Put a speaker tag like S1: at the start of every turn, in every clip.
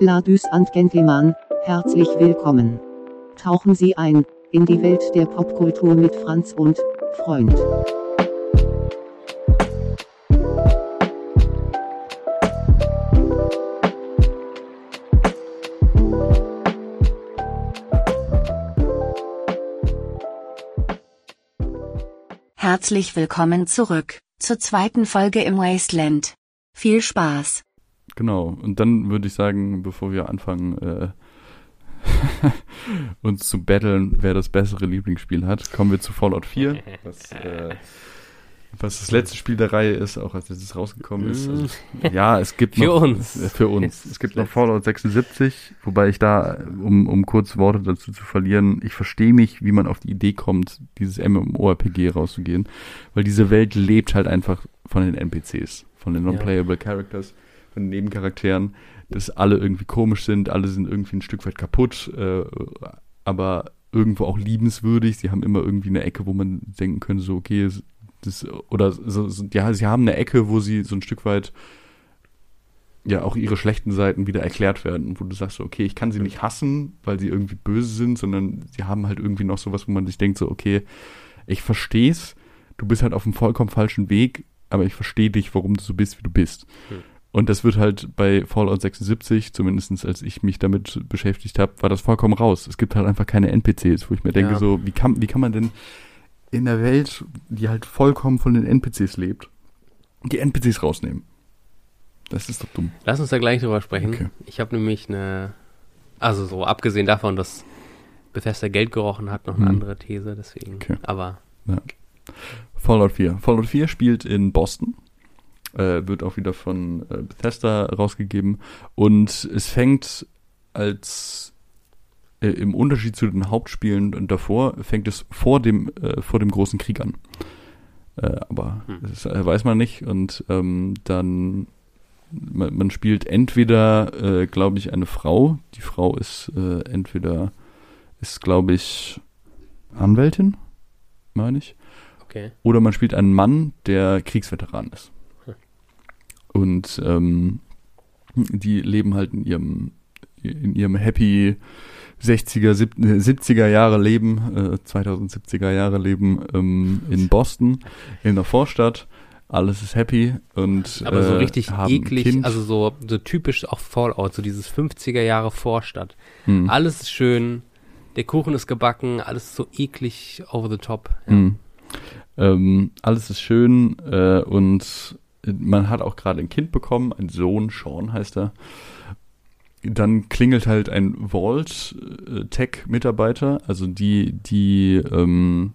S1: Ladies and Gentlemen, herzlich willkommen. Tauchen Sie ein in die Welt der Popkultur mit Franz und Freund.
S2: Herzlich willkommen zurück zur zweiten Folge im Wasteland. Viel Spaß.
S3: Genau. Und dann würde ich sagen, bevor wir anfangen, äh, uns zu battlen, wer das bessere Lieblingsspiel hat, kommen wir zu Fallout 4, was, äh, was das letzte Spiel der Reihe ist, auch als es rausgekommen ist. Also, ja, es gibt
S4: Für
S3: noch,
S4: uns.
S3: äh, Für uns. Es gibt noch Fallout 76, wobei ich da, um, um kurz Worte dazu zu verlieren, ich verstehe mich, wie man auf die Idee kommt, dieses MMORPG rauszugehen, weil diese Welt lebt halt einfach von den NPCs, von den Non-Playable Characters, von den Nebencharakteren, dass alle irgendwie komisch sind, alle sind irgendwie ein Stück weit kaputt, äh, aber irgendwo auch liebenswürdig. Sie haben immer irgendwie eine Ecke, wo man denken könnte, so, okay, das, oder so, so, ja, sie haben eine Ecke, wo sie so ein Stück weit ja auch ihre schlechten Seiten wieder erklärt werden, wo du sagst, so, okay, ich kann sie nicht hassen, weil sie irgendwie böse sind, sondern sie haben halt irgendwie noch sowas, wo man sich denkt, so, okay, ich versteh's, du bist halt auf einem vollkommen falschen Weg, aber ich verstehe dich, warum du so bist, wie du bist.
S4: Hm.
S3: Und das wird halt bei Fallout 76, zumindestens als ich mich damit beschäftigt habe, war das vollkommen raus. Es gibt halt einfach keine NPCs, wo ich mir denke,
S4: Ja.
S3: so, wie kann, wie kann man denn in der Welt, die halt vollkommen von den NPCs lebt, die NPCs rausnehmen? Das ist doch dumm.
S4: Lass uns da gleich drüber sprechen.
S3: Okay.
S4: Ich habe nämlich eine, also so abgesehen davon, dass Bethesda Geld gerochen hat, noch eine
S3: Hm.
S4: andere These, deswegen.
S3: Okay.
S4: Aber
S3: Fallout 4. Fallout 4 spielt in Boston. Äh, wird auch wieder von äh, Bethesda rausgegeben. Und es fängt als äh, im Unterschied zu den Hauptspielen und davor, fängt es vor dem, äh, vor dem großen Krieg an. Äh, aber
S4: Hm.
S3: das äh, weiß man nicht. Und ähm, dann man, man spielt entweder, äh, glaube ich, eine Frau. Die Frau ist äh, entweder ist, glaube ich, Anwältin, meine ich.
S4: okay.
S3: Oder man spielt einen Mann, der Kriegsveteran ist.
S4: Hm.
S3: Und ähm, die leben halt in ihrem, in ihrem happy 60er, sieb- äh, 70er Jahre Leben, äh, 2070er Jahre Leben ähm, in Boston, in der Vorstadt. Alles ist happy und
S4: Aber so
S3: äh,
S4: richtig
S3: haben ein
S4: eklig, also so, so typisch auch Fallout, so dieses 50er Jahre Vorstadt.
S3: Hm.
S4: Alles ist schön, der Kuchen ist gebacken, alles ist so eklig over the top. Ja.
S3: Mhm. Ähm, alles ist schön äh, und man hat auch gerade ein Kind bekommen, ein Sohn, Sean heißt er. Dann klingelt halt ein Vault-Tech-Mitarbeiter, also die, die ähm,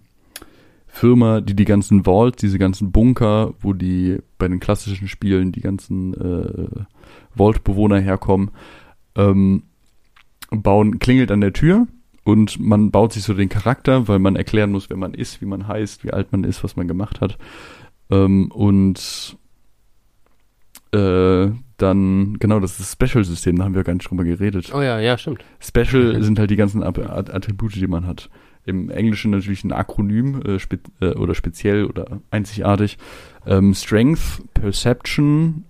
S3: Firma, die die ganzen Vault, diese ganzen Bunker, wo die bei den klassischen Spielen die ganzen äh, Vault-Bewohner herkommen, ähm, bauen, klingelt an der Tür und man baut sich so den Charakter, weil man erklären muss, wer man ist, wie man heißt, wie alt man ist, was man gemacht hat. Ähm, und äh, dann, genau, das ist das Special-System, da haben wir gar nicht drüber geredet.
S4: Oh ja, ja, stimmt.
S3: Special
S4: Mhm.
S3: sind halt die ganzen Attribute, die man hat. Im Englischen natürlich ein Akronym äh, spe äh, oder speziell oder einzigartig. Ähm, Strength, Perception,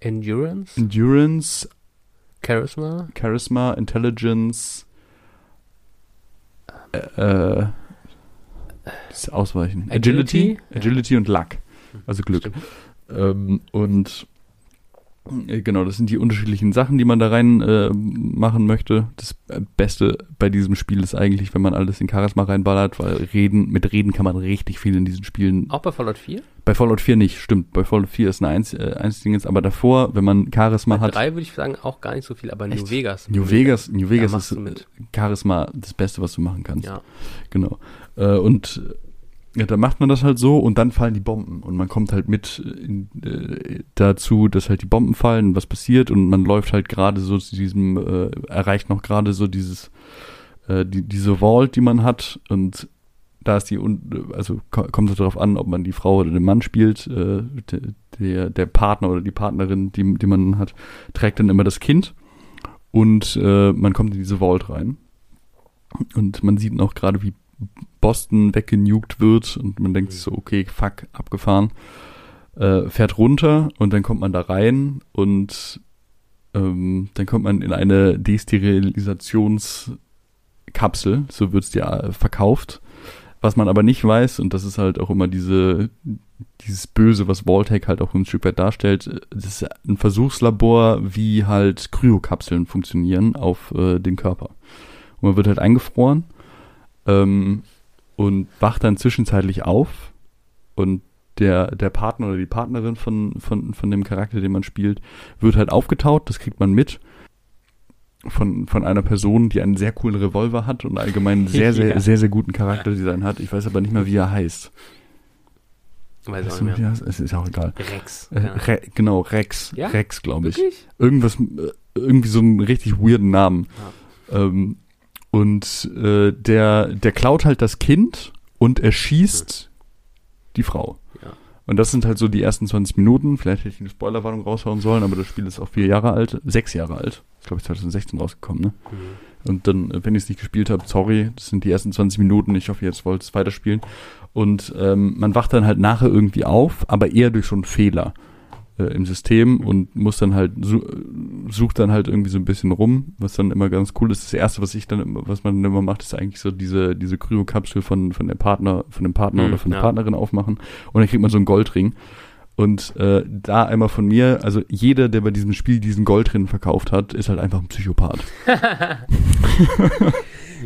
S4: Endurance,
S3: Endurance,
S4: Charisma,
S3: Charisma, Intelligence, äh, äh, das Ausweichen.
S4: Agility?
S3: Agility, Agility und Luck. Also Glück.
S4: Stimmt.
S3: Ähm, und äh, genau, das sind die unterschiedlichen Sachen, die man da rein äh, machen möchte. Das Beste bei diesem Spiel ist eigentlich, wenn man alles in Charisma reinballert, weil reden, mit Reden kann man richtig viel in diesen Spielen.
S4: Auch bei Fallout 4?
S3: Bei Fallout 4 nicht, stimmt. Bei Fallout 4 ist ein Einz äh, Einzdingens, aber davor, wenn man Charisma
S4: Bei
S3: hat.
S4: 3 würde ich sagen, auch gar nicht so viel, aber New
S3: Echt?
S4: Vegas.
S3: New Vegas, New Vegas ist. Charisma das Beste, was du machen kannst.
S4: Ja.
S3: Genau. Äh, und ja, dann macht man das halt so und dann fallen die Bomben. Und man kommt halt mit in, äh, dazu, dass halt die Bomben fallen, was passiert. Und man läuft halt gerade so zu diesem, äh, erreicht noch gerade so dieses, äh, die, diese Vault, die man hat. Und da ist die, un- also ko- kommt es darauf an, ob man die Frau oder den Mann spielt, äh, de- der, der Partner oder die Partnerin, die, die man hat, trägt dann immer das Kind. Und äh, man kommt in diese Vault rein. Und man sieht noch gerade, wie Boston weggenugt wird und man denkt sich so, okay, fuck, abgefahren. Äh, fährt runter und dann kommt man da rein und ähm, dann kommt man in eine Desterilisation-Kapsel, so wird's dir äh, verkauft. Was man aber nicht weiß, und das ist halt auch immer diese, dieses Böse, was Voltec halt auch ein Stück weit darstellt, das ist ein Versuchslabor, wie halt Kryokapseln funktionieren auf äh, den Körper. Und man wird halt eingefroren ähm, und wacht dann zwischenzeitlich auf und der, der Partner oder die Partnerin von, von, von dem Charakter, den man spielt, wird halt aufgetaut, das kriegt man mit von, von einer Person, die einen sehr coolen Revolver hat und allgemein einen sehr, sehr,
S4: Ja.
S3: sehr, sehr guten Charakterdesign hat. Ich weiß aber nicht mehr, wie er heißt.
S4: Weiß
S3: Weißt du,
S4: mehr.
S3: Es ist auch egal.
S4: Rex.
S3: Äh,
S4: Ja.
S3: Re genau, Rex.
S4: Ja?
S3: Rex, glaube ich.
S4: Wirklich?
S3: Irgendwas, äh, irgendwie so einen richtig weirden Namen. Ähm, und äh, der, der klaut halt das Kind und erschießt die Frau.
S4: Ja.
S3: Und das sind halt so die ersten 20 Minuten. Vielleicht hätte ich eine Spoilerwarnung raushauen sollen, aber das Spiel ist auch vier Jahre alt, sechs Jahre alt. Ist, glaube ich, 2016 rausgekommen, ne?
S4: Mhm.
S3: Und dann, äh, wenn ich es nicht gespielt habe, sorry, das sind die ersten 20 Minuten. Ich hoffe, jetzt wollt es weiterspielen. Und ähm, man wacht dann halt nachher irgendwie auf, aber eher durch so einen Fehler äh, im System und muss dann halt, su sucht dann halt irgendwie so ein bisschen rum, was dann immer ganz cool ist. Das erste, was ich dann was man dann immer macht, ist eigentlich so diese, diese Kryokapsel von, von der Partner, von dem Partner
S4: Mhm,
S3: oder von der
S4: ja.
S3: Partnerin aufmachen. Und dann kriegt man so einen Goldring. Und äh, da einmal von mir, also jeder, der bei diesem Spiel diesen Goldring verkauft hat, ist halt einfach ein Psychopath.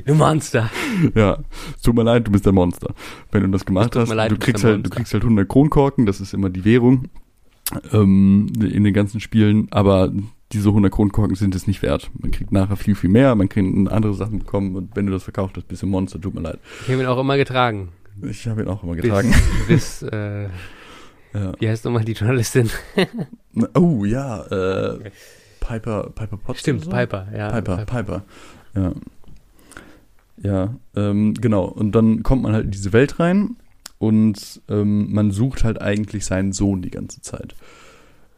S4: Du Monster.
S3: Ja, es tut mir leid, du bist ein Monster. Wenn du das gemacht hast,
S4: leid,
S3: du kriegst halt, du kriegst halt 100 Kronkorken, das ist immer die Währung ähm, in den ganzen Spielen, aber diese 100 Kronkorken sind es nicht wert. Man kriegt nachher viel, viel mehr, man kann andere Sachen bekommen und wenn du das verkauft hast, bist du ein Monster, tut mir leid.
S4: Ich habe ihn auch immer getragen.
S3: Ich habe ihn auch immer
S4: Bis,
S3: getragen.
S4: bis äh,
S3: Ja.
S4: wie heißt nochmal die Journalistin?
S3: Oh ja, äh, Piper, Piper Potts
S4: Stimmt,
S3: so?
S4: Piper. Ja,
S3: Piper, Piper. Ja. Ja, ähm, genau. Und dann kommt man halt in diese Welt rein und ähm, man sucht halt eigentlich seinen Sohn die ganze Zeit.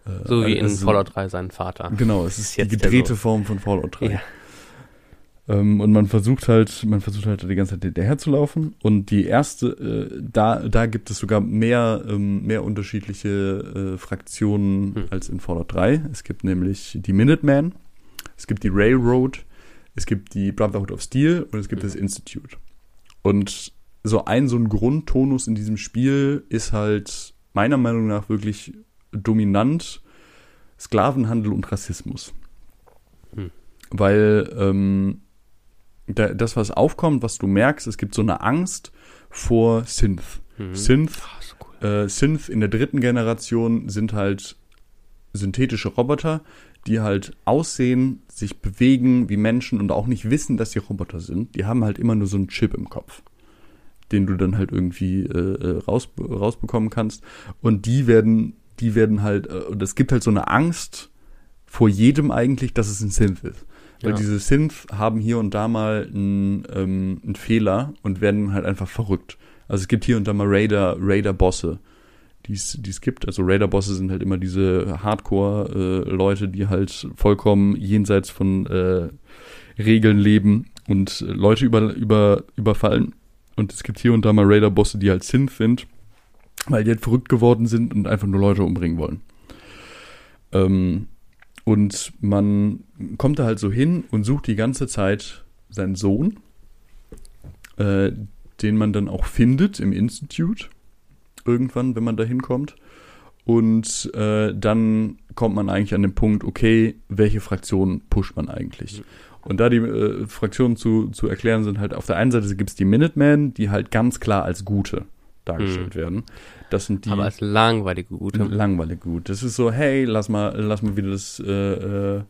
S3: Äh,
S4: So wie in
S3: also-
S4: Fallout 3 seinen Vater.
S3: Genau, es ist die
S4: Jetzt der
S3: gedrehte. Form von Fallout 3.
S4: Ja.
S3: Ähm, und man versucht halt, man versucht halt die ganze Zeit hinterher zu laufen. Und die erste, äh, da, da gibt es sogar mehr, ähm, mehr unterschiedliche äh, Fraktionen
S4: Hm.
S3: als in Fallout 3. Es gibt nämlich die Minutemen, es gibt die Railroad, es gibt die Brotherhood of Steel und es gibt das Institute. Und so ein, so ein Grundtonus in diesem Spiel ist halt meiner Meinung nach wirklich dominant Sklavenhandel und Rassismus.
S4: Hm.
S3: Weil ähm, da, das, was aufkommt, was du merkst, es gibt so eine Angst vor Synth.
S4: Mhm.
S3: Synth,
S4: so cool.
S3: äh, Synth in der dritten Generation sind halt synthetische Roboter, die halt aussehen, sich bewegen wie Menschen und auch nicht wissen, dass sie Roboter sind. Die haben halt immer nur so einen Chip im Kopf, den du dann halt irgendwie äh, äh, raus, rausbekommen kannst. Und die werden, die werden halt, äh, und es gibt halt so eine Angst vor jedem eigentlich, dass es ein Synth ist. Weil
S4: Ja.
S3: diese Synth haben hier und da mal einen, ähm, einen Fehler und werden halt einfach verrückt. Also es gibt hier und da mal Raider, Raider-Bosse, die es gibt. Also Raider-Bosse sind halt immer diese Hardcore-Leute, die halt vollkommen jenseits von äh, Regeln leben und äh, Leute über, über, überfallen. Und es gibt hier und da mal Raider-Bosse, die halt Synth sind, weil die halt verrückt geworden sind und einfach nur Leute umbringen wollen. Ähm, und man kommt da halt so hin und sucht die ganze Zeit seinen Sohn, äh, den man dann auch findet im Institute. Irgendwann, wenn man da hinkommt. Und äh, dann kommt man eigentlich an den Punkt, okay, welche Fraktion pusht man eigentlich? Und da die äh, Fraktionen zu, zu erklären sind, halt auf der einen Seite gibt es die Minutemen, die halt ganz klar als gute dargestellt werden. Das sind die
S4: Aber als langweilige Gute.
S3: langweilig gut. Das ist so, hey, lass mal, lass mal wieder das äh, äh,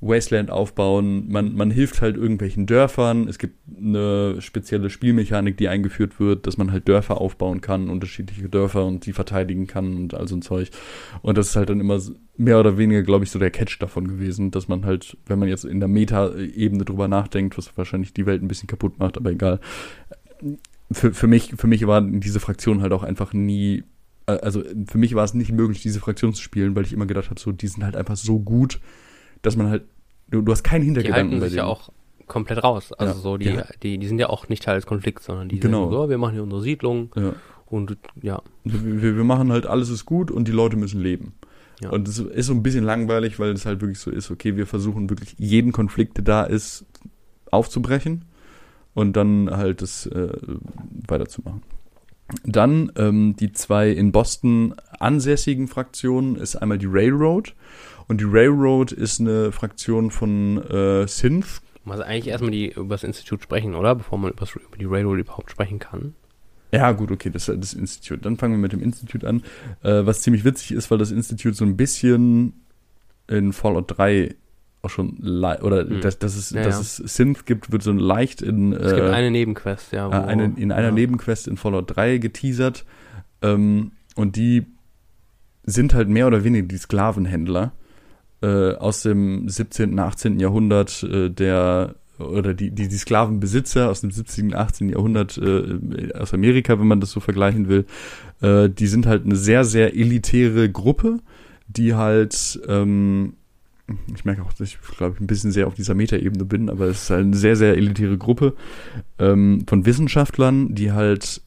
S3: Wasteland aufbauen. Man, man hilft halt irgendwelchen Dörfern. Es gibt eine spezielle Spielmechanik, die eingeführt wird, dass man halt Dörfer aufbauen kann, unterschiedliche Dörfer und die verteidigen kann und all so ein Zeug. Und das ist halt dann immer mehr oder weniger, glaube ich, so der Catch davon gewesen, dass man halt, wenn man jetzt in der Meta-Ebene drüber nachdenkt, was wahrscheinlich die Welt ein bisschen kaputt macht, aber egal. Für, für mich, für mich war diese Fraktion halt auch einfach nie äh, also für mich war es nicht möglich, diese Fraktion zu spielen, weil ich immer gedacht habe, so, die sind halt einfach so gut, dass man halt, du, du hast keinen
S4: Die
S3: Hintergedanken
S4: halten
S3: bei
S4: sich ja auch komplett raus. Also
S3: Ja.
S4: so, die,
S3: Ja.
S4: die, die sind ja auch nicht Teil des Konflikts, sondern die
S3: Genau.
S4: sagen so, wir machen hier unsere Siedlung
S3: Ja.
S4: und ja.
S3: Wir, wir wir machen halt, alles ist gut und die Leute müssen leben.
S4: Ja.
S3: Und es ist so ein bisschen langweilig, weil es halt wirklich so ist, okay, wir versuchen wirklich jeden Konflikt, der da ist, aufzubrechen und dann halt das äh, weiterzumachen. Dann ähm, die zwei in Boston ansässigen Fraktionen ist einmal die Railroad. Und die Railroad ist eine Fraktion von äh, Synth.
S4: Man muss eigentlich erstmal die, über das Institut sprechen, oder? Bevor man über, über die Railroad überhaupt sprechen kann.
S3: Ja, gut, okay, das das Institut. Dann fangen wir mit dem Institut an. Äh, was ziemlich witzig ist, weil das Institut so ein bisschen in Fallout 3 auch schon oder
S4: Hm.
S3: dass, dass es
S4: Ja,
S3: dass es Synth gibt, wird so leicht in
S4: Es gibt
S3: äh,
S4: eine Nebenquest, ja.
S3: äh,
S4: Wo,
S3: eine, in einer
S4: ja.
S3: Nebenquest in Fallout 3 geteasert. Ähm, und die sind halt mehr oder weniger die Sklavenhändler äh, aus dem 17., 18. Jahrhundert, äh, der oder die, die, die Sklavenbesitzer aus dem 17., 18. Jahrhundert äh, aus Amerika, wenn man das so vergleichen will, äh, die sind halt eine sehr, sehr elitäre Gruppe, die halt, ähm, ich merke auch, dass ich glaube ich ein bisschen sehr auf dieser Metaebene bin, aber es ist halt eine sehr, sehr elitäre Gruppe ähm, von Wissenschaftlern, die halt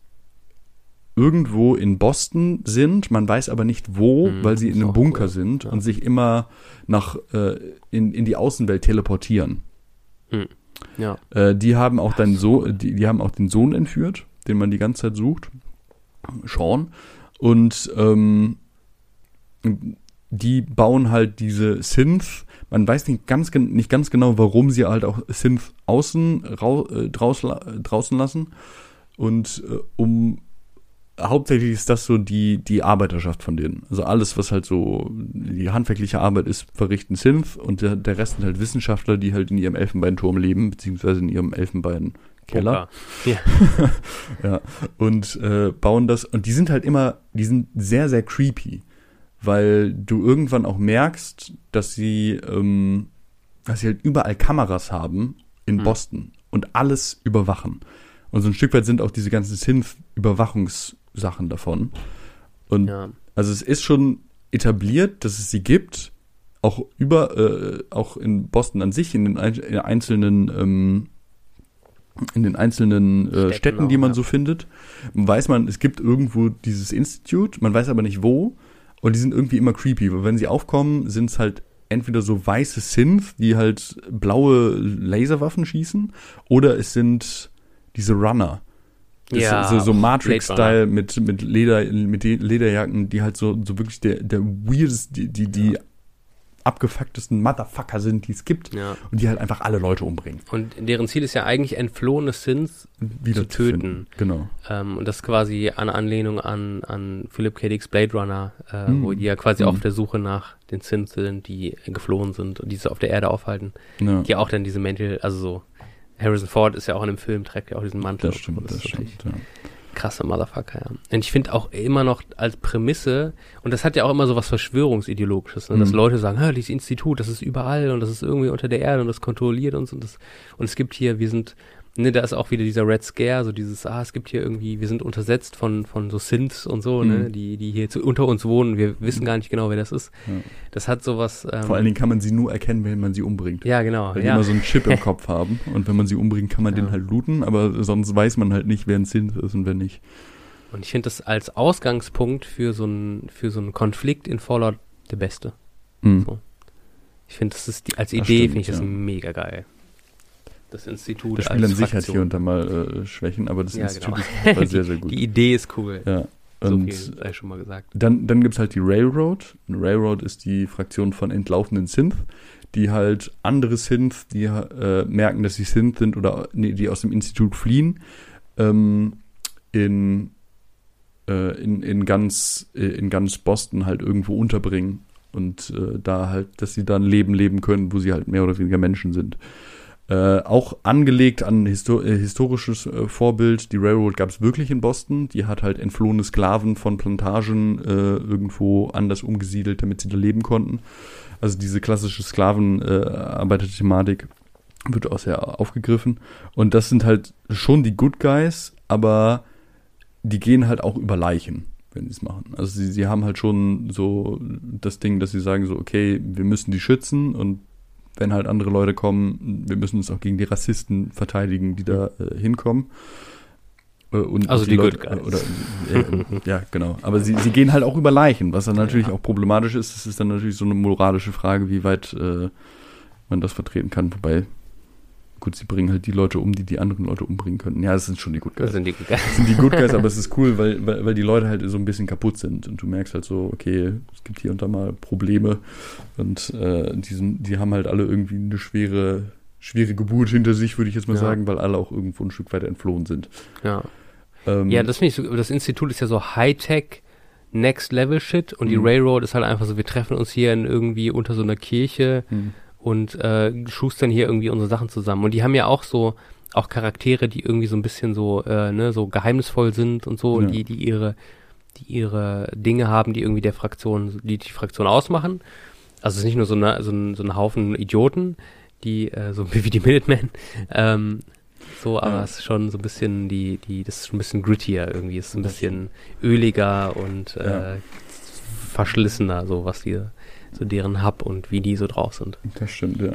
S3: irgendwo in Boston sind, man weiß aber nicht wo,
S4: Mhm,
S3: weil sie in einem Bunker
S4: cool.
S3: sind
S4: Ja.
S3: und sich immer nach äh, in, in die Außenwelt teleportieren.
S4: Ja.
S3: Äh, die haben auch dann
S4: so.
S3: die, die haben auch den Sohn entführt, den man die ganze Zeit sucht, Sean. Und ähm, die bauen halt diese Synth. Man weiß nicht ganz, nicht ganz genau, warum sie halt auch Synth außen rau, äh, draus, äh, draußen lassen. Und äh, um hauptsächlich ist das so die, die Arbeiterschaft von denen. Also alles, was halt so die handwerkliche Arbeit ist, verrichten Synth und der, der Rest sind halt Wissenschaftler, die halt in ihrem Elfenbeinturm leben, beziehungsweise in ihrem Elfenbeinkeller.
S4: Bunker.
S3: Ja. Und äh, bauen das. Und die sind halt immer, die sind sehr, sehr creepy. Weil du irgendwann auch merkst, dass sie, ähm, dass sie halt überall Kameras haben in
S4: Hm.
S3: Boston und alles überwachen. Und so ein Stück weit sind auch diese ganzen Synth-Überwachungssachen davon. Und
S4: Ja.
S3: also es ist schon etabliert, dass es sie gibt, auch über, äh, auch in Boston an sich, in den ein, in einzelnen, ähm, in den einzelnen äh,
S4: Städten
S3: die man
S4: ja.
S3: so findet. Weiß man, es gibt irgendwo dieses Institut, man weiß aber nicht wo. Und die sind irgendwie immer creepy, weil wenn sie aufkommen, sind es halt entweder so weiße Synth, die halt blaue Laserwaffen schießen, oder es sind diese Runner.
S4: Ja,
S3: so, so Matrix-Style mit, mit Leder, mit Lederjacken, die halt so, so wirklich der, der weirdest, die, die, die abgefucktesten Motherfucker sind, die es gibt.
S4: ja.
S3: Und die halt einfach alle Leute umbringen.
S4: Und deren Ziel ist ja eigentlich entflohene Sins
S3: Wieder
S4: Zu töten.
S3: Genau.
S4: Ähm, und das ist quasi eine Anlehnung an, an Philip K. Dick's Blade Runner, äh,
S3: Hm.
S4: wo die ja quasi
S3: Hm.
S4: auf der Suche nach den Sins sind, die geflohen sind und die sich auf der Erde aufhalten.
S3: Ja,
S4: Die auch dann diese Mäntel, also so, Harrison Ford ist ja auch in dem Film, trägt ja auch diesen Mantel.
S3: das stimmt, das
S4: ist wirklich
S3: stimmt. Ja.
S4: Krasse Motherfucker, ja. Und ich finde auch immer noch als Prämisse, und das hat ja auch immer so was Verschwörungsideologisches, ne? dass
S3: Mhm.
S4: Leute sagen, hör, dieses Institut, das ist überall und das ist irgendwie unter der Erde und das kontrolliert uns und das, und es gibt hier, wir sind, ne, da ist auch wieder dieser Red Scare, so dieses, ah, es gibt hier irgendwie, wir sind untersetzt von, von so Synths und so, ne,
S3: Mhm.
S4: die, die hier zu, unter uns wohnen, wir wissen gar nicht genau, wer das ist.
S3: Ja.
S4: Das hat sowas, ähm,
S3: Vor allen Dingen kann man sie nur erkennen, wenn man sie umbringt.
S4: ja, genau,
S3: Weil die
S4: ja.
S3: immer so einen Chip im Kopf haben. Und wenn man sie umbringt, kann man
S4: Ja.
S3: den halt looten, aber sonst weiß man halt nicht, wer ein Synth ist und wer nicht.
S4: Und ich finde das als Ausgangspunkt für so einen, für so einen Konflikt in Fallout der beste.
S3: Mhm.
S4: So. Ich finde, das ist die, als
S3: Das
S4: Idee finde ich das mega geil. Das Institut
S3: Das Spiel an sich hat hier und da mal äh, Schwächen, aber das
S4: Ja,
S3: Institut
S4: genau.
S3: ist sehr, sehr gut.
S4: Die Idee ist cool.
S3: ja.
S4: so
S3: Und
S4: viel sei schon mal gesagt.
S3: dann, dann gibt's halt die Railroad. Railroad ist die Fraktion von entlaufenden Synth, die halt andere Synth, die äh, merken, dass sie Synth sind oder nee, die aus dem Institut fliehen, ähm, in, äh, in, in, ganz, äh, in ganz Boston halt irgendwo unterbringen. Und äh, da halt, dass sie da ein Leben leben können, wo sie halt mehr oder weniger Menschen sind. Äh, auch angelegt an histo äh, historisches äh, Vorbild. Die Railroad gab es wirklich in Boston. Die hat halt entflohene Sklaven von Plantagen äh, irgendwo anders umgesiedelt, damit sie da leben konnten. Also diese klassische Sklavenarbeiter-Thematik wird auch sehr aufgegriffen. Und das sind halt schon die Good Guys, aber die gehen halt auch über Leichen, wenn sie es machen. Also sie, sie haben halt schon so das Ding, dass sie sagen so, okay, wir müssen die schützen und wenn halt andere Leute kommen, wir müssen uns auch gegen die Rassisten verteidigen, die da äh, hinkommen. Äh, und
S4: Also die
S3: Leute,
S4: Good Guys.
S3: Oder, äh, ja, genau. Aber sie, sie gehen halt auch über Leichen, was dann natürlich
S4: Ja.
S3: auch problematisch ist. Das ist dann natürlich so eine moralische Frage, wie weit äh, man das vertreten kann. Wobei, gut, sie bringen halt die Leute um, die die anderen Leute umbringen könnten. Ja, das sind schon die Good
S4: Das
S3: Guys.
S4: sind die Good Guys.
S3: Das sind die Good Guys, aber es ist cool, weil, weil, weil die Leute halt so ein bisschen kaputt sind. Und du merkst halt so, okay, es gibt hier und da mal Probleme. Und äh, die, sind, die haben halt alle irgendwie eine schwere, schwere Geburt hinter sich, würde ich jetzt mal
S4: Ja.
S3: sagen, weil alle auch irgendwo ein Stück weiter entflohen sind.
S4: Ja.
S3: Ähm,
S4: Ja, das finde ich so, das Institut ist ja so Hightech, Next Level Shit und die
S3: Mhm.
S4: Railroad ist halt einfach so, wir treffen uns hier in irgendwie unter so einer Kirche
S3: hm.
S4: Und äh, schustern hier irgendwie unsere Sachen zusammen. Und die haben ja auch so, auch Charaktere, die irgendwie so ein bisschen so, äh, ne, so geheimnisvoll sind und so,
S3: Ja.
S4: und die, die ihre, die ihre Dinge haben, die irgendwie der Fraktion, die die Fraktion ausmachen. Also es ist nicht nur so, eine, so, ein, so ein Haufen Idioten, die, äh, so wie die Minutemen, ähm, so, aber
S3: Ja.
S4: es ist schon so ein bisschen die, die, das ist schon ein bisschen grittier irgendwie, es ist ein bisschen öliger und
S3: Ja.
S4: äh, verschlissener, so was die, so deren Hub und wie die so drauf sind.
S3: Das stimmt, ja.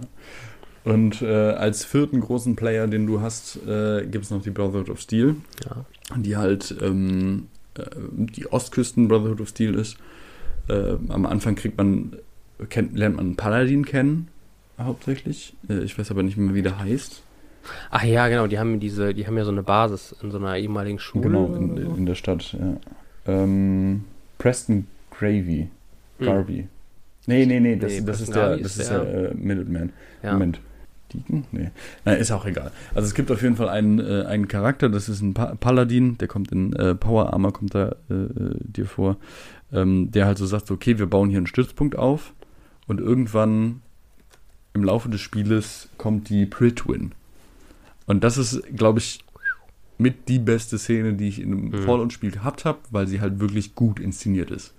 S3: Und äh, als vierten großen Player, den du hast, äh, gibt es noch die Brotherhood of Steel,
S4: Ja.
S3: die halt ähm, äh, die Ostküsten Brotherhood of Steel ist. Äh, am Anfang kriegt man, kennt, lernt man einen Paladin kennen, hauptsächlich. Äh, ich weiß aber nicht mehr, wie der heißt.
S4: Ach ja, genau, die haben diese, die haben ja so eine Basis in so einer ehemaligen Schule.
S3: Genau, in, in der Stadt, ja. Ähm, Preston Gravy.
S4: Hm.
S3: Garvey. Nee, nee, nee, das,
S4: Nee,
S3: das ist der, das
S4: ist der-
S3: der äh, Minuteman.
S4: Ja.
S3: Moment. Deacon? Nee. Nein, ist auch egal. Also es gibt auf jeden Fall einen, äh, einen Charakter, das ist ein pa Paladin, der kommt in äh, Power Armor, kommt da äh, äh, dir vor, ähm, der halt so sagt, okay, wir bauen hier einen Stützpunkt auf und irgendwann im Laufe des Spieles kommt die Pritwin. Und das ist, glaube ich, mit die beste Szene, die ich in einem
S4: Mhm.
S3: Fallout-Spiel gehabt habe, weil sie halt wirklich gut inszeniert ist.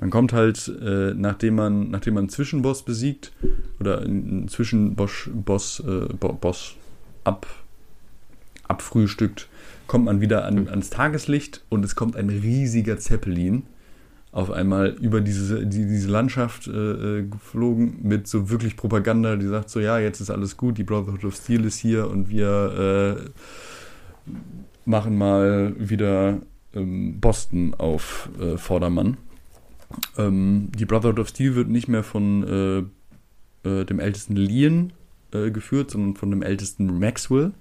S3: Man kommt halt, äh, nachdem man, nachdem man einen Zwischenboss besiegt oder einen Zwischenboss Boss, äh, Bo Boss ab, abfrühstückt, kommt man wieder an, ans Tageslicht und es kommt ein riesiger Zeppelin auf einmal über diese, die, diese Landschaft äh, äh, geflogen mit so wirklich Propaganda, die sagt so, ja, jetzt ist alles gut, die Brotherhood of Steel ist hier und wir äh, machen mal wieder ähm, Boston auf äh, Vordermann. Ähm, die Brotherhood of Steel wird nicht mehr von äh, äh, dem ältesten Leon äh, geführt, sondern von dem ältesten Maxwell.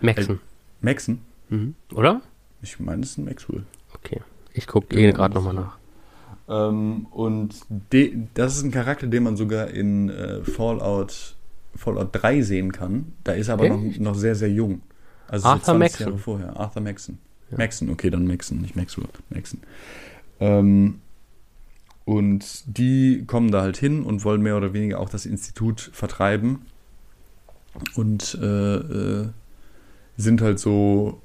S4: Maxen.
S3: Maxon?
S4: Mhm. Oder?
S3: Ich meine, es ist ein Maxwell.
S4: Okay. Ich gucke eh gerade
S3: das-
S4: nochmal nach.
S3: Ähm, und das ist ein Charakter, den man sogar in äh, Fallout, Fallout 3 sehen kann. Da ist er aber noch, noch sehr, sehr jung. Also
S4: Arthur
S3: so 20
S4: Maxon.
S3: Jahre vorher. Arthur Maxon.
S4: Ja.
S3: Maxon, okay, dann Maxon, nicht Maxwell. Maxon. Ähm, und die kommen da halt hin und wollen mehr oder weniger auch das Institut vertreiben. Und äh, äh, sind halt so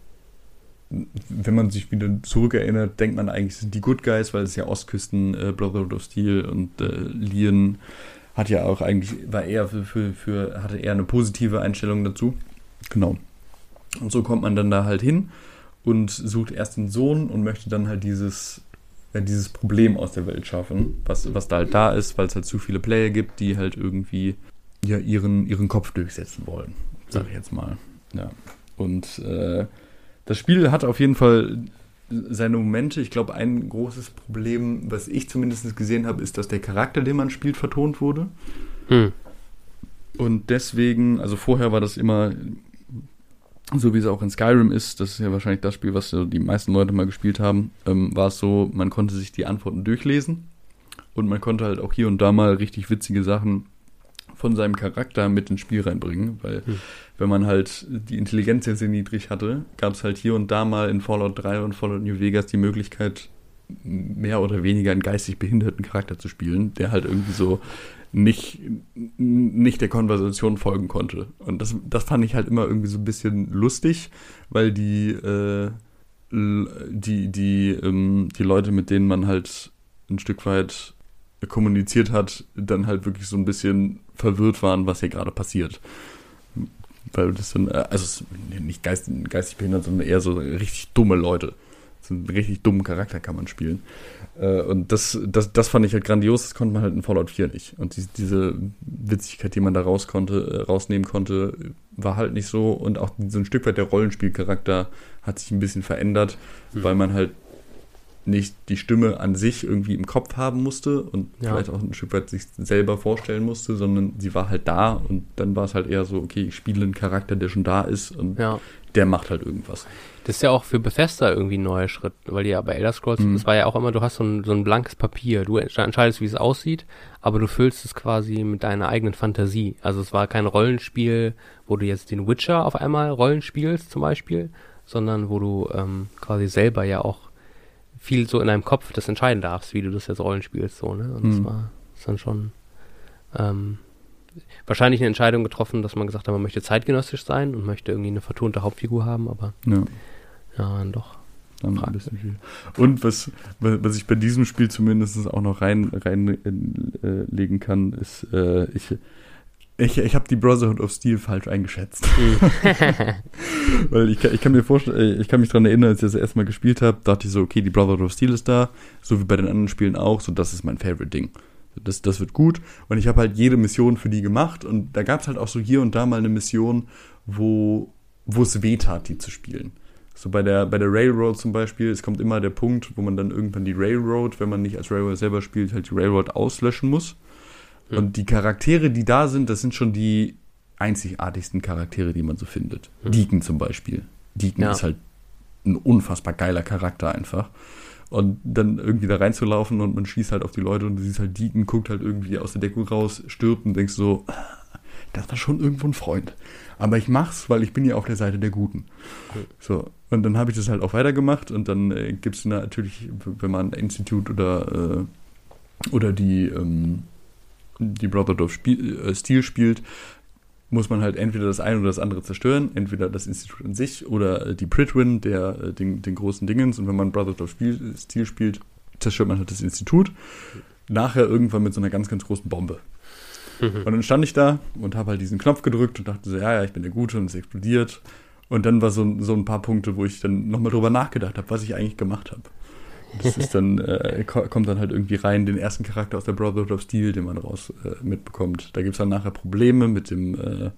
S3: wenn man sich wieder zurückerinnert, denkt man eigentlich, sind die Good Guys, weil es ja Ostküsten, äh, Brotherhood of Steel und äh, Leon hat ja auch eigentlich, war eher für, für, für, hatte eher eine positive Einstellung dazu. Genau. Und so kommt man dann da halt hin und sucht erst den Sohn und möchte dann halt dieses, ja, dieses Problem aus der Welt schaffen, was, was da halt da ist, weil es halt zu viele Player gibt, die halt irgendwie ja, ihren, ihren Kopf durchsetzen wollen, sag ich jetzt mal. Ja. Und äh, das Spiel hat auf jeden Fall seine Momente. Ich glaube, ein großes Problem, was ich zumindest gesehen habe, ist, dass der Charakter, den man spielt, vertont wurde.
S4: Hm.
S3: Und deswegen, also vorher war das immer so, wie es auch in Skyrim ist, das ist ja wahrscheinlich das Spiel, was so die meisten Leute mal gespielt haben, ähm, war es so, man konnte sich die Antworten durchlesen und man konnte halt auch hier und da mal richtig witzige Sachen von seinem Charakter mit ins Spiel reinbringen, weil
S4: Hm.
S3: wenn man halt die Intelligenz sehr, sehr niedrig hatte, gab es halt hier und da mal in Fallout 3 und Fallout New Vegas die Möglichkeit, mehr oder weniger einen geistig behinderten Charakter zu spielen, der halt irgendwie so nicht, nicht der Konversation folgen konnte. Und das, das fand ich halt immer irgendwie so ein bisschen lustig, weil die, äh, die, die, ähm, die Leute, mit denen man halt ein Stück weit kommuniziert hat, dann halt wirklich so ein bisschen verwirrt waren, was hier gerade passiert. Weil das dann, äh, also nicht geist, geistig behindert, sondern eher so richtig dumme Leute. einen richtig dummen Charakter kann man spielen. Äh, und das, das, das fand ich halt grandios, das konnte man halt in Fallout 4 nicht. Und die, diese Witzigkeit, die man da raus konnte, äh, rausnehmen konnte, war halt nicht so. Und auch so ein Stück weit der Rollenspielcharakter hat sich ein bisschen verändert,
S4: Mhm.
S3: weil man halt nicht die Stimme an sich irgendwie im Kopf haben musste und
S4: Ja.
S3: vielleicht auch ein Stück weit sich selber vorstellen musste, sondern sie war halt da und dann war es halt eher so, okay, ich spiele einen Charakter, der schon da ist und
S4: Ja.
S3: der macht halt irgendwas.
S4: Das ist ja auch für Bethesda irgendwie ein neuer Schritt, weil die ja bei Elder Scrolls,
S3: Mhm.
S4: das war ja auch immer, du hast so ein, so ein blankes Papier, du entsch- entscheidest, wie es aussieht, aber du füllst es quasi mit deiner eigenen Fantasie. Also es war kein Rollenspiel, wo du jetzt den Witcher auf einmal Rollen spielst zum Beispiel, sondern wo du ähm, quasi selber ja auch viel so in deinem Kopf das entscheiden darfst, wie du das jetzt Rollen spielst, so, ne? Und das
S3: Mhm.
S4: war das dann schon ähm, wahrscheinlich eine Entscheidung getroffen, dass man gesagt hat, man möchte zeitgenössisch sein und möchte irgendwie eine vertonte Hauptfigur haben, aber
S3: Ja.
S4: ja, dann doch.
S3: Dann ein bisschen viel. Und was, was ich bei diesem Spiel zumindest auch noch rein reinlegen äh, legen kann, ist, äh, ich, ich, ich habe die Brotherhood of Steel falsch eingeschätzt. Weil ich, kann- ich kann mir vorstellen, ich kann mich daran erinnern, als ich das erstmal gespielt habe, dachte ich so, okay, die Brotherhood of Steel ist da, so wie bei den anderen Spielen auch, so das ist mein Favorite Ding. Das, das wird gut. Und ich habe halt jede Mission für die gemacht und da gab es halt auch so hier und da mal eine Mission, wo, wo es weh tat, die zu spielen. So bei der, bei der Railroad zum Beispiel, es kommt immer der Punkt, wo man dann irgendwann die Railroad, wenn man nicht als Railroad selber spielt, halt die Railroad auslöschen muss.
S4: Mhm.
S3: Und die Charaktere, die da sind, das sind schon die einzigartigsten Charaktere, die man so findet.
S4: Mhm.
S3: Deacon zum Beispiel. Deacon
S4: Ja.
S3: ist halt ein unfassbar geiler Charakter einfach. Und dann irgendwie da reinzulaufen und man schießt halt auf die Leute und du siehst halt Deacon, guckt halt irgendwie aus der Deckung raus, stirbt und denkst so, "Ah, das war schon irgendwo ein Freund. Aber ich mach's, weil ich bin ja auf der Seite der Guten. So, und dann habe ich das halt auch weitergemacht und dann äh, gibt es natürlich, wenn man Institute oder, äh, oder die, ähm, die Brotherhood of Spiel, äh, Steel spielt, muss man halt entweder das eine oder das andere zerstören, entweder das Institut an sich oder äh, die Pridwin, der äh, den, den großen Dingens. Und wenn man Brotherhood of Spiel, Steel spielt, zerstört man halt das Institut. Nachher irgendwann mit so einer ganz, ganz großen Bombe. Und dann stand ich da und habe halt diesen Knopf gedrückt und dachte so, ja, ja, ich bin der Gute und es explodiert. Und dann war so, so ein paar Punkte, wo ich dann nochmal drüber nachgedacht habe, was ich eigentlich gemacht habe. Das ist dann, äh, ko- kommt dann halt irgendwie rein, den ersten Charakter aus der Brotherhood of Steel, den man raus äh, mitbekommt. Da gibt es dann nachher Probleme mit dem, äh,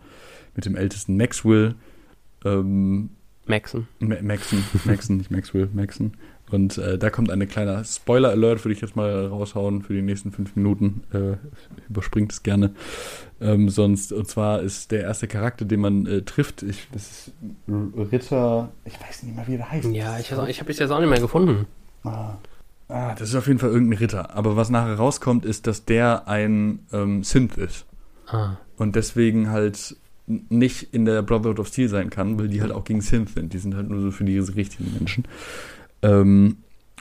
S3: mit dem ältesten Maxwell. Ähm,
S4: Maxen.
S3: Ma- Maxon, Maxon, nicht Maxwell, Maxon. Und äh, da kommt eine kleine Spoiler-Alert, würde ich jetzt mal raushauen für die nächsten fünf Minuten. Äh, überspringt es gerne. Ähm, sonst, und zwar ist der erste Charakter, den man äh, trifft, ich, das ist Ritter, ich weiß nicht mal, wie der heißt.
S4: Ja, ich, ich habe es jetzt auch nicht mehr gefunden.
S3: Ah. ah, das ist auf jeden Fall irgendein Ritter. Aber was nachher rauskommt, ist, dass der ein ähm, Synth ist.
S4: Ah,
S3: Und deswegen halt nicht in der Brotherhood of Steel sein kann, weil die halt auch gegen Synth sind. Die sind halt nur so für die richtigen Menschen. Ähm,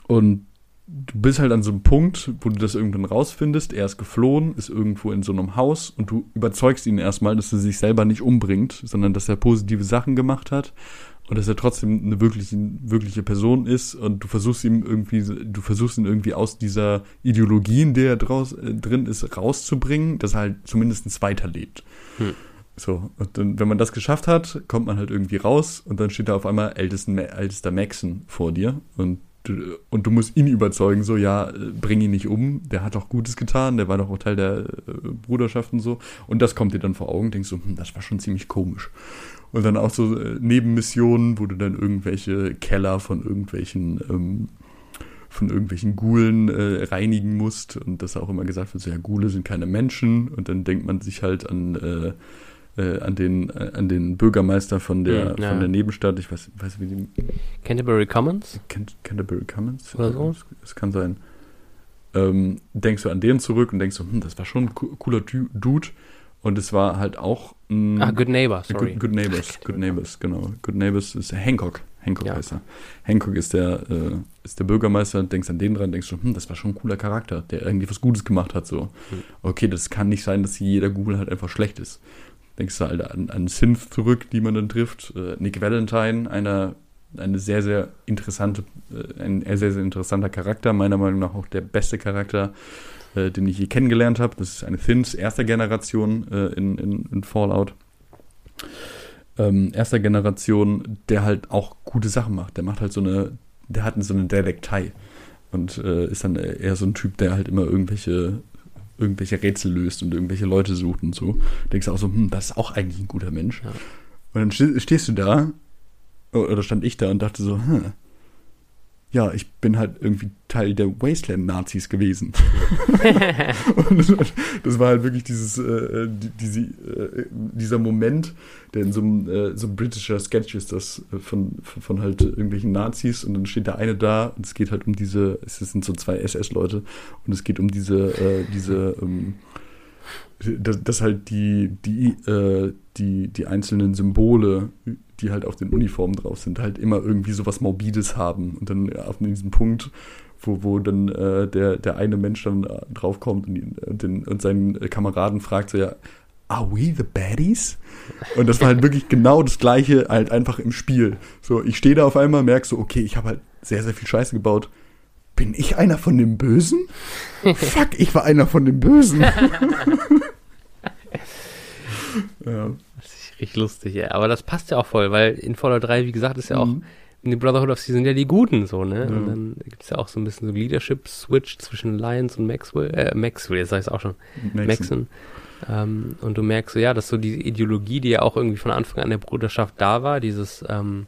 S3: und du bist halt an so einem Punkt, wo du das irgendwann rausfindest. Er ist geflohen, ist irgendwo in so einem Haus und du überzeugst ihn erstmal, dass er sich selber nicht umbringt, sondern dass er positive Sachen gemacht hat und dass er trotzdem eine wirkliche, wirkliche Person ist und du versuchst ihm irgendwie, du versuchst ihn irgendwie aus dieser Ideologie, in der er draus, äh, drin ist, rauszubringen, dass er halt zumindest weiterlebt.
S4: Hm.
S3: So, und dann, wenn man das geschafft hat, kommt man halt irgendwie raus und dann steht da auf einmal ältesten, ältester Maxon vor dir und du, und du musst ihn überzeugen, so, ja, bring ihn nicht um, der hat doch Gutes getan, der war doch auch Teil der äh, Bruderschaft und so. Und das kommt dir dann vor Augen, denkst du, hm, das war schon ziemlich komisch. Und dann auch so äh, Nebenmissionen, wo du dann irgendwelche Keller von irgendwelchen ähm, von irgendwelchen Gulen äh, reinigen musst und dass auch immer gesagt wird, so ja, Gule sind keine Menschen und dann denkt man sich halt an äh, äh, an den äh, an den Bürgermeister von der
S4: Hm, ja.
S3: von der Nebenstadt, ich weiß weiß wie die
S4: Canterbury Commons?
S3: Can Canterbury Commons
S4: Oder so?
S3: Es, kann sein. Ähm, denkst du an den zurück und denkst so, hm, das war schon ein co- cooler Dude und es war halt auch ein
S4: Ah, Good Neighbor, sorry.
S3: Good, Good Neighbors, Good Neighbors, genau. Good Neighbors ist Hancock. Hancock
S4: Ja.
S3: heißt er. Hancock ist der, äh, ist der Bürgermeister, denkst an den dran, denkst du, hm, das war schon ein cooler Charakter, der irgendwie was Gutes gemacht hat, so.
S4: Hm.
S3: Okay, das kann nicht sein, dass jeder Google halt einfach schlecht ist. Denkst du halt an, an Synth zurück, die man dann trifft. Äh, Nick Valentine, einer, eine sehr, sehr interessante, äh, ein sehr, sehr interessanter Charakter, meiner Meinung nach auch der beste Charakter, äh, den ich je kennengelernt habe. Das ist eine Thins erster Generation äh, in, in, in Fallout ähm, erster Generation, der halt auch gute Sachen macht. Der macht halt so eine der hat so eine Detektei und äh, ist dann eher so ein Typ, der halt immer irgendwelche irgendwelche Rätsel löst und irgendwelche Leute sucht und so. Denkst du auch so, hm, das ist auch eigentlich ein guter Mensch.
S4: Ja.
S3: Und dann ste- stehst du da, oder stand ich da und dachte so, hm, ja, ich bin halt irgendwie Teil der Wasteland-Nazis gewesen. und das, war- halt wirklich dieses, äh, die, diese, äh, dieser Moment, der in so einem, äh, so britischer Sketch ist, das äh, von, von, von halt irgendwelchen Nazis und dann steht der eine da und es geht halt um diese, es sind so zwei SS-Leute und es geht um diese, äh, diese, ähm, dass, dass halt die, die, äh, die, die einzelnen Symbole, die halt auf den Uniformen drauf sind, halt immer irgendwie sowas Morbides haben. Und dann auf diesem Punkt, wo, wo dann äh, der, der eine Mensch dann äh, draufkommt und, den, und seinen Kameraden fragt so, ja, are we the baddies? Und das war halt wirklich genau das Gleiche, halt einfach im Spiel. So, ich stehe da auf einmal, merke so, okay, ich habe halt sehr, sehr viel Scheiße gebaut. Bin ich einer von den Bösen? Fuck, ich war einer von den Bösen. ja.
S4: Richtig lustig, ja. Aber das passt ja auch voll, weil in Fallout 3, wie gesagt, ist ja auch,
S3: Mhm.
S4: in die Brotherhood of Steel sind ja die Guten so, ne?
S3: Ja.
S4: Und dann gibt es ja auch so ein bisschen so Leadership-Switch zwischen Lions und Maxwell, äh, Maxwell, jetzt sag ich auch schon, Maxon. Ähm, und du merkst so, ja, dass so diese Ideologie, die ja auch irgendwie von Anfang an der Bruderschaft da war, dieses, ähm,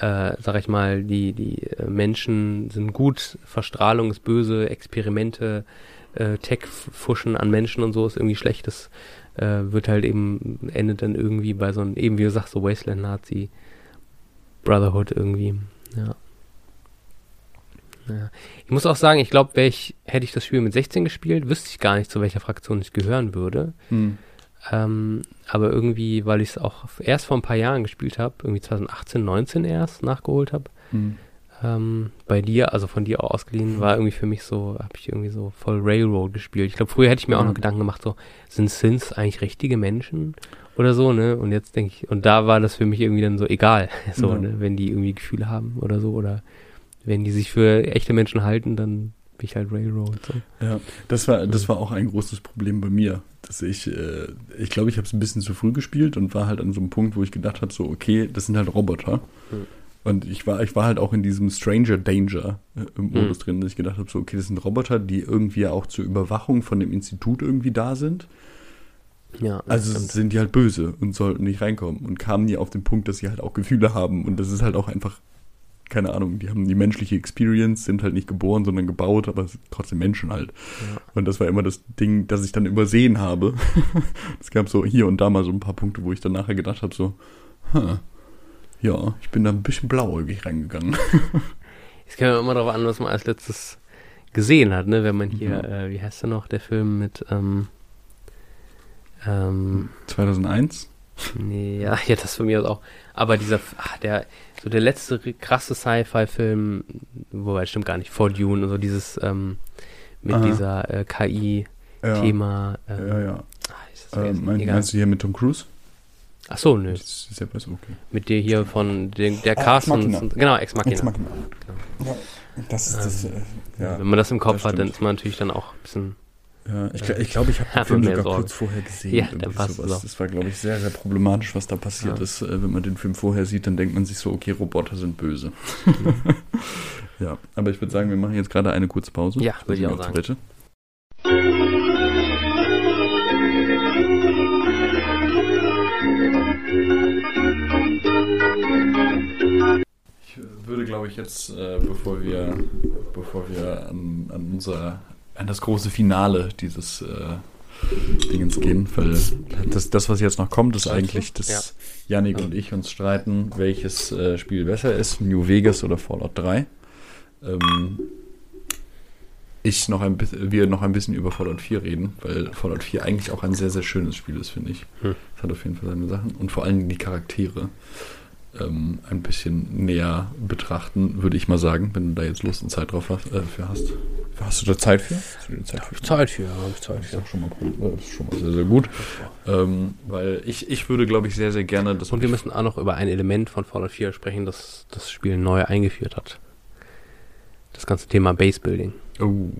S4: äh, sag ich mal, die, die äh, Menschen sind gut, Verstrahlung ist böse, Experimente, äh, Tech-Fuschen an Menschen und so ist irgendwie schlechtes, äh, wird halt eben, endet dann irgendwie bei so einem, eben wie du sagst, so Wasteland-Nazi, Brotherhood irgendwie, ja. Ja. Ich muss auch sagen, ich glaube, ich, hätte ich das Spiel mit 16 gespielt, wüsste ich gar nicht, zu welcher Fraktion ich gehören würde.
S3: Mhm.
S4: Ähm, aber irgendwie, weil ich es auch erst vor ein paar Jahren gespielt habe, irgendwie 2018, 19 erst nachgeholt habe,
S3: Mhm.
S4: Ähm, bei dir, also von dir ausgeliehen, war irgendwie für mich so, habe ich irgendwie so voll Railroad gespielt. Ich glaube, früher hätte ich mir auch noch
S3: Mhm.
S4: Gedanken gemacht, so, sind Sins eigentlich richtige Menschen oder so, ne? Und jetzt denke ich, und da war das für mich irgendwie dann so egal, so,
S3: Ja.
S4: ne? Wenn die irgendwie Gefühle haben oder so, oder wenn die sich für echte Menschen halten, dann bin ich halt Railroad. So.
S3: Ja, das war, das war auch ein großes Problem bei mir, dass ich, äh, ich glaube, ich habe es ein bisschen zu früh gespielt und war halt an so einem Punkt, wo ich gedacht habe, so, okay, das sind halt Roboter.
S4: Hm.
S3: Und ich war, ich war halt auch in diesem Stranger Danger äh, im
S4: Hm.
S3: Modus drin, dass ich gedacht habe, so, okay, das sind Roboter, die irgendwie auch zur Überwachung von dem Institut irgendwie da sind.
S4: Ja,
S3: Also
S4: stimmt.
S3: sind die halt böse und sollten nicht reinkommen und kamen nie auf den Punkt, dass sie halt auch Gefühle haben. Und das ist halt auch einfach, keine Ahnung, die haben die menschliche Experience, sind halt nicht geboren, sondern gebaut, aber trotzdem Menschen halt.
S4: Ja.
S3: Und das war immer das Ding, das ich dann übersehen habe. es gab so hier und da mal so ein paar Punkte, wo ich dann nachher gedacht habe, so, huh, ja, ich bin da ein bisschen blauäugig reingegangen.
S4: Es kommt immer darauf an, was man als letztes gesehen hat, ne? Wenn man hier,
S3: Mhm.
S4: äh, wie heißt der noch, der Film mit, ähm, ähm,
S3: 2001?
S4: nee, ja, ja, das von mir auch. Aber dieser, ach, der, so der letzte krasse Sci-Fi-Film, wobei, stimmt gar nicht, vor Dune, und so dieses, ähm, mit
S3: Aha.
S4: dieser äh, KI-Thema.
S3: Ja,
S4: ähm,
S3: ja, ja.
S4: ist das
S3: Ähm, meinst du hier mit Tom Cruise?
S4: Ach so, nö.
S3: Das ist ja besser, okay.
S4: Mit dir hier von den, der
S3: Ah,
S4: und genau, Ex Machina.
S3: Ex Machina. Ja, das ist das, äh, ja.
S4: Wenn man das im Kopf
S3: das
S4: hat, dann ist man natürlich dann auch ein bisschen
S3: Ja, ich, gl- ich glaube, ich habe den Film sogar
S4: Sorge.
S3: kurz vorher gesehen.
S4: Ja, dann passt auch.
S3: Das war, glaube ich, sehr, sehr problematisch, was da passiert
S4: Ja.
S3: ist. Äh, Wenn man den Film vorher sieht, dann denkt man sich so, okay, Roboter sind böse. ja, aber ich würde sagen, wir machen jetzt gerade eine kurze Pause.
S4: Ja, würde ich auch sagen.
S3: Toilette. Würde, glaube ich, jetzt, äh, bevor wir, bevor wir an, an unser, an das große Finale dieses äh, Dingens gehen, weil das, das, was jetzt noch kommt, ist eigentlich, dass Yannick und ich uns streiten, welches äh, Spiel besser ist, New Vegas oder Fallout 3. Ähm, ich noch ein bisschen, wir noch ein bisschen über Fallout 4 reden, weil Fallout 4 eigentlich auch ein sehr, sehr schönes Spiel ist, finde ich.
S4: Hm.
S3: Es hat auf jeden Fall seine Sachen und vor allem die Charaktere ähm, ein bisschen näher betrachten, würde ich mal sagen, wenn du da jetzt Lust und Zeit drauf hast, äh, für hast. Hast du da Zeit für? Hast du Zeit für?
S4: Zeit für, habe ich Zeit
S3: Das ist schon mal, äh, das ist schon mal sehr, sehr gut. Ähm, weil ich, ich würde, glaube ich, sehr, sehr gerne das.
S4: Und wir müssen auch noch über ein Element von Fallout 4 sprechen, das das Spiel neu eingeführt hat. Das ganze Thema Base Building.
S3: Oh,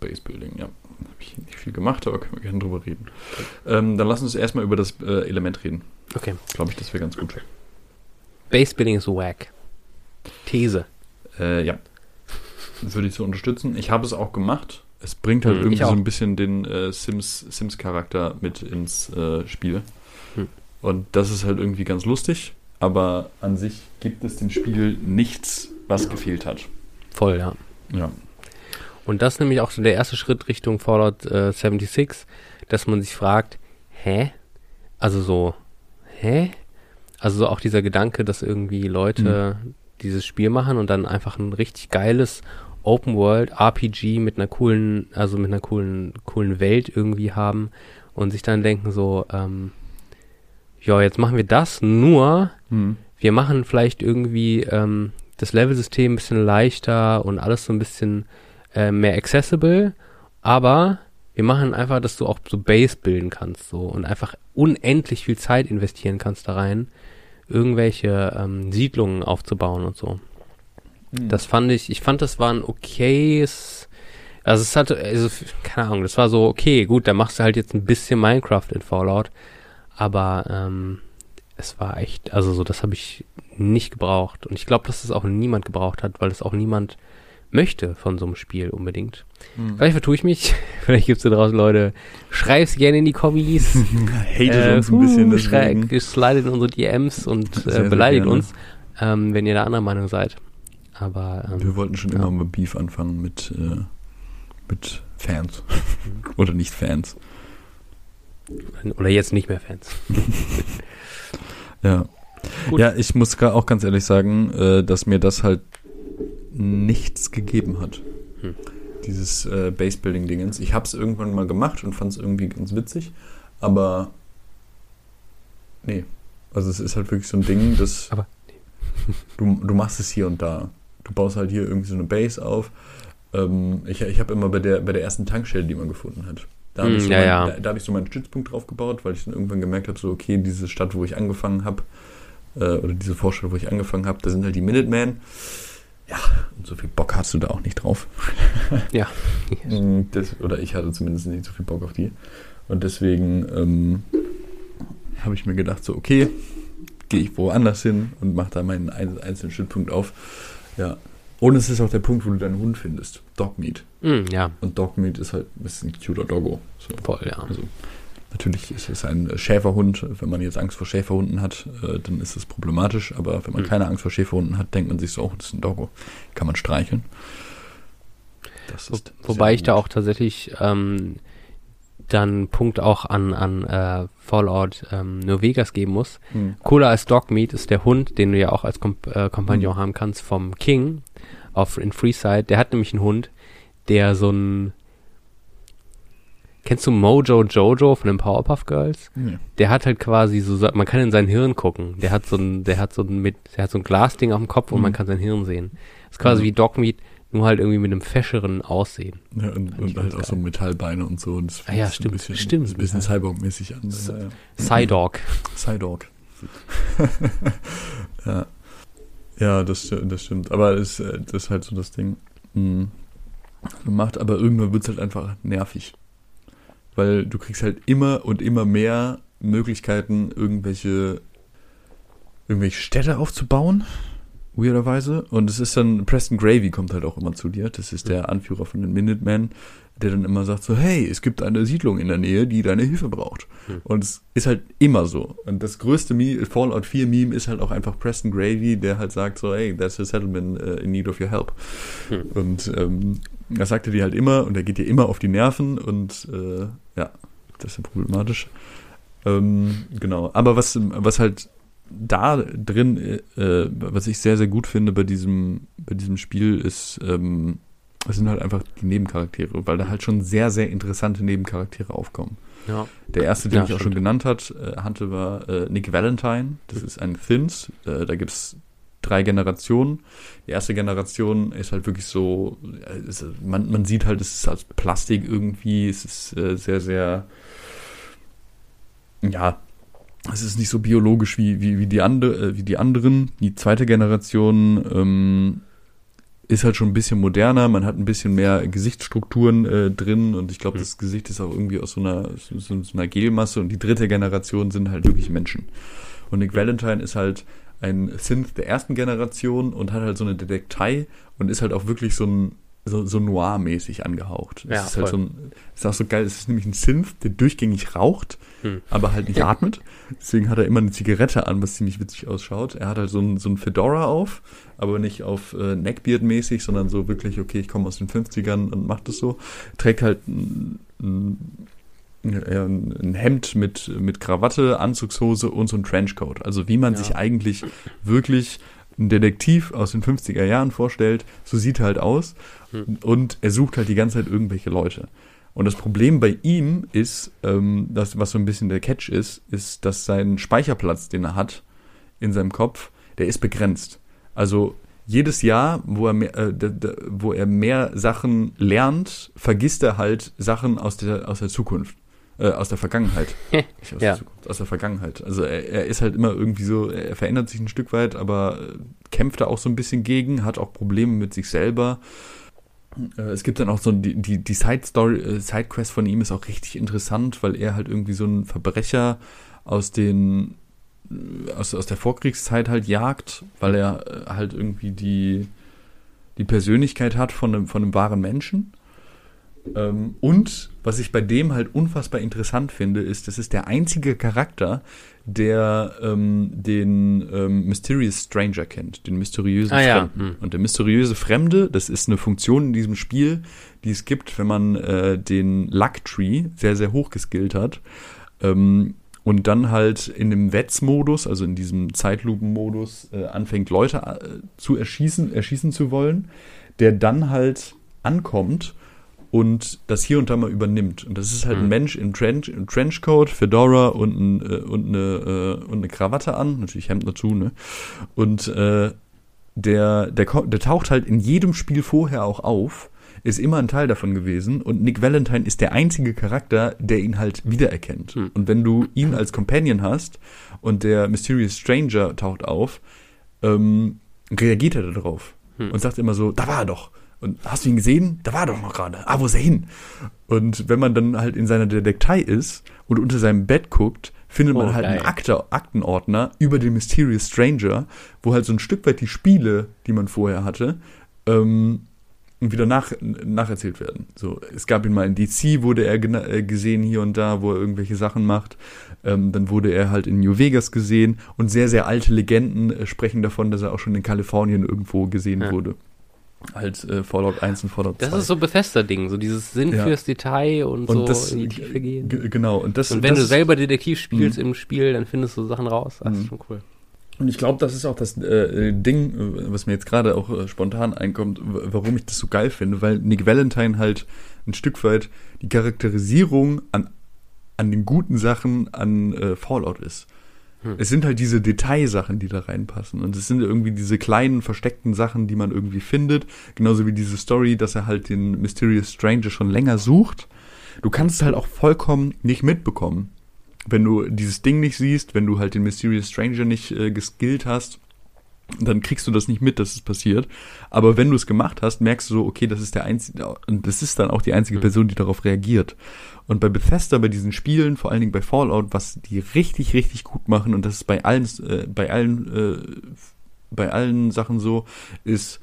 S3: Base Building, ja. Habe ich nicht viel gemacht, aber können wir gerne drüber reden. Ähm, dann lass uns erstmal über das äh, Element reden.
S4: Okay.
S3: Glaube ich, das wäre ganz gut.
S4: Base Building ist wack. These.
S3: Äh, ja. Würde ich so unterstützen. Ich habe es auch gemacht. Es bringt halt
S4: Hm,
S3: irgendwie so ein bisschen den äh, Sims, Sims-Charakter mit ins äh, Spiel.
S4: Hm.
S3: Und das ist halt irgendwie ganz lustig. Aber an sich gibt es dem Spiel nichts, was gefehlt hat.
S4: Voll, ja.
S3: Ja.
S4: Und das ist nämlich auch so der erste Schritt Richtung Fallout äh, 76, dass man sich fragt, hä? Also so, hä? Also so auch dieser Gedanke, dass irgendwie Leute dieses Spiel machen und dann einfach ein richtig geiles Open World RPG mit einer coolen, also mit einer coolen, coolen Welt irgendwie haben und sich dann denken so, ähm, ja, jetzt machen wir das, nur
S3: Hm.
S4: wir machen vielleicht irgendwie ähm, das Levelsystem ein bisschen leichter und alles so ein bisschen äh, mehr accessible, aber wir machen einfach, dass du auch so Base bilden kannst so und einfach unendlich viel Zeit investieren kannst da rein, irgendwelche ähm, Siedlungen aufzubauen und so.
S3: Hm.
S4: Das fand ich, ich fand, das war ein okayes, also es hatte, also, keine Ahnung, das war so, okay, gut, da machst du halt jetzt ein bisschen Minecraft in Fallout, aber ähm, es war echt, also so, das habe ich nicht gebraucht. Und ich glaube, dass das auch niemand gebraucht hat, weil das auch niemand möchte von so einem Spiel unbedingt.
S3: Hm.
S4: Vielleicht vertue ich mich, vielleicht gibt es da draußen Leute, schreib's gerne in die Kommis.
S3: Hatet uns ein bisschen
S4: uh, schrei-
S3: deswegen.
S4: Slidet in unsere DMs und äh, beleidigt uns, ähm, wenn ihr da anderer Meinung seid. Aber ähm,
S3: Wir wollten schon
S4: Ja.
S3: immer mal Beef anfangen mit, äh, mit Fans. Oder nicht Fans.
S4: oder jetzt nicht mehr Fans.
S3: Ja.
S4: Gut.
S3: Ja, ich muss auch ganz ehrlich sagen, äh, dass mir das halt nichts gegeben hat.
S4: Hm.
S3: Dieses äh, Base-Building-Dingens. Ich habe es irgendwann mal gemacht und fand es irgendwie ganz witzig, aber nee. Also es ist halt wirklich so ein Ding, das
S4: Aber
S3: du, du machst es hier und da. Du baust halt hier irgendwie so eine Base auf. Ähm, ich ich habe immer bei der, bei der ersten Tankstelle, die man gefunden hat. Da habe
S4: Hm,
S3: ich, so
S4: ja,
S3: mein,
S4: ja.
S3: da, da hab ich so meinen Stützpunkt drauf gebaut, weil ich dann irgendwann gemerkt habe, so okay, diese Stadt, wo ich angefangen habe, äh, oder diese Vorstadt, wo ich angefangen habe, da sind halt die Minutemen. Ja, und so viel Bock hast du da auch nicht drauf.
S4: Ja.
S3: Mm, Das, oder ich hatte zumindest nicht so viel Bock auf die. Und deswegen ähm, habe ich mir gedacht, so, okay, gehe ich woanders hin und mache da meinen ein, einzelnen Stützpunkt auf. Ja. Und es ist auch der Punkt, wo du deinen Hund findest. Dogmeat.
S4: Hm, ja,
S3: Und Dogmeat ist halt ein cuter Doggo. So.
S4: voll, ja.
S3: Also natürlich ist es ein Schäferhund. Wenn man jetzt Angst vor Schäferhunden hat, äh, dann ist es problematisch. Aber wenn man
S4: Mhm.
S3: keine Angst vor Schäferhunden hat, denkt man sich so, oh, das ist ein Doggo. Kann man streicheln. Das
S4: Wo,
S3: ist
S4: wobei
S3: sehr
S4: ich da auch tatsächlich ähm, dann einen Punkt auch an, an äh, Fallout ähm, New Vegas geben muss.
S3: Hm.
S4: Cooler als Dogmeat ist der Hund, den du ja auch als Komp äh, Kompagnon
S3: Mhm.
S4: haben kannst vom King auf in Freeside. Der hat nämlich einen Hund, der so ein Kennst du Mojo Jojo von den Powerpuff Girls?
S3: Nee.
S4: Der hat halt quasi so, man kann in sein Hirn gucken. Der hat so ein, der hat so ein mit, der hat so ein Glasding auf dem Kopf und
S3: Mhm.
S4: man kann sein Hirn sehen. ist quasi
S3: Ja.
S4: wie Dogmeat, nur halt irgendwie mit einem fescheren Aussehen.
S3: Ja, und, und halt
S4: ganz
S3: auch so Metallbeine und so. Und das
S4: Ah ja,
S3: fühlt sich
S4: stimmt,
S3: Ein bisschen,
S4: stimmt,
S3: Ein bisschen
S4: ja.
S3: Cyborg-mäßig an.
S4: So-
S3: Ja, ja.
S4: Psydog.
S3: Cyborg. ja. ja, das, das stimmt. Aber das, äh, das ist halt so das Ding. Mhm. Macht, aber irgendwann wird es halt einfach nervig. Weil du kriegst halt immer und immer mehr Möglichkeiten, irgendwelche, irgendwelche Städte aufzubauen. Weirderweise. Und es ist dann, Preston Gravy kommt halt auch immer zu dir. Das ist der Anführer von den Minutemen, der dann immer sagt so, hey, es gibt eine Siedlung in der Nähe, die deine Hilfe braucht.
S4: Hm.
S3: Und es ist halt immer so. Und das größte Meme, Fallout 4 Meme ist halt auch einfach Preston Gravy, der halt sagt so, hey, that's a settlement uh, in need of your help.
S4: Hm.
S3: Und ähm, das sagt er dir halt immer und er geht dir immer auf die Nerven und äh, ja, das ist ja problematisch. Ähm, genau. Aber was, was halt da drin, äh, was ich sehr, sehr gut finde bei diesem, bei diesem Spiel, ist, ähm, es sind halt einfach die Nebencharaktere, weil da halt schon sehr, sehr interessante Nebencharaktere aufkommen.
S4: Ja.
S3: Der erste, den
S4: Ja,
S3: ich auch
S4: stimmt.
S3: schon genannt hat, äh, hatte, war äh, Nick Valentine. Das ist ein Thins. Äh, da gibt's drei Generationen. Die erste Generation ist halt wirklich so, ist, man, man sieht halt, es ist als Plastik irgendwie, es ist äh, sehr, sehr, ja, es ist nicht so biologisch wie, wie, wie, die, andere, äh, wie die anderen. Die zweite Generation ähm, ist halt schon ein bisschen moderner, man hat ein bisschen mehr Gesichtsstrukturen äh, drin und ich glaube,
S4: Hm.
S3: das Gesicht ist auch irgendwie aus so einer, so, so einer Gelmasse und die dritte Generation sind halt wirklich Menschen. Und Nick Valentine ist halt ein Synth der ersten Generation und hat halt so eine Detektei und ist halt auch wirklich so ein so, so noir-mäßig angehaucht.
S4: Ja,
S3: ist halt so
S4: voll.
S3: ein, ist auch so geil, es ist nämlich ein Synth, der durchgängig raucht,
S4: Hm.
S3: aber halt nicht atmet. Deswegen hat er immer eine Zigarette an, was ziemlich witzig ausschaut. Er hat halt so ein, so ein Fedora auf, aber nicht auf äh, Neckbeard-mäßig, sondern so wirklich, okay, ich komme aus den 50ern und macht das so. Trägt halt ein, ein, ein Hemd mit, mit Krawatte, Anzugshose und so ein Trenchcoat. Also wie man
S4: Ja.
S3: sich eigentlich wirklich einen Detektiv aus den 50er Jahren vorstellt, so sieht er halt aus.
S4: Hm.
S3: Und er sucht halt die ganze Zeit irgendwelche Leute. Und das Problem bei ihm ist, ähm, das, was so ein bisschen der Catch ist, ist, dass sein Speicherplatz, den er hat in seinem Kopf, der ist begrenzt. Also jedes Jahr, wo er mehr, äh, wo er mehr Sachen lernt, vergisst er halt Sachen aus der, aus der Zukunft. Äh, aus der Vergangenheit. Aus
S4: Ja.
S3: der aus der Vergangenheit. Also er, er ist halt immer irgendwie so, er verändert sich ein Stück weit, aber äh, kämpft da auch so ein bisschen gegen, hat auch Probleme mit sich selber. Äh, Es gibt dann auch so die, die, die Side-Story, äh, Sidequest von ihm ist auch richtig interessant, weil er halt irgendwie so ein Verbrecher aus den aus, aus der Vorkriegszeit halt jagt, weil er halt irgendwie die, die Persönlichkeit hat von einem, von einem wahren Menschen. Ähm, und was ich bei dem halt unfassbar interessant finde, ist, das ist der einzige Charakter, der ähm, den ähm, Mysterious Stranger kennt, den mysteriösen
S4: Ah ja,
S3: Fremden.
S4: hm.
S3: Und der mysteriöse Fremde, das ist eine Funktion in diesem Spiel, die es gibt, wenn man äh, den Luck Tree sehr, sehr hoch geskillt hat. Ähm, und dann halt in dem Wetz-Modus, also in diesem Zeitlupen-Modus, äh, anfängt, Leute äh, zu erschießen, erschießen zu wollen, der dann halt ankommt und das hier und da mal übernimmt. Und das ist halt ein
S4: Mhm.
S3: Mensch im, Trench, im Trenchcoat, Fedora und, ein, äh, und, eine, äh, und eine Krawatte an, natürlich Hemd dazu, ne? Und äh, der, der, der taucht halt in jedem Spiel vorher auch auf, ist immer ein Teil davon gewesen und Nick Valentine ist der einzige Charakter, der ihn halt wiedererkennt.
S4: Hm.
S3: Und wenn du ihn als Companion hast und der Mysterious Stranger taucht auf, ähm, reagiert er darauf
S4: Hm.
S3: und sagt immer so, da war er doch. Und hast du ihn gesehen? Da war er doch noch gerade. Ah, wo ist er hin? Und wenn man dann halt in seiner Detektei ist und unter seinem Bett guckt, findet man
S4: Oh,
S3: halt einen
S4: geil.
S3: Akte, Aktenordner über den Mysterious Stranger, wo halt so ein Stück weit die Spiele, die man vorher hatte, ähm, wieder nach, nacherzählt werden. So, es gab ihn mal in DC, wurde er äh, gesehen hier und da, wo er irgendwelche Sachen macht. Ähm, dann wurde er halt in New Vegas gesehen und sehr, sehr alte Legenden äh, sprechen davon, dass er auch schon in Kalifornien irgendwo gesehen
S4: Ja.
S3: wurde. Als äh, Fallout 1 und Fallout 2.
S4: Das ist so Bethesda-Ding, so dieses Sinn
S3: Ja.
S4: fürs Detail und,
S3: und
S4: so
S3: das,
S4: in die Tiefe gehen.
S3: Genau, und das
S4: Und wenn
S3: das,
S4: du selber Detektiv spielst
S3: Mhm.
S4: im Spiel, dann findest du Sachen raus. Das
S3: Mhm.
S4: ist schon cool.
S3: Und ich glaube, das ist auch das äh, Ding, äh, was mir jetzt gerade auch äh, spontan einkommt, warum ich das so geil finde, weil Nick Valentine halt ein Stück weit die Charakterisierung an, an den guten Sachen an äh, Fallout ist.
S4: Hm.
S3: Es sind halt diese Detailsachen, die da reinpassen. Und es sind irgendwie diese kleinen, versteckten Sachen, die man irgendwie findet. Genauso wie diese Story, dass er halt den Mysterious Stranger schon länger sucht. Du kannst es halt auch vollkommen nicht mitbekommen wenn du dieses Ding nicht siehst, wenn du halt den Mysterious Stranger nicht äh, geskillt hast, dann kriegst du das nicht mit, dass es passiert. Aber wenn du es gemacht hast, merkst du so, okay, das ist der einzige, und das ist dann auch die einzige
S4: Mhm.
S3: Person, die darauf reagiert. Und bei Bethesda, bei diesen Spielen, vor allen Dingen bei Fallout, was die richtig, richtig gut machen, und das ist bei allen, äh, bei allen, äh, bei allen Sachen so, ist,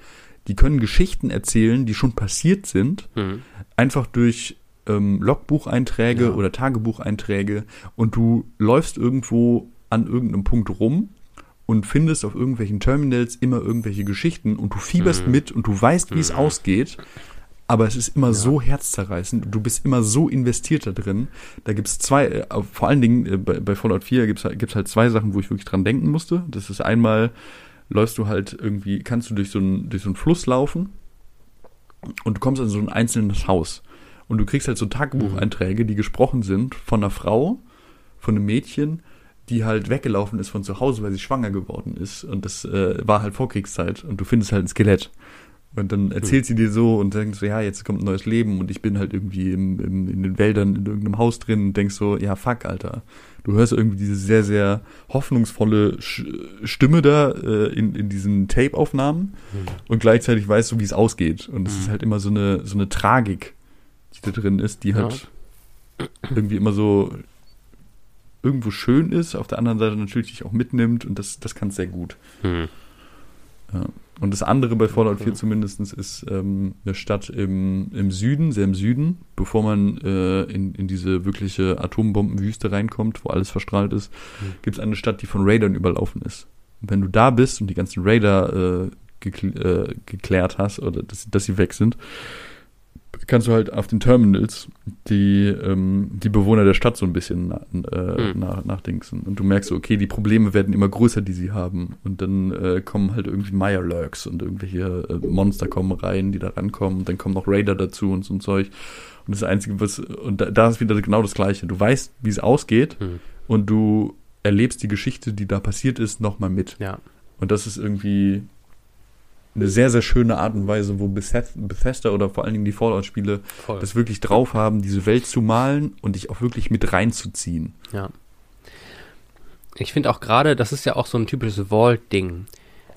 S3: die können Geschichten erzählen, die schon passiert sind,
S4: Mhm.
S3: einfach durch ähm, Logbucheinträge
S4: Ja.
S3: oder Tagebucheinträge und du läufst irgendwo an irgendeinem Punkt rum und findest auf irgendwelchen Terminals immer irgendwelche Geschichten und du fieberst
S4: Mhm.
S3: mit und du weißt, wie es
S4: Mhm.
S3: ausgeht, aber es ist immer
S4: Ja.
S3: so herzzerreißend, du bist immer so investiert da drin. Da gibt's zwei, äh, vor allen Dingen äh, bei, bei Fallout 4 gibt's halt- gibt's halt zwei Sachen, wo ich wirklich dran denken musste. Das ist einmal, läufst du halt irgendwie, kannst du durch so einen, durch so einen Fluss laufen und du kommst an so ein einzelnes Haus. Und du kriegst halt so Tagebucheinträge, die gesprochen sind von einer Frau, von einem Mädchen, die halt weggelaufen ist von zu Hause, weil sie schwanger geworden ist. Und das äh, war halt Vorkriegszeit. Und du findest halt ein Skelett. Und dann erzählt sie dir so und denkst so, ja, jetzt kommt ein neues Leben und ich bin halt irgendwie im, im, in den Wäldern in irgendeinem Haus drin und denkst so, ja, fuck, Alter. Du hörst irgendwie diese sehr, sehr hoffnungsvolle Stimme da äh, in, in diesen Tape-Aufnahmen
S4: Mhm.
S3: und gleichzeitig weißt du, wie es ausgeht. Und es
S4: Mhm.
S3: ist halt immer so eine, so eine Tragik, die da drin ist, die
S4: Ja.
S3: halt irgendwie immer so irgendwo schön ist, auf der anderen Seite natürlich dich auch mitnimmt und das, das kann es sehr gut.
S4: Hm.
S3: Ja. Und das andere bei Fallout 4
S4: Okay.
S3: zumindest ist ähm, eine Stadt im, im Süden, sehr im Süden, bevor man äh, in, in diese wirkliche Atombombenwüste reinkommt, wo alles verstrahlt ist,
S4: Mhm.
S3: gibt es eine Stadt, die von Raidern überlaufen ist. Und wenn du da bist und die ganzen Raider äh, gekl äh, geklärt hast oder dass, dass sie weg sind, kannst du halt auf den Terminals die, ähm, die Bewohner der Stadt so ein bisschen äh,
S4: Hm.
S3: nach, nachdingsen. Und du merkst so, okay, die Probleme werden immer größer, die sie haben. Und dann äh, kommen halt irgendwie Mirelurks und irgendwelche äh, Monster kommen rein, die da rankommen. Und dann kommen noch Raider dazu und so ein Zeug. Und das Einzige, was, und da, da ist wieder genau das Gleiche. Du weißt, wie es ausgeht
S4: Hm.
S3: und du erlebst die Geschichte, die da passiert ist, nochmal mit.
S4: Ja.
S3: Und das ist irgendwie eine sehr, sehr schöne Art und Weise, wo Bethesda, oder vor allen Dingen die Fallout-Spiele das wirklich drauf haben, diese Welt zu malen und dich auch wirklich mit reinzuziehen.
S4: Ja. Ich finde auch gerade, das ist ja auch so ein typisches Vault-Ding.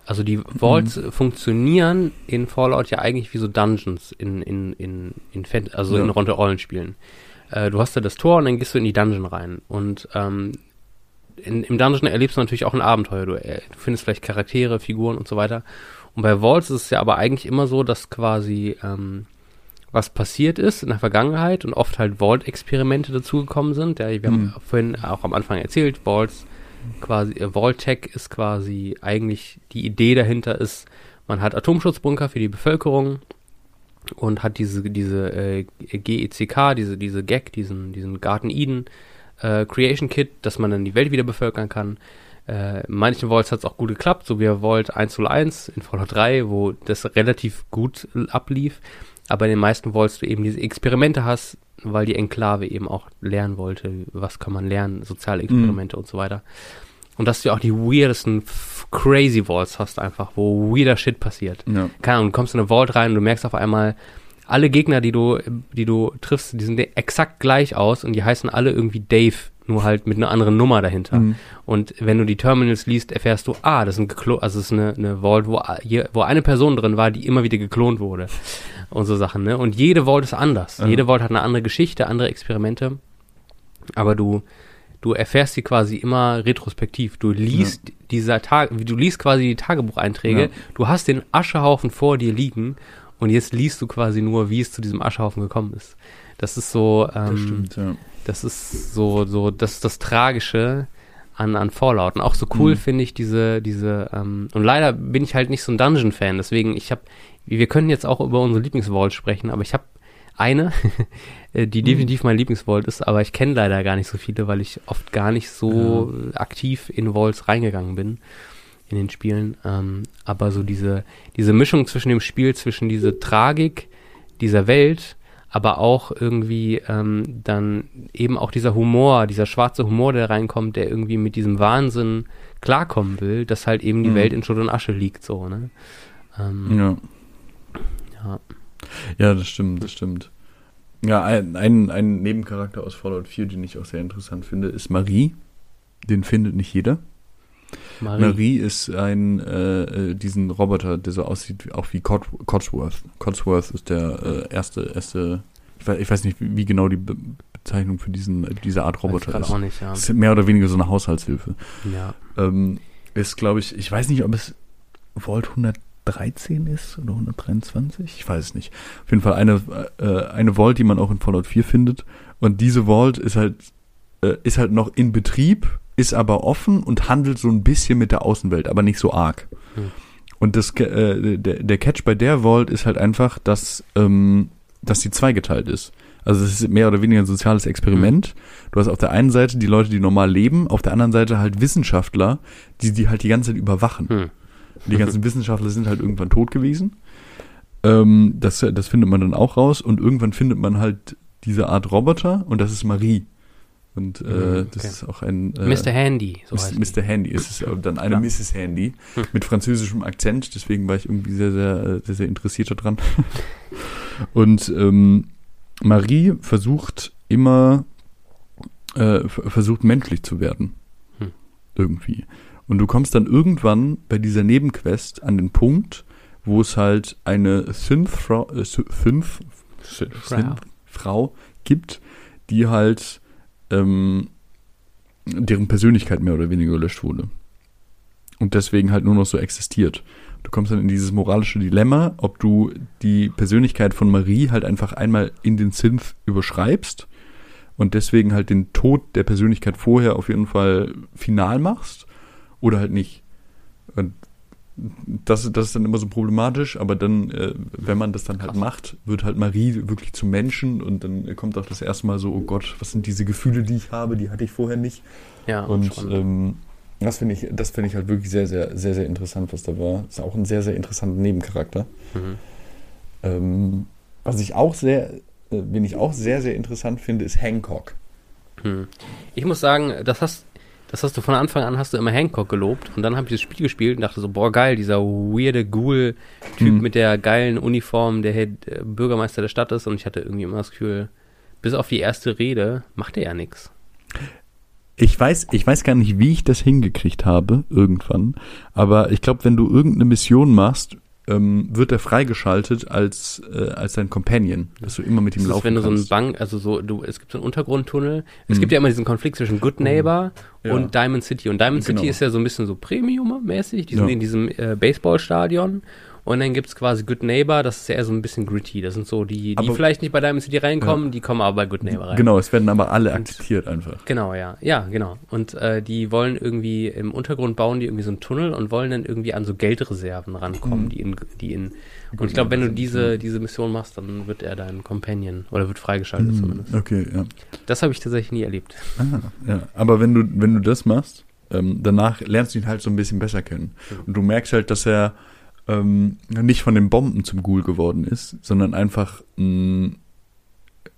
S4: Also die Vaults
S3: Mhm.
S4: funktionieren in Fallout ja eigentlich wie so Dungeons in, in, in, in Fan also
S3: Ja.
S4: in Rollenspielen. Äh, du hast da das Tor und dann gehst du in die Dungeon rein. Und ähm, in, im Dungeon erlebst du natürlich auch ein Abenteuer. Du, äh, du findest vielleicht Charaktere, Figuren und so weiter. Und bei Vaults ist es ja aber eigentlich immer so, dass quasi ähm, was passiert ist in der Vergangenheit und oft halt Vault-Experimente dazugekommen sind. Ja, wir haben
S3: Mhm.
S4: vorhin auch am Anfang erzählt, Vaults quasi, äh, Vault-Tech ist quasi eigentlich die Idee dahinter ist, man hat Atomschutzbunker für die Bevölkerung und hat diese, diese äh, GECK, diese, diese GAG, diesen, diesen Garten Eden äh, Creation Kit, dass man dann die Welt wieder bevölkern kann. Äh, in manchen Vaults hat es auch gut geklappt, so wie Vault 101 in Fallout 3, wo das relativ gut äh, ablief. Aber in den meisten Vaults du eben diese Experimente hast, weil die Enklave eben auch lernen wollte, was kann man lernen, soziale Experimente und so weiter. Und dass du auch die weirdesten, crazy Vaults hast einfach, wo weirder Shit passiert
S3: Ja.
S4: keine Ahnung, du kommst in eine Vault rein und du merkst auf einmal, alle Gegner, die du, die du triffst, die sehen exakt gleich aus und die heißen alle irgendwie Dave, nur halt mit einer anderen Nummer dahinter.
S3: Mhm.
S4: Und wenn du die Terminals liest, erfährst du, ah, das ist ein geklo also es ist eine, eine Vault, wo, hier, wo eine Person drin war, die immer wieder geklont wurde. Und so Sachen, ne? Und jede Vault ist anders.
S3: Ja.
S4: Jede Vault hat eine andere Geschichte, andere Experimente. Aber du, du erfährst sie quasi immer retrospektiv. Du liest dieser Tag, du liest quasi die Tagebucheinträge.
S3: Ja.
S4: Du hast den Aschehaufen vor dir liegen und jetzt liest du quasi nur, wie es zu diesem Aschehaufen gekommen ist. Das ist so, ähm,
S3: Das stimmt, ja.
S4: Das ist so, so, das ist das Tragische an, an Fallout. Und auch so cool
S3: Mhm.
S4: finde ich diese, diese, ähm, und leider bin ich halt nicht so ein Dungeon-Fan, deswegen, ich habe, wir können jetzt auch über unsere Lieblingsvault sprechen, aber ich habe eine, äh, die
S3: Mhm.
S4: definitiv mein Lieblingsvault ist, aber ich kenne leider gar nicht so viele, weil ich oft gar nicht so aktiv in Vaults reingegangen bin in den Spielen. Ähm, aber so diese, diese Mischung zwischen dem Spiel, zwischen diese Tragik dieser Welt, aber auch irgendwie ähm, dann eben auch dieser Humor, dieser schwarze Humor, der reinkommt, der irgendwie mit diesem Wahnsinn klarkommen will, dass halt eben die
S3: Mhm.
S4: Welt in Schutt und Asche liegt, so, ne? Ähm,
S3: Ja.
S4: ja.
S3: ja, das stimmt, das stimmt. Ja, ein, ein, ein Nebencharakter aus Fallout 4, den ich auch sehr interessant finde, ist Marie. Den findet nicht jeder.
S4: Marie.
S3: Marie ist ein, äh, äh, diesen Roboter, der so aussieht, wie, auch wie Cod Codsworth. Codsworth ist der äh, erste, erste, ich weiß, ich weiß nicht, wie, genau die Be Bezeichnung für diesen, diese Art Roboter ist.
S4: auch nicht, ja.
S3: Das ist mehr oder weniger so eine Haushaltshilfe.
S4: ja.
S3: Ähm, ist, glaube ich, ich weiß nicht, ob es Vault 113 ist oder 123, ich weiß es nicht. Auf jeden Fall eine, äh, eine Vault, die man auch in Fallout 4 findet. Und diese Vault ist halt, äh, ist halt noch in Betrieb, ist aber offen und handelt so ein bisschen mit der Außenwelt, aber nicht so arg.
S4: Hm.
S3: Und das, äh, der, der Catch bei der Vault ist halt einfach, dass, ähm, dass sie zweigeteilt ist. Also es ist mehr oder weniger ein soziales Experiment. Du hast auf der einen Seite die Leute, die normal leben, auf der anderen Seite halt Wissenschaftler, die die halt die ganze Zeit überwachen.
S4: Hm.
S3: Die ganzen Wissenschaftler sind halt irgendwann tot gewesen. Ähm, das, das findet man dann auch raus. Und irgendwann findet man halt diese Art Roboter und das ist Marie. Und äh,
S4: Mhm,
S3: das
S4: okay.
S3: ist auch ein äh,
S4: Mr. Handy, so heißt
S3: Mr. Handy. Es ist äh, dann eine
S4: Ja.
S3: Mrs. Handy
S4: Hm.
S3: mit französischem Akzent. Deswegen war ich irgendwie sehr, sehr, äh, sehr, sehr interessiert daran. Und ähm, Marie versucht immer, äh, versucht menschlich zu werden.
S4: Hm.
S3: Irgendwie. Und du kommst dann irgendwann bei dieser Nebenquest an den Punkt, wo es halt eine Synth-Frau äh, Sy- Synth. Synth Frau gibt, die halt ähm, deren Persönlichkeit mehr oder weniger gelöscht wurde. Und deswegen halt nur noch so existiert. Du kommst dann in dieses moralische Dilemma, ob du die Persönlichkeit von Marie halt einfach einmal in den Synth überschreibst und deswegen halt den Tod der Persönlichkeit vorher auf jeden Fall final machst oder halt nicht. Das, das ist dann immer so problematisch, aber dann, äh, wenn man das dann halt macht, wird halt Marie wirklich zum Menschen und dann kommt auch das erste Mal so, oh Gott, was sind diese Gefühle, die ich habe, die hatte ich vorher nicht.
S4: Ja,
S3: Und ähm, das finde ich, das finde ich halt wirklich sehr, sehr, sehr, sehr interessant, was da war. Ist auch ein sehr, sehr interessanter Nebencharakter.
S4: Mhm.
S3: Ähm, was ich auch sehr, äh, wen ich auch sehr, sehr interessant finde, ist Hancock.
S4: Hm. Ich muss sagen, das hast, das hast du von Anfang an hast du immer Hancock gelobt und dann habe ich das Spiel gespielt und dachte so, boah geil, dieser weirde Ghoul-Typ
S3: Mhm.
S4: mit der geilen Uniform, der hier äh, Bürgermeister der Stadt ist und ich hatte irgendwie immer das Gefühl, bis auf die erste Rede macht er ja nichts.
S3: Ich weiß, ich weiß gar nicht, wie ich das hingekriegt habe, irgendwann. Aber ich glaube, wenn du irgendeine Mission machst, ähm, wird er freigeschaltet als, äh, als dein Companion, dass du immer mit ihm
S4: Das ist,
S3: laufen
S4: wenn du so einen. Bank, also so, du, es gibt so einen Untergrundtunnel. Es
S3: Mhm.
S4: gibt ja immer diesen Konflikt zwischen Good Neighbor
S3: Ja.
S4: und Diamond City. Und Diamond City
S3: Genau.
S4: ist ja so ein bisschen so Premium-mäßig. Die sind
S3: Ja.
S4: in diesem äh, Baseballstadion. Und dann gibt's quasi Good Neighbor, das ist ja eher so ein bisschen gritty. Das sind so die, die
S3: Aber-
S4: vielleicht nicht bei Diamond City reinkommen, die kommen aber bei Good Neighbor rein.
S3: Genau, es werden aber alle
S4: Und-
S3: akzeptiert einfach.
S4: Genau, ja. Ja, genau. Und äh, die wollen irgendwie im Untergrund bauen die irgendwie so einen Tunnel und wollen dann irgendwie an so Geldreserven rankommen,
S3: Mhm.
S4: die in, die in und ich glaube, wenn du diese, diese Mission machst, dann wird er dein Companion oder wird freigeschaltet
S3: Mhm,
S4: zumindest.
S3: Okay, ja.
S4: Das habe ich tatsächlich nie erlebt.
S3: Ah, ja. Aber wenn du, wenn du das machst, ähm, danach lernst du ihn halt so ein bisschen besser kennen. Und du merkst halt, dass er ähm, nicht von den Bomben zum Ghoul geworden ist, sondern einfach mh,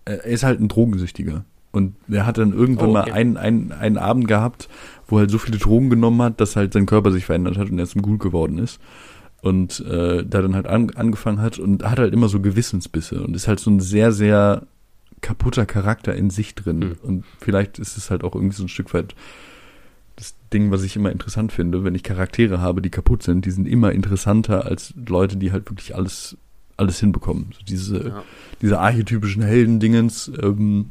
S3: er ist halt ein Drogensüchtiger. Und er hat dann irgendwann
S4: Oh,
S3: mal
S4: okay.
S3: einen, einen, einen Abend gehabt, wo er halt so viele Drogen genommen hat, dass halt sein Körper sich verändert hat und er zum Ghoul geworden ist. Und äh, da dann halt an, angefangen hat und hat halt immer so Gewissensbisse und ist halt so ein sehr, sehr kaputter Charakter in sich drin.
S4: Hm.
S3: Und vielleicht ist es halt auch irgendwie so ein Stück weit Ding, was ich immer interessant finde, wenn ich Charaktere habe, die kaputt sind, die sind immer interessanter als Leute, die halt wirklich alles, alles hinbekommen. So diese,
S4: Ja.
S3: diese archetypischen Heldendingens, ähm,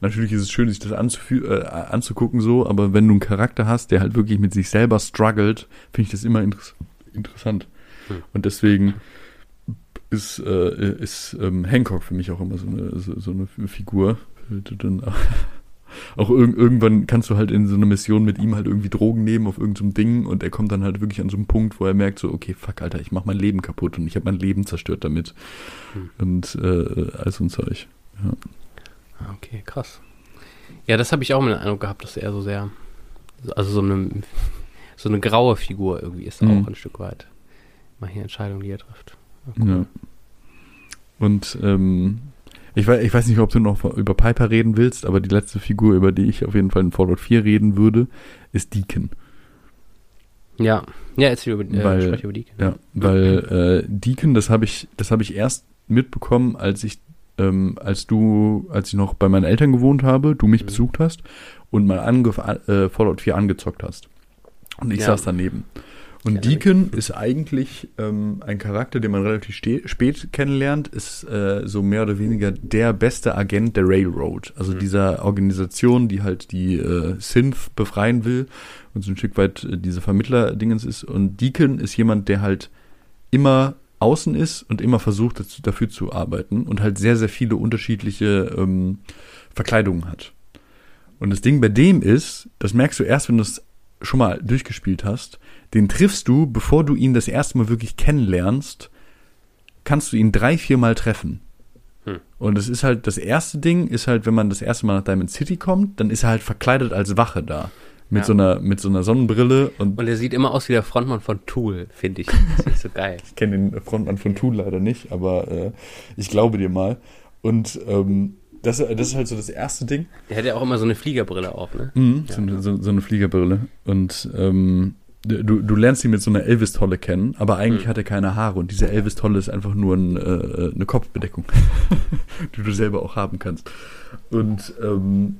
S3: natürlich ist es schön, sich das äh, anzugucken so, aber wenn du einen Charakter hast, der halt wirklich mit sich selber struggelt, finde ich das immer interess interessant.
S4: Hm.
S3: Und deswegen ist, äh, ist ähm, Hancock für mich auch immer so eine, so, so eine Figur. Dann auch, irg irgendwann kannst du halt in so einer Mission mit ihm halt irgendwie Drogen nehmen auf irgendeinem Ding und er kommt dann halt wirklich an so einen Punkt, wo er merkt so, okay, fuck, Alter, ich mach mein Leben kaputt und ich habe mein Leben zerstört damit.
S4: Hm.
S3: Und äh, all so ein Zeug.
S4: Ah, Okay, krass. Ja, das habe ich auch mal den Eindruck gehabt, dass er so sehr, also so eine, so eine graue Figur irgendwie ist
S3: Mhm.
S4: auch ein Stück weit. Manche Entscheidungen, die er trifft. Ja, cool.
S3: Ja. Und ähm, ich, weiß, ich weiß nicht, ob du noch über Piper reden willst, aber die letzte Figur, über die ich auf jeden Fall in Fallout 4 reden würde, ist Deacon.
S4: Ja, ja erzähl über, äh,
S3: Weil-
S4: über die.
S3: Ja, weil äh, Deacon, das habe ich, das habe ich erst mitbekommen, als ich, ähm, als du, als ich noch bei meinen Eltern gewohnt habe, du mich
S4: Mhm.
S3: besucht hast und mal äh, Fallout 4 angezockt hast. Und ich
S4: Ja.
S3: saß daneben. Und Deacon ist eigentlich ähm, ein Charakter, den man relativ spät kennenlernt, ist äh, so mehr oder weniger der beste Agent der Railroad. Also
S4: Mhm.
S3: dieser Organisation, die halt die äh, Synth befreien will und so ein Stück weit äh, diese Vermittler-Dingens ist. Und Deacon ist jemand, der halt immer außen ist und immer versucht, dazu, dafür zu arbeiten und halt sehr, sehr viele unterschiedliche ähm, Verkleidungen hat. Und das Ding bei dem ist, das merkst du erst, wenn du es schon mal durchgespielt hast, den triffst du, bevor du ihn das erste Mal wirklich kennenlernst, kannst du ihn drei, vier Mal treffen.
S4: Hm.
S3: Und es ist halt, das erste Ding ist halt, wenn man das erste Mal nach Diamond City kommt, dann ist er halt verkleidet als Wache da. Mit
S4: Ja.
S3: so einer, mit so einer Sonnenbrille und
S4: Und er sieht immer aus wie der Frontmann von Tool, finde ich. Das ist so geil.
S3: Ich kenne den Frontmann von Tool leider nicht, aber äh, ich glaube dir mal. Und ähm, das, das ist halt so das erste Ding.
S4: Der hat ja auch immer so eine Fliegerbrille auf, ne?
S3: Mhm,
S4: Ja.
S3: so, eine, so, so eine Fliegerbrille. Und ähm, du, du lernst ihn mit so einer Elvis-Tolle kennen, aber eigentlich
S4: Mhm.
S3: hat er keine Haare. Und diese Elvis-Tolle ist einfach nur ein, äh, eine Kopfbedeckung, die du selber auch haben kannst. Und ähm,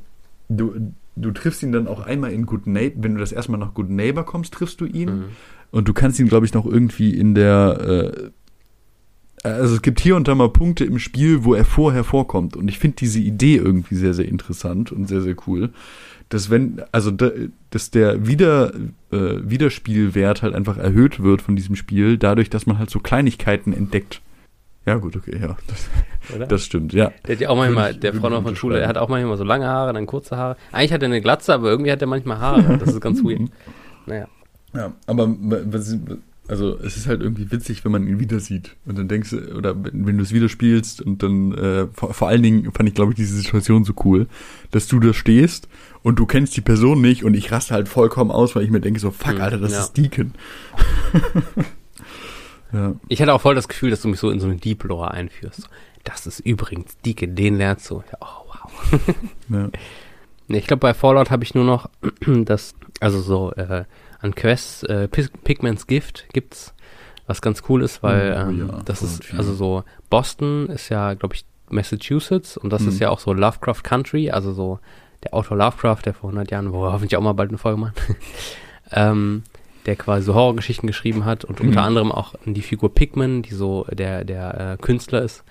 S3: du, du triffst ihn dann auch einmal in Good Neighbor. Wenn du das erstmal nach Good Neighbor kommst, triffst du ihn.
S4: Mhm.
S3: Und du kannst ihn, glaube ich, noch irgendwie in der, also es gibt hier und da mal Punkte im Spiel, wo er vorher vorkommt. Und ich finde diese Idee irgendwie sehr, sehr interessant und sehr, sehr cool. Dass wenn, also da, dass der Wieder, äh, Wiederspielwert halt einfach erhöht wird von diesem Spiel, dadurch, dass man halt so Kleinigkeiten entdeckt. Ja, gut, okay, ja. Das,
S4: Oder?
S3: das stimmt, ja.
S4: Der hat ja auch manchmal, der Frau noch von Schule, er hat auch manchmal so lange Haare, dann kurze Haare. Eigentlich hat er eine Glatze, aber irgendwie hat er manchmal Haare. Das ist ganz weird. Naja.
S3: Ja, aber was, also es ist halt irgendwie witzig, wenn man ihn wieder sieht. Und dann denkst du, oder wenn du es wieder spielst und dann, äh, vor, vor allen Dingen fand ich, glaube ich, diese Situation so cool, dass du da stehst und du kennst die Person nicht und ich raste halt vollkommen aus, weil ich mir denke so, fuck,
S4: Hm,
S3: Alter, das
S4: ja.
S3: ist Deacon. ja.
S4: Ich hatte auch voll das Gefühl, dass du mich so in so eine Deep Lore einführst. Das ist übrigens Deacon, den lernst du. Ja, oh, wow.
S3: ja.
S4: Ich glaube, bei Fallout habe ich nur noch das, also so äh, an Quests, äh, Pig- Pigman's Gift gibt's, was ganz cool ist, weil
S3: Oh,
S4: ähm,
S3: ja,
S4: das ist,
S3: 4.
S4: also so, Boston ist ja, glaube ich, Massachusetts und das
S3: Mhm.
S4: ist ja auch so Lovecraft Country, also so der Autor Lovecraft, der vor 100 Jahren, wo er hoffentlich auch mal bald eine Folge macht, ähm, der quasi so Horrorgeschichten geschrieben hat und unter
S3: Mhm.
S4: anderem auch die Figur Pigman, die so der, der äh, Künstler ist.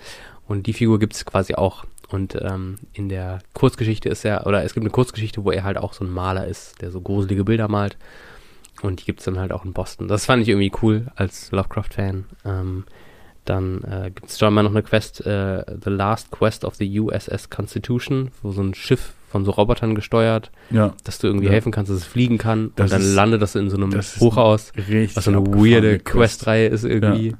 S4: Und die Figur gibt's quasi auch. Und ähm, in der Kurzgeschichte ist er, oder es gibt eine Kurzgeschichte, wo er halt auch so ein Maler ist, der so gruselige Bilder malt. Und die gibt's dann halt auch in Boston. Das fand ich irgendwie cool als Lovecraft-Fan. Ähm, dann äh, gibt es schon mal noch eine Quest, äh, The Last Quest of the USS Constitution, wo so ein Schiff von so Robotern gesteuert,
S3: ja,
S4: dass du irgendwie
S3: Ja.
S4: helfen kannst, dass es fliegen kann.
S3: Das
S4: und dann
S3: ist-
S4: landet das in so einem Hochhaus,
S3: richtig.
S4: was so eine weirde
S3: Quest.
S4: Questreihe ist irgendwie.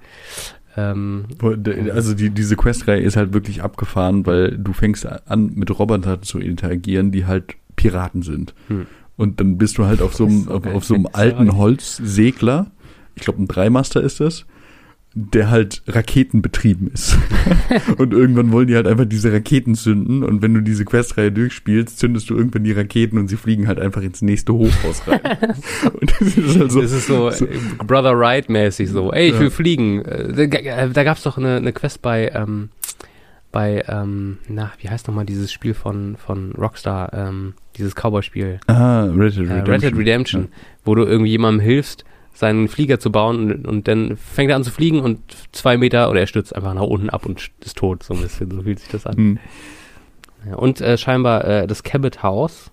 S4: Ähm,
S3: Wo- de- Also die, diese Questreihe ist halt wirklich abgefahren, weil du fängst an, mit Robotern zu interagieren, die halt Piraten sind.
S4: Hm.
S3: Und dann bist du halt auf so einem,
S4: so
S3: auf, auf so einem alten Holzsegler, ich glaube ein Dreimaster ist das, der halt raketenbetrieben ist. und irgendwann wollen die halt einfach diese Raketen zünden und wenn du diese Questreihe durchspielst, zündest du irgendwann die Raketen und sie fliegen halt einfach ins nächste Hochhaus rein. und das ist halt so,
S4: das ist so,
S3: so-
S4: Brother Wright-mäßig so. Ey, ich
S3: Ja.
S4: will fliegen. Äh, Da, da gab's doch eine, eine Quest bei, ähm, bei, ähm, na, wie heißt nochmal dieses Spiel von, von Rockstar, ähm, dieses Cowboy-Spiel.
S3: ah, Red Dead
S4: Äh,
S3: Redemption.
S4: Red Dead Redemption, wo du irgendwie jemandem hilfst, seinen Flieger zu bauen und, und dann fängt er an zu fliegen und zwei Meter oder er stürzt einfach nach unten ab und ist tot, so ein bisschen, so fühlt sich das an.
S3: Hm.
S4: Ja, und äh, scheinbar äh, das Cabot House,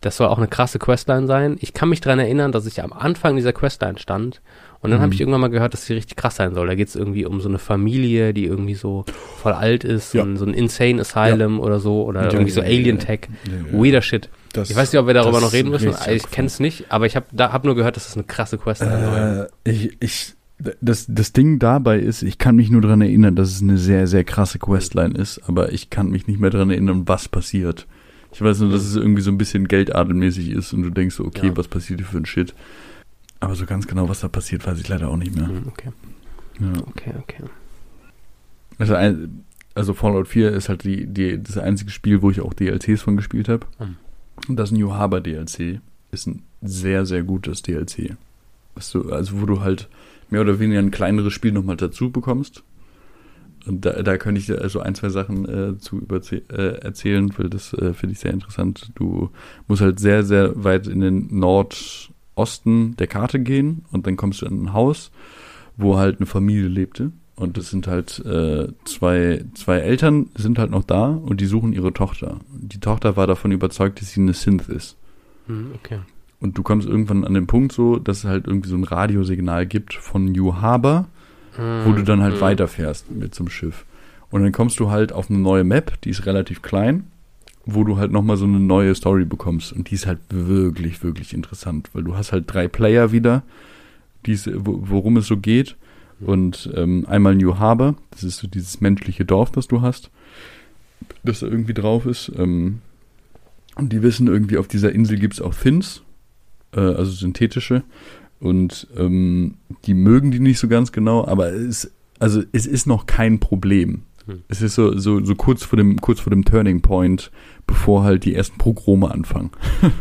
S4: das soll auch eine krasse Questline sein. Ich kann mich dran erinnern, dass ich am Anfang dieser Questline stand und dann
S3: Mhm.
S4: habe ich irgendwann mal gehört, dass sie richtig krass sein soll. Da geht es irgendwie um so eine Familie, die irgendwie so voll alt ist,
S3: Ja.
S4: so ein Insane Asylum oder so oder
S3: Ja,
S4: irgendwie so
S3: ja, ja,
S4: Alien
S3: ja.
S4: Tech.
S3: Ja, ja.
S4: Weirder Shit.
S3: Das-
S4: Ich weiß nicht, ob wir darüber
S3: das
S4: noch reden müssen. Ich kenne es nicht, aber ich habe da hab nur gehört, dass es eine krasse Quest sein soll.
S3: Äh, ich, ich, das, das Ding dabei ist, ich kann mich nur daran erinnern, dass es eine sehr, sehr krasse Questline ist, aber ich kann mich nicht mehr daran erinnern, was passiert. Ich weiß nur, dass es irgendwie so ein bisschen geldadelmäßig ist und du denkst so, okay,
S4: Ja.
S3: was passiert hier für ein Shit? Aber so ganz genau, was da passiert, weiß ich leider auch nicht mehr.
S4: Hm, Okay,
S3: Ja.
S4: okay, okay.
S3: Also, ein, also Fallout 4 ist halt die, die, das einzige Spiel, wo ich auch DLCs von gespielt habe.
S4: Mhm.
S3: Und das New Harbor DLC ist ein sehr, sehr gutes DLC. Was du, also wo du halt mehr oder weniger ein kleineres Spiel nochmal dazu bekommst. Und da, da könnte ich dir also ein, zwei Sachen äh, zu überze- äh, erzählen, weil das äh, finde ich sehr interessant. Du musst halt sehr, sehr weit in den Nordosten der Karte gehen und dann kommst du in ein Haus, wo halt eine Familie lebte. Und das sind halt äh, zwei, zwei Eltern sind halt noch da und die suchen ihre Tochter. Die Tochter war davon überzeugt, dass sie eine Synth ist.
S4: Hm, okay.
S3: Und du kommst irgendwann an den Punkt so, dass es halt irgendwie so ein Radiosignal gibt von New Harbor, wo du dann halt
S4: Hm.
S3: weiterfährst mit zum Schiff. Und dann kommst du halt auf eine neue Map, die ist relativ klein, wo du halt nochmal so eine neue Story bekommst. Und die ist halt wirklich, wirklich interessant, weil du hast halt drei Player wieder, die's, wo, worum es so geht. Und ähm, einmal New Harbor, das ist so dieses menschliche Dorf, das du hast, das da irgendwie drauf ist. Ähm, und die wissen irgendwie, auf dieser Insel gibt es auch Thins, äh, also synthetische. Und ähm, die mögen die nicht so ganz genau, aber es, also es ist noch kein Problem.
S4: Hm.
S3: Es ist so, so, so kurz vor dem, kurz vor dem Turning Point, bevor halt die ersten Progrome anfangen.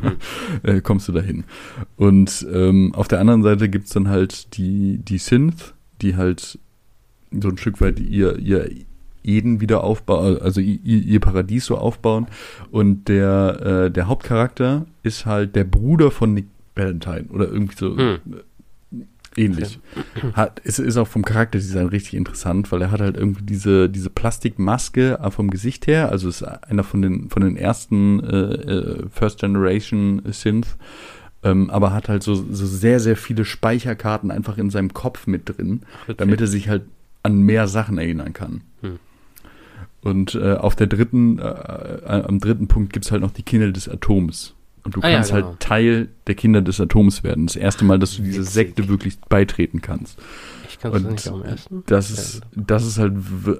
S3: äh, kommst du dahin. Und ähm, auf der anderen Seite gibt's dann halt die, die Synth, die halt so ein Stück weit ihr, ihr Eden wieder aufbauen, also ihr, ihr Paradies so aufbauen. Und der, äh, der Hauptcharakter ist halt der Bruder von Nick Valentine oder irgendwie so.
S4: Hm.
S3: Ähnlich. Hat, ist, ist auch vom Charakterdesign richtig interessant, weil er hat halt irgendwie diese, diese Plastikmaske vom Gesicht her, also ist einer von den, von den ersten äh, äh, First Generation Synth, ähm, aber hat halt so, so sehr, sehr viele Speicherkarten einfach in seinem Kopf mit drin,
S4: Ach,
S3: damit er sich halt an mehr Sachen erinnern kann.
S4: Hm.
S3: Und äh, auf der dritten, äh, äh, am dritten Punkt gibt's halt noch die Kinder des Atoms. Und du
S4: Ah ja,
S3: kannst
S4: genau.
S3: halt Teil der Kinder des Atoms werden. Das erste Mal, dass du dieser. Sekte wirklich beitreten kannst.
S4: Ich kann es
S3: Und
S4: nicht am ersten.
S3: Das ist, das ist halt,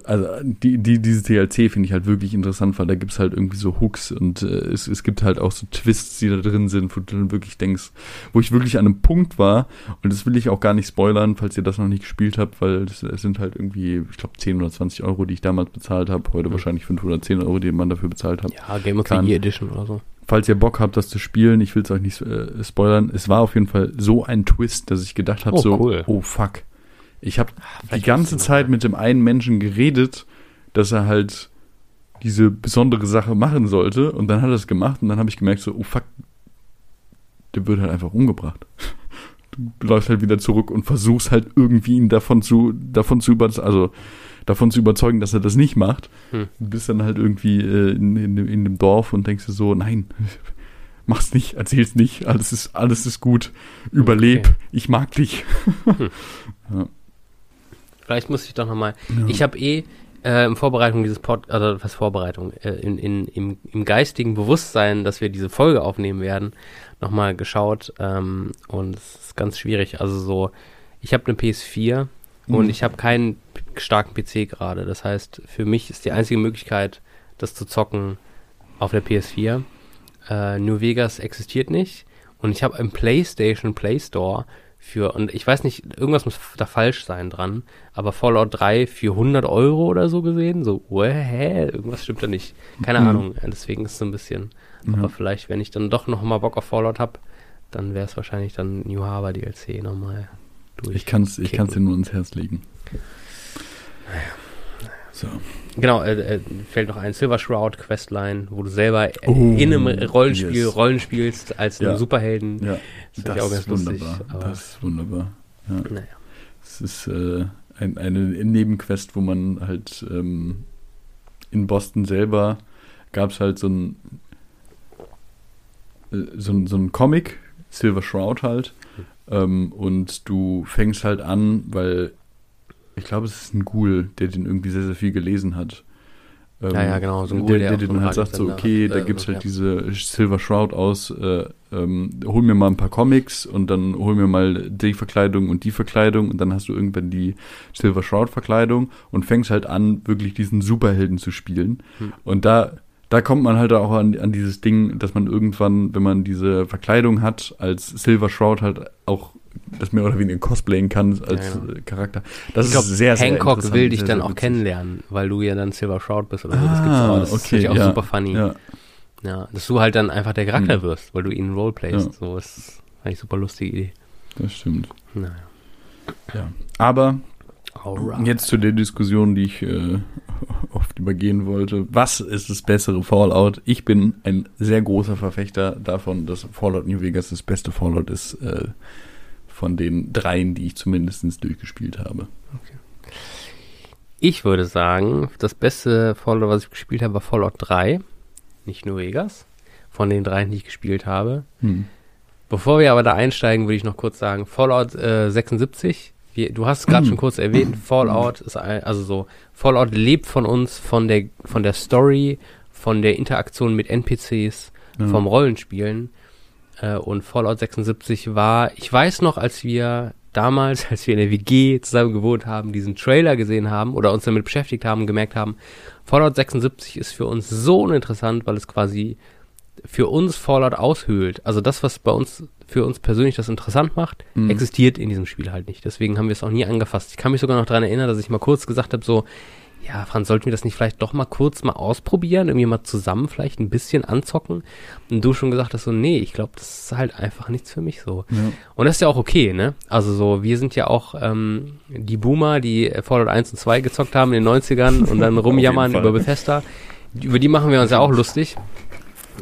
S3: also die, die, dieses DLC finde ich halt wirklich interessant, weil da gibt's halt irgendwie so Hooks und äh, es, es gibt halt auch so Twists, die da drin sind, wo du dann wirklich denkst, wo ich wirklich an einem Punkt war und das will ich auch gar nicht spoilern, falls ihr das noch nicht gespielt habt, weil es sind halt irgendwie, ich glaube 10 oder 20 Euro, die ich damals bezahlt habe, heute
S4: Mhm.
S3: wahrscheinlich 5 oder 10 Euro, die man dafür bezahlt hat.
S4: Ja, Game of the Year Edition oder so.
S3: Falls ihr Bock habt, das zu spielen, ich will es euch nicht äh, spoilern, es war auf jeden Fall so ein Twist, dass ich gedacht habe,
S4: Oh,
S3: so,
S4: cool.
S3: oh fuck. Ich habe die
S4: Vielleicht
S3: ganze Zeit mit dem einen Menschen geredet, dass er halt diese besondere Sache machen sollte und dann hat er es gemacht und dann habe ich gemerkt so, oh fuck, der wird halt einfach umgebracht. Du läufst halt wieder zurück und versuchst halt irgendwie ihn davon zu, davon zu über, also davon zu überzeugen, dass er das nicht macht.
S4: Hm.
S3: Du bist dann halt irgendwie äh, in, in, dem- in dem Dorf und denkst dir so, nein, mach's nicht, erzähl's nicht, alles ist, alles ist gut, überleb,
S4: Okay.
S3: ich mag dich.
S4: Vielleicht muss ich doch nochmal.
S3: Ja.
S4: Ich habe eh äh, in Vorbereitung dieses Pod, also was Vorbereitung, äh, in, in, im, im geistigen Bewusstsein, dass wir diese Folge aufnehmen werden, nochmal geschaut ähm, und es ist ganz schwierig. Also so, ich habe eine PS4 und
S3: Mhm.
S4: ich habe keinen starken PC gerade. Das heißt, für mich ist die einzige Möglichkeit, das zu zocken auf der PS4. Äh, New Vegas existiert nicht und ich habe im PlayStation Play Store für, und ich weiß nicht, irgendwas muss da falsch sein dran, aber Fallout 3 für 100 Euro oder so gesehen, so, hä, irgendwas stimmt da nicht. Keine
S3: Mhm.
S4: Ahnung, deswegen ist es so ein bisschen,
S3: Ja.
S4: aber vielleicht, wenn ich dann doch noch mal Bock auf Fallout habe, dann wäre es wahrscheinlich dann New Harbor DLC nochmal durch.
S3: Ich kann's, ich kann's dir nur ins Herz legen. So.
S4: Genau, äh, äh, fällt noch ein Silver Shroud Questline, wo du selber
S3: Oh,
S4: in einem Rollenspiel
S3: yes.
S4: Rollen spielst als
S3: Ja.
S4: einen Superhelden.
S3: Ja,
S4: Das ganz lustig.
S3: wunderbar.
S4: Aber,
S3: Das ist wunderbar. Ja.
S4: naja.
S3: Es ist äh, ein, eine Nebenquest, wo man halt ähm, in Boston selber gab es halt so ein äh, so, so ein Comic, Silver Shroud halt, ähm, und du fängst halt an, weil ich glaube, es ist ein Ghoul, der den irgendwie sehr, sehr viel gelesen hat. Ähm,
S4: Ja, ja, genau, so ein Ghoul,
S3: der,
S4: der einen
S3: halt sagt, so, okay, da
S4: äh,
S3: gibt's halt
S4: ja.
S3: diese Silver Shroud aus, äh, ähm, hol mir mal ein paar Comics und dann hol mir mal die Verkleidung und die Verkleidung und dann hast du irgendwann die Silver Shroud Verkleidung und fängst halt an, wirklich diesen Superhelden zu spielen.
S4: Hm.
S3: Und da, da kommt man halt auch an, an dieses Ding, dass man irgendwann, wenn man diese Verkleidung hat, als Silver Shroud halt auch das mehr oder weniger cosplayen kann als
S4: Ja, ja.
S3: äh, Charakter. Das
S4: ich
S3: ist sehr, sehr
S4: Hancock
S3: interessant,
S4: will dich
S3: sehr,
S4: dann
S3: sehr
S4: auch
S3: witzig.
S4: kennenlernen, weil du ja dann Silver Shroud bist oder so. Das
S3: Ah,
S4: gibt's auch. Das
S3: okay,
S4: finde ich auch
S3: ja,
S4: super funny. Ja.
S3: Ja,
S4: dass du halt dann einfach der Charakter
S3: Hm.
S4: wirst, weil du ihn roleplayst.
S3: Ja.
S4: So ist eigentlich super lustige Idee.
S3: das stimmt.
S4: Naja.
S3: Ja. Aber
S4: Alright.
S3: Jetzt zu der Diskussion, die ich äh, oft übergehen wollte. Was ist das bessere Fallout? Ich bin ein sehr großer Verfechter davon, dass Fallout New Vegas das beste Fallout ist äh, von den dreien, die ich zumindest durchgespielt habe.
S4: Ich würde sagen, das beste Fallout, was ich gespielt habe, war Fallout 3. Nicht nur Vegas. Von den dreien, die ich gespielt habe.
S3: Hm.
S4: Bevor wir aber da einsteigen, würde ich noch kurz sagen, Fallout äh, 76, wir, du hast es gerade
S3: Mm.
S4: schon kurz erwähnt, Fallout ist ein, also so, Fallout lebt von uns, von der, von der Story, von der Interaktion mit NPCs,
S3: Ja.
S4: vom Rollenspielen. Äh, und Fallout 76 war, ich weiß noch, als wir damals, als wir in der WG zusammen gewohnt haben, diesen Trailer gesehen haben oder uns damit beschäftigt haben, gemerkt haben, Fallout 76 ist für uns so uninteressant, weil es quasi für uns Fallout aushöhlt. Also das, was bei uns für uns persönlich das interessant macht,
S3: Mhm.
S4: existiert in diesem Spiel halt nicht. Deswegen haben wir es auch nie angefasst. Ich kann mich sogar noch daran erinnern, dass ich mal kurz gesagt habe, so, ja, Franz, sollten wir das nicht vielleicht doch mal kurz mal ausprobieren, irgendwie mal zusammen vielleicht ein bisschen anzocken? Und du schon gesagt hast so, nee, ich glaube, das ist halt einfach nichts für mich so.
S3: Ja.
S4: Und das ist ja auch okay, ne? Also so, wir sind ja auch ähm, die Boomer, die Fallout 1 und 2 gezockt haben in den 90ern und dann rumjammern über Bethesda. Über die machen wir uns ja auch lustig.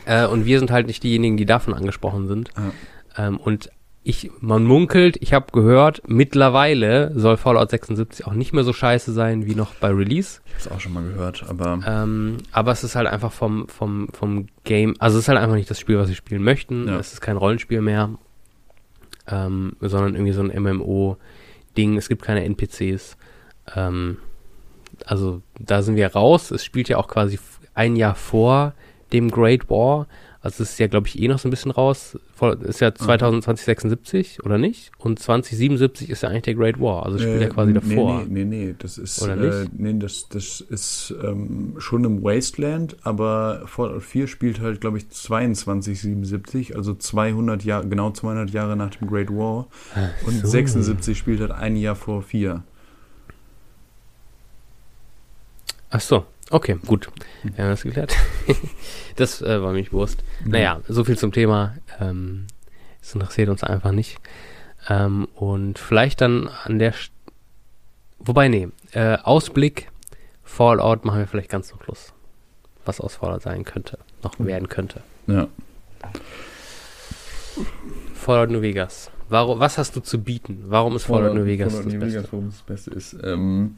S4: Äh, und wir sind halt nicht diejenigen, die davon angesprochen sind.
S3: Ja.
S4: Ähm, und ich, man munkelt, ich habe gehört, mittlerweile soll Fallout 76 auch nicht mehr so scheiße sein wie noch bei Release.
S3: Ich habe es auch schon mal gehört, aber.
S4: Ähm, aber es ist halt einfach vom, vom, vom Game, also es ist halt einfach nicht das Spiel, was sie spielen möchten.
S3: Ja.
S4: Es ist kein Rollenspiel mehr, ähm, sondern irgendwie so ein MMO-Ding. Es gibt keine NPCs. Ähm, also da sind wir raus. Es spielt ja auch quasi ein Jahr vor dem Great War. Also es ist ja, glaube ich, eh noch so ein bisschen raus. Ist ja 2076 oder nicht? Und 2077 ist ja eigentlich der Great War. Also spielt ja quasi davor.
S3: Nee, nee, nee, das ist,
S4: Oder
S3: äh,
S4: nicht?
S3: nee, das, das ist ähm, schon im Wasteland, aber Fallout 4 spielt halt, glaube ich, 2277, also 200 Jahre, genau 200 Jahre nach dem Great War. Und
S4: so.
S3: 76 spielt halt ein Jahr vor 4.
S4: Ach so, okay, gut. Wir haben das geklärt. das äh, war mich Wurst. Naja, so viel zum Thema. Ähm, es interessiert uns einfach nicht. Ähm, und vielleicht dann an der... St Wobei, nee, äh, Ausblick, Fallout machen wir vielleicht ganz zum Schluss. Was aus Fallout sein könnte, noch werden könnte.
S3: Ja.
S4: Fallout New Vegas. Warum, was hast du zu bieten? Warum ist Fallout, New Vegas
S3: Fallout
S4: das
S3: New
S4: Beste?
S3: Vegas, warum das Beste ist. Ähm,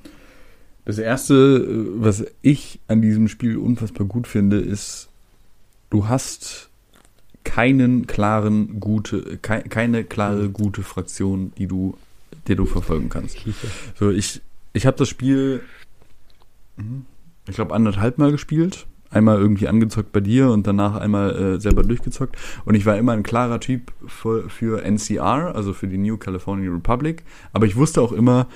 S3: das erste, äh, was ich an diesem Spiel unfassbar gut finde, ist, du hast keinen klaren gute, kei keine klare
S4: Mhm.
S3: gute Fraktion, die du, der du verfolgen kannst. So, ich, ich habe das Spiel, mhm, ich glaube, anderthalb Mal gespielt. Einmal irgendwie angezockt bei dir und danach einmal äh, selber durchgezockt. Und ich war immer ein klarer Typ für, für NCR, also für die New California Republic. Aber ich wusste auch immer,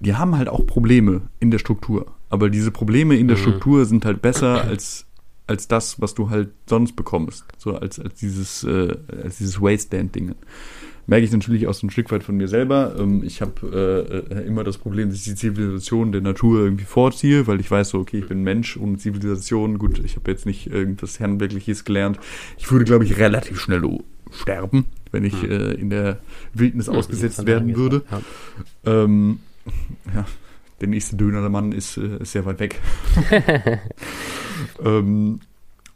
S3: die haben halt auch Probleme in der Struktur. Aber diese Probleme in der
S4: Mhm.
S3: Struktur sind halt besser als, als das, was du halt sonst bekommst. So als, als dieses, äh, als dieses Wasteland-Ding. Merke ich natürlich auch so ein Stück weit von mir selber. Ähm, ich habe äh, immer das Problem, dass ich die Zivilisation der Natur irgendwie vorziehe, weil ich weiß so, okay, ich bin Mensch ohne Zivilisation. Gut, ich habe jetzt nicht irgendwas Herrenwirkliches gelernt. Ich würde, glaube ich, relativ schnell sterben, wenn ich
S4: Hm.
S3: äh, in der Wildnis ausgesetzt
S4: Von
S3: werden würde.
S4: geht's noch.
S3: Ähm, ja, der nächste Döner der Mann ist, äh, ist sehr weit weg. ähm,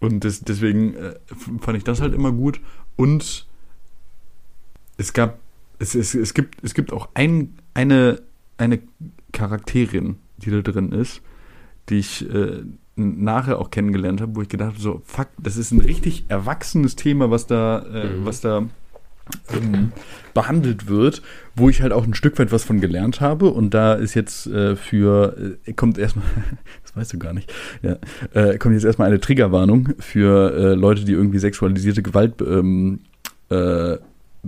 S3: und des, deswegen äh, fand ich das halt immer gut. Und es gab, es, es, es gibt, es gibt auch ein, eine, eine Charakterin, die da drin ist, die ich äh, nachher auch kennengelernt habe, wo ich gedacht habe, so, fuck, das ist ein richtig erwachsenes Thema, was da, äh,
S4: Mhm.
S3: was da ähm, behandelt wird, wo ich halt auch ein Stück weit was von gelernt habe. Und da ist jetzt äh, für, äh, kommt erstmal, das weißt du gar nicht, ja, äh, kommt jetzt erstmal eine Triggerwarnung für äh, Leute, die irgendwie sexualisierte Gewalt ähm, äh,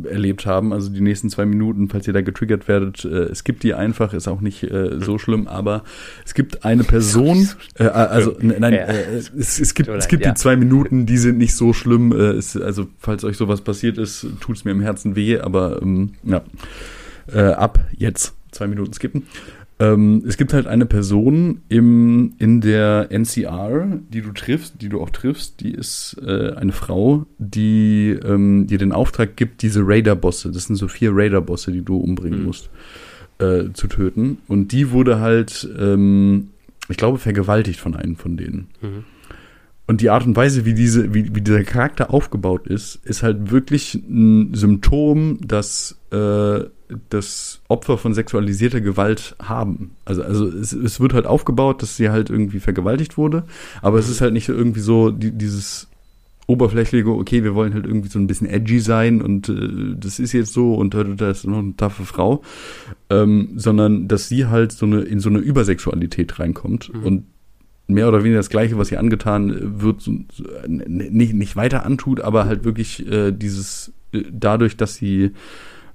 S3: erlebt haben. Also die nächsten zwei Minuten, falls ihr da getriggert werdet, äh, es gibt die einfach, ist auch nicht äh, so schlimm, aber es gibt eine Person, äh, also n- nein,
S4: Ja.
S3: äh, es, es gibt, es gibt
S4: ja.
S3: die zwei Minuten, die sind nicht so schlimm. Äh, es, also falls euch sowas passiert ist, tut es mir im Herzen weh, aber ähm, ja, äh, ab jetzt zwei Minuten skippen. Ähm, es gibt halt eine Person im, in der NCR, die du triffst, die du auch triffst, die ist äh, eine Frau, die ähm, dir den Auftrag gibt, diese Raider-Bosse, das sind so vier Raider-Bosse, die du umbringen
S4: Mhm.
S3: musst, äh, zu töten. Und die wurde halt, ähm, ich glaube, vergewaltigt von einem von denen.
S4: Mhm.
S3: Und die Art und Weise, wie, diese, wie, wie dieser Charakter aufgebaut ist, ist halt wirklich ein Symptom, dass äh, das Opfer von sexualisierter Gewalt haben. Also, also es, es wird halt aufgebaut, dass sie halt irgendwie vergewaltigt wurde, aber es ist halt nicht irgendwie so die, dieses oberflächliche, okay, wir wollen halt irgendwie so ein bisschen edgy sein und äh, das ist jetzt so und äh, da ist noch eine taffe Frau, ähm, sondern dass sie halt so eine in so eine Übersexualität reinkommt
S4: Mhm.
S3: und mehr oder weniger das Gleiche, was ihr angetan wird, nicht, nicht weiter antut, aber halt wirklich äh, dieses, äh, dadurch, dass sie,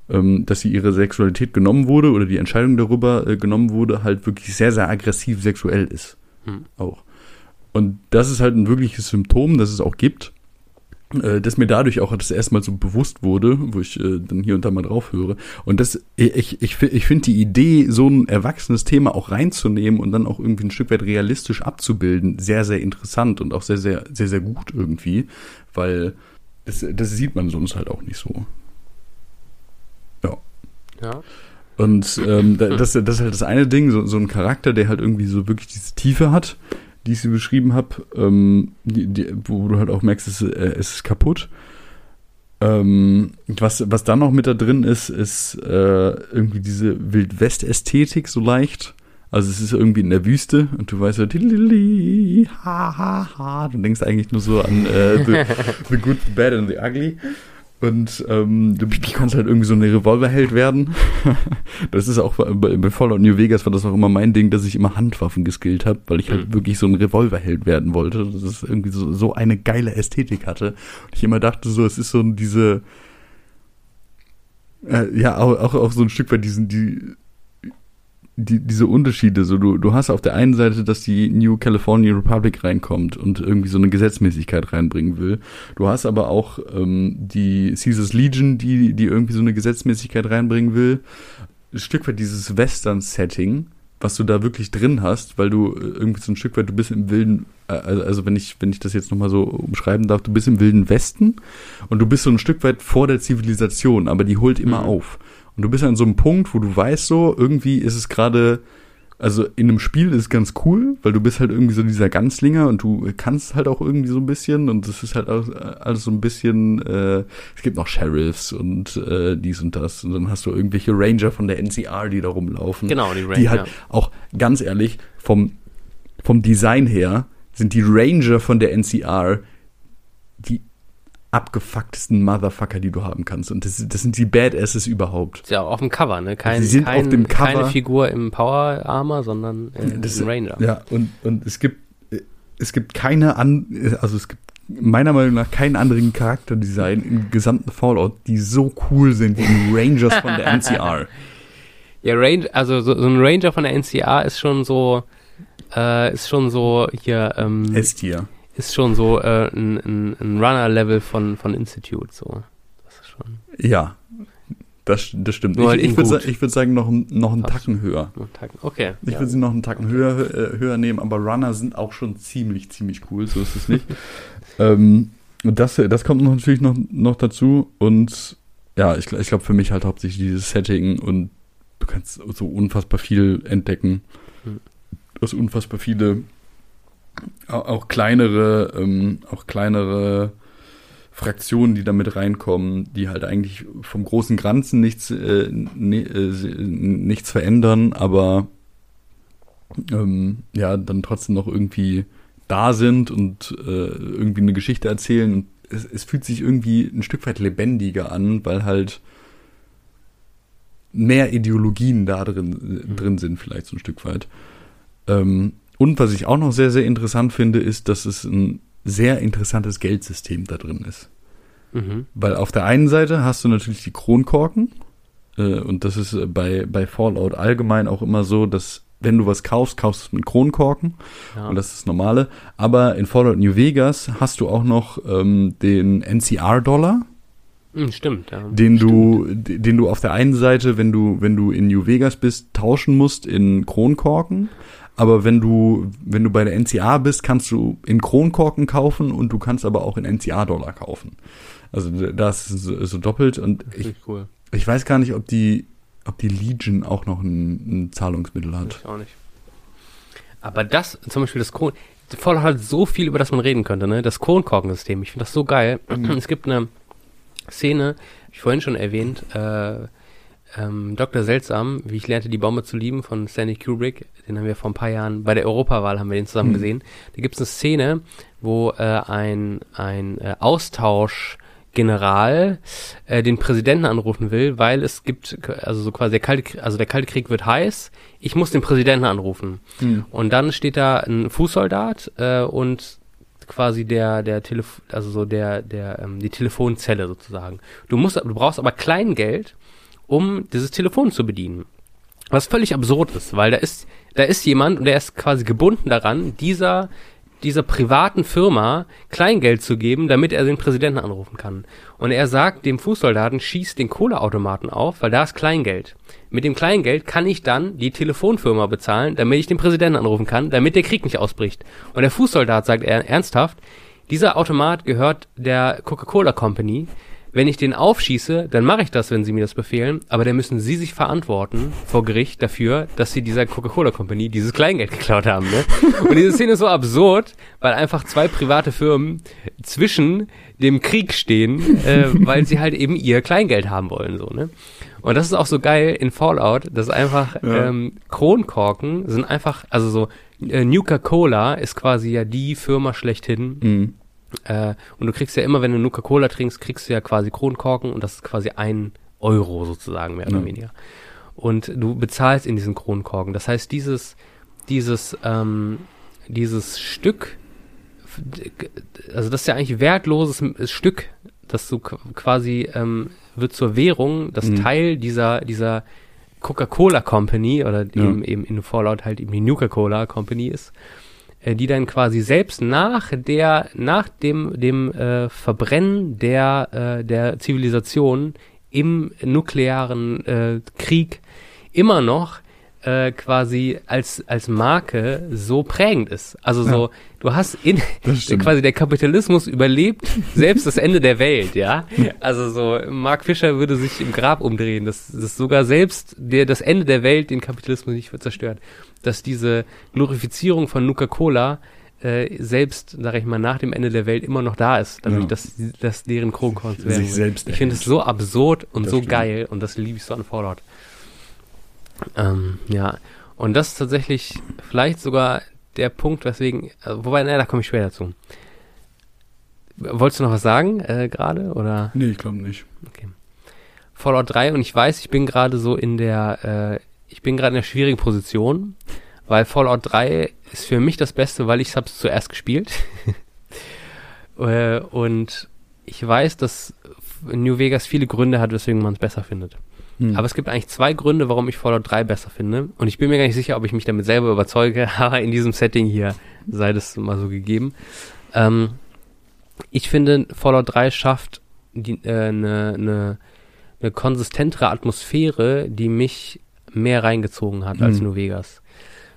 S3: ähm, dass sie ihre Sexualität genommen wurde oder die Entscheidung darüber äh, genommen wurde, halt wirklich sehr, sehr aggressiv sexuell ist.
S4: Hm.
S3: Auch. Und das ist halt ein wirkliches Symptom, das es auch gibt, äh, das mir dadurch auch das erstmal so bewusst wurde, wo ich äh, dann hier und da mal drauf höre. Und das, ich, ich, fi- ich finde die Idee, so ein erwachsenes Thema auch reinzunehmen und dann auch irgendwie ein Stück weit realistisch abzubilden, sehr, sehr interessant und auch sehr, sehr, sehr, sehr gut irgendwie, weil das, das sieht man sonst halt auch nicht so.
S4: Ja.
S3: Und ähm, da- das, das ist halt das eine Ding, so, so ein Charakter, der halt irgendwie so wirklich diese Tiefe hat, die ich sie beschrieben habe, ähm, die, die, wo du halt auch merkst, es, äh, es ist kaputt. Ähm, was, was dann noch mit da drin ist, ist äh, irgendwie diese Wildwest-Ästhetik so leicht. Also es ist irgendwie in der Wüste und du weißt so, ha, ha, ha. Du denkst eigentlich nur so an äh, the, the Good, the Bad and the Ugly. Und ähm, du, du kannst halt irgendwie so eine Revolverheld werden. das ist auch bei, bei Fallout New Vegas war das auch immer mein Ding, dass ich immer Handwaffen geskillt habe, weil ich halt
S4: Mhm.
S3: wirklich so ein Revolverheld werden wollte. Das ist irgendwie so, so eine geile Ästhetik hatte. Und ich immer dachte so, es ist so diese äh, ja, auch, auch, auch so ein Stück weit diesen, die, die, diese Unterschiede. So, du, du hast auf der einen Seite, dass die New California Republic reinkommt und irgendwie so eine Gesetzmäßigkeit reinbringen will. Du hast aber auch ähm, die Caesars Legion, die, die irgendwie so eine Gesetzmäßigkeit reinbringen will. Ein Stück weit dieses Western-Setting, was du da wirklich drin hast, weil du äh, irgendwie so ein Stück weit, du bist im wilden, äh, also, also wenn ich, wenn ich das jetzt nochmal so umschreiben darf, du bist im wilden Westen und du bist so ein Stück weit vor der Zivilisation, aber die holt immer
S4: Mhm.
S3: auf. Und du bist an so einem Punkt, wo du weißt so, irgendwie ist es gerade, also in einem Spiel ist es ganz cool, weil du bist halt irgendwie so dieser Ganzlinger und du kannst halt auch irgendwie so ein bisschen und es ist halt auch äh, alles so ein bisschen, äh, es gibt noch Sheriffs und äh, dies und das und dann hast du irgendwelche Ranger von der NCR, die da rumlaufen
S4: Genau, die Ranger.
S3: die halt auch ganz ehrlich vom vom Design her sind die Ranger von der NCR abgefucktesten Motherfucker, die du haben kannst. Und das, das sind die Badasses überhaupt.
S4: Ist ja auch auf dem Cover, ne? Kein,
S3: Sie sind
S4: kein,
S3: auf dem Cover.
S4: Keine Figur im Power Armor, sondern äh,
S3: Das-
S4: ein Ranger.
S3: Ja, und, und es gibt es gibt keine an, also es gibt meiner Meinung nach keinen anderen Charakterdesign im gesamten Fallout, die so cool sind wie die Rangers von der NCR.
S4: Ja, Ranger, also so, so ein Ranger von der NCA ist schon so, äh, ist schon so hier, ähm,
S3: S-Tier.
S4: Ist schon so äh, ein, ein, ein Runner-Level von, von Institute, so. Das ist schon
S3: Ja, das, das stimmt.
S4: Nur halt
S3: ich
S4: in
S3: ich würde sa würd sagen, noch, noch einen
S4: Fast.
S3: Tacken höher.
S4: Okay.
S3: Ich
S4: ja.
S3: würde sie noch einen Tacken höher, äh, höher nehmen, aber Runner sind auch schon ziemlich, ziemlich cool, so ist es nicht. ähm, und das, das kommt natürlich noch, noch dazu und ja, ich, ich glaube für mich halt hauptsächlich dieses Setting und du kannst so unfassbar viel entdecken.
S4: Hm.
S3: Du hast unfassbar viele, auch, kleinere, ähm, auch kleinere Fraktionen, die da mit reinkommen, die halt eigentlich vom großen Ganzen nichts, äh, ne, äh, nichts verändern, aber ähm, ja, dann trotzdem noch irgendwie da sind und äh, irgendwie eine Geschichte erzählen. Es, es fühlt sich irgendwie ein Stück weit lebendiger an, weil halt mehr Ideologien da drin, drin sind, vielleicht so ein Stück weit. Ähm, und was ich auch noch sehr, sehr interessant finde, ist, dass es ein sehr interessantes Geldsystem da drin ist.
S4: Mhm.
S3: Weil auf der einen Seite hast du natürlich die Kronkorken. Äh, und das ist äh, bei, bei Fallout allgemein auch immer so, dass wenn du was kaufst, kaufst du es mit Kronkorken.
S4: Ja.
S3: Und das ist das Normale. Aber in Fallout New Vegas hast du auch noch ähm, den NCR-Dollar,
S4: stimmt, ja.
S3: den du, den du auf der einen Seite, wenn du, wenn du in New Vegas bist, tauschen musst in Kronkorken. Aber wenn du, wenn du bei der NCA bist, kannst du in Kronkorken kaufen und du kannst aber auch in NCA-Dollar kaufen. Also das ist so, so doppelt und ich,
S4: cool.
S3: ich weiß gar nicht, ob die, ob die Legion auch noch ein, ein Zahlungsmittel hat.
S4: Ich auch nicht. Aber das, zum Beispiel das Kron, Fallout hat so viel, über das man reden könnte, ne? Das Kronkorkensystem, ich finde das so geil. Es gibt eine Szene, hab ich vorhin schon erwähnt, äh, ähm, Dr. Seltsam, wie ich lernte, die Bombe zu lieben von Stanley Kubrick, den haben wir vor ein paar Jahren, bei der Europawahl haben wir den zusammen
S3: Mhm.
S4: gesehen. Da gibt es eine Szene, wo äh, ein, ein äh, Austauschgeneral äh, den Präsidenten anrufen will, weil es gibt, also so quasi der Kalte, Krieg- also der Kalte Krieg wird heiß, ich muss den Präsidenten anrufen. Und dann steht da ein Fußsoldat äh, und quasi der der Telef also so der der ähm, die Telefonzelle sozusagen. Du musst du brauchst aber Kleingeld, um dieses Telefon zu bedienen. Was völlig absurd ist, weil da ist da ist jemand und der ist quasi gebunden daran, dieser dieser privaten Firma Kleingeld zu geben, damit er den Präsidenten anrufen kann. Und er sagt dem Fußsoldaten, schieß den Kohleautomaten auf, weil da ist Kleingeld. Mit dem Kleingeld kann ich dann die Telefonfirma bezahlen, damit ich den Präsidenten anrufen kann, damit der Krieg nicht ausbricht. Und der Fußsoldat sagt er ernsthaft, dieser Automat gehört der Coca-Cola Company. Wenn ich den aufschieße, dann mache ich das, wenn sie mir das befehlen, aber dann müssen sie sich verantworten vor Gericht dafür, dass sie dieser Coca-Cola Company dieses Kleingeld geklaut haben. Ne? Und diese Szene ist so absurd, weil einfach zwei private Firmen zwischen dem Krieg stehen, äh, weil sie halt eben ihr Kleingeld haben wollen. so ne? Und das ist auch so geil in Fallout, dass einfach
S3: Ja.
S4: ähm, Kronkorken sind einfach, also so äh, Nuka-Cola ist quasi ja die Firma schlechthin,
S3: Mhm.
S4: Äh, und du kriegst ja immer, wenn du Nuka-Cola trinkst, kriegst du ja quasi Kronkorken und das ist quasi ein Euro sozusagen, mehr oder weniger. Und du bezahlst in diesen Kronkorken. Das heißt, dieses, dieses, ähm, dieses Stück, also das ist ja eigentlich wertloses M- Stück, das du qu- quasi ähm, wird zur Währung, das
S3: Mhm.
S4: Teil dieser, dieser Coca-Cola Company oder
S3: Ja.
S4: eben, eben in Fallout halt eben die Nuka-Cola Company ist äh, die dann quasi selbst nach der, nach dem, dem äh, Verbrennen der, äh, der Zivilisation im nuklearen äh, Krieg immer noch äh, quasi als, als Marke so prägend ist. Also so, du hast in, quasi der Kapitalismus überlebt selbst das Ende der Welt, ja. Also so, Mark Fischer würde sich im Grab umdrehen, dass, dass sogar selbst der, das Ende der Welt den Kapitalismus nicht zerstört. Dass diese Glorifizierung von Nuka-Cola äh, selbst, sag ich mal, nach dem Ende der Welt immer noch da ist, dadurch,
S3: Ja.
S4: dass, dass deren Kronkorn zu
S3: Sich
S4: werden.
S3: selbst
S4: Ich finde es so absurd und
S3: Das
S4: so
S3: stimmt.
S4: geil und das liebe ich so an Fallout. Ähm, ja, und das ist tatsächlich vielleicht sogar der Punkt, weswegen, äh, wobei, naja, da komme ich später dazu. Wolltest du noch was sagen äh, gerade oder
S3: Nee, ich glaube nicht.
S4: Fallout 3 und ich weiß, ich bin gerade so in der, äh, ich bin gerade in der schwierigen Position, weil Fallout 3 ist für mich das Beste, weil ich es zuerst gespielt. äh, und ich weiß, dass New Vegas viele Gründe hat, weswegen man es besser findet.
S3: Hm.
S4: Aber es gibt eigentlich zwei Gründe, warum ich Fallout 3 besser finde. Und ich bin mir gar nicht sicher, ob ich mich damit selber überzeuge, aber in diesem Setting hier sei das mal so gegeben. Ähm, ich finde, Fallout 3 schafft eine äh, ne, ne, ne konsistentere Atmosphäre, die mich mehr reingezogen hat als
S3: Mhm.
S4: New Vegas.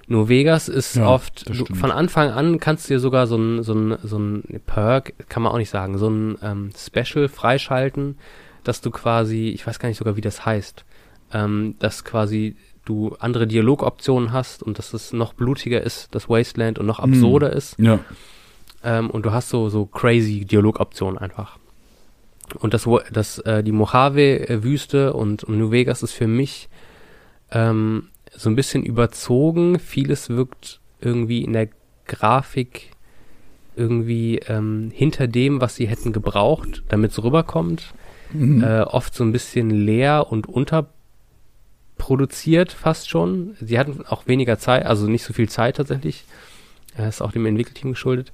S4: New Vegas ist
S3: Ja,
S4: oft, du, von Anfang an kannst du dir sogar so ein, so ein, so ein Perk, kann man auch nicht sagen, so ein ähm, Special freischalten, dass du quasi, ich weiß gar nicht sogar, wie das heißt, ähm, dass quasi du andere Dialogoptionen hast und dass es noch blutiger ist, das Wasteland und noch
S3: Mhm.
S4: absurder ist.
S3: Ja.
S4: Ähm, und du hast so, so crazy Dialogoptionen einfach. Und das, Wo- das, äh, die Mojave-Wüste und, und New Vegas ist für mich ähm, so ein bisschen überzogen. Vieles wirkt irgendwie in der Grafik irgendwie ähm, hinter dem, was sie hätten gebraucht, damit es rüberkommt.
S3: Mhm.
S4: Äh, oft so ein bisschen leer und unterproduziert fast schon. Sie hatten auch weniger Zeit, also nicht so viel Zeit tatsächlich. Das ist auch dem Entwickelteam geschuldet.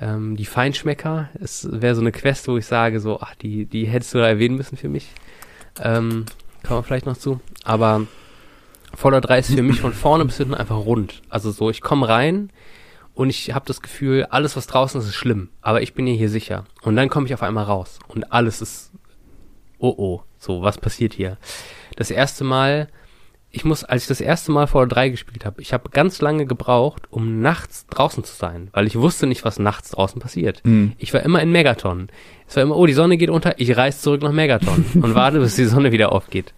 S4: Ähm, die Feinschmecker, es wäre so eine Quest, wo ich sage, so, ach, die, die hättest du da erwähnen müssen für mich. Ähm, kommen wir vielleicht noch zu. Aber Fallout 3 ist für mich von vorne bis hinten einfach rund. Also so, ich komme rein und ich habe das Gefühl, alles, was draußen ist, ist schlimm. Aber ich bin ja hier sicher. Und dann komme ich auf einmal raus und alles ist, oh oh, so, was passiert hier? Das erste Mal, ich muss, als ich das erste Mal Fallout 3 gespielt habe, ich habe ganz lange gebraucht, um nachts draußen zu sein, weil ich wusste nicht, was nachts draußen passiert.
S3: Mhm.
S4: Ich war immer in Megaton. Es war immer, oh, die Sonne geht unter, ich reise zurück nach Megaton und warte, bis die Sonne wieder aufgeht.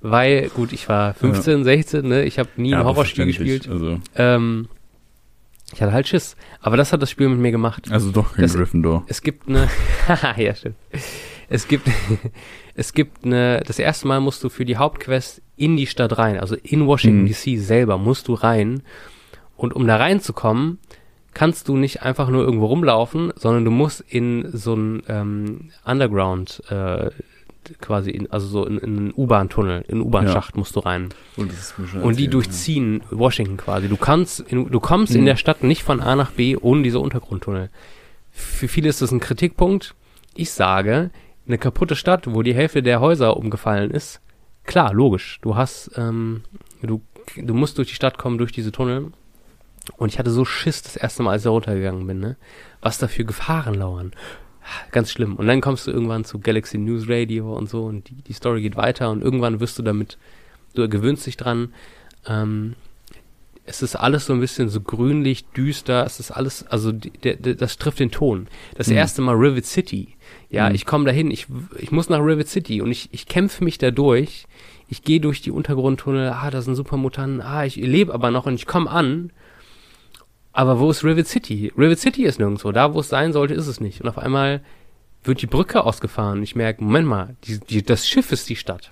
S4: Weil, gut, ich war 15, 16, ne? ich habe nie ein
S3: aber
S4: Horrorspiel gespielt.
S3: Also,
S4: Ähm, ich hatte halt Schiss. Aber das hat das Spiel mit mir gemacht.
S3: also doch kein
S4: Das-
S3: Gryffindor.
S4: Es gibt eine, Haha, ja stimmt. Es gibt, es gibt eine, das erste Mal musst du für die Hauptquest in die Stadt rein, also in Washington
S3: Mhm.
S4: DC selber musst du rein. Und um da reinzukommen, kannst du nicht einfach nur irgendwo rumlaufen, sondern du musst in so ein ähm, Underground äh, quasi, in, also so in, in einen U-Bahn-Tunnel, in einen U-Bahn-Schacht musst du rein.
S3: Und, schon
S4: Und die durchziehen Washington quasi. Du kannst, in, du kommst in
S3: Mhm.
S4: der Stadt nicht von A nach B ohne diese Untergrundtunnel. Für viele ist das ein Kritikpunkt. Ich sage, eine kaputte Stadt, wo die Hälfte der Häuser umgefallen ist, klar, logisch. Du hast, ähm, du, du musst durch die Stadt kommen, durch diese Tunnel. Und ich hatte so Schiss das erste Mal, als ich da runtergegangen bin, ne? Was da für Gefahren lauern. Ganz schlimm. Und dann kommst du irgendwann zu Galaxy News Radio und so und die, die Story geht weiter und irgendwann wirst du damit, du gewöhnst dich dran. Ähm, es ist alles so ein bisschen so grünlich, düster, es ist alles, also die, der, der, das trifft den Ton. Das
S3: Mhm.
S4: erste Mal Rivet City, Ja,
S3: Mhm.
S4: ich komme dahin, ich, ich muss nach Rivet City und ich, ich kämpfe mich da durch. Ich gehe durch die Untergrundtunnel, ah, da sind Supermutanten, ah, ich lebe aber noch und ich komme an. Aber wo ist Rivet City? Rivet City ist nirgendwo. Da, wo es sein sollte, ist es nicht. Und auf einmal wird die Brücke ausgefahren. Und ich merke, Moment mal, die, die, das Schiff ist die Stadt.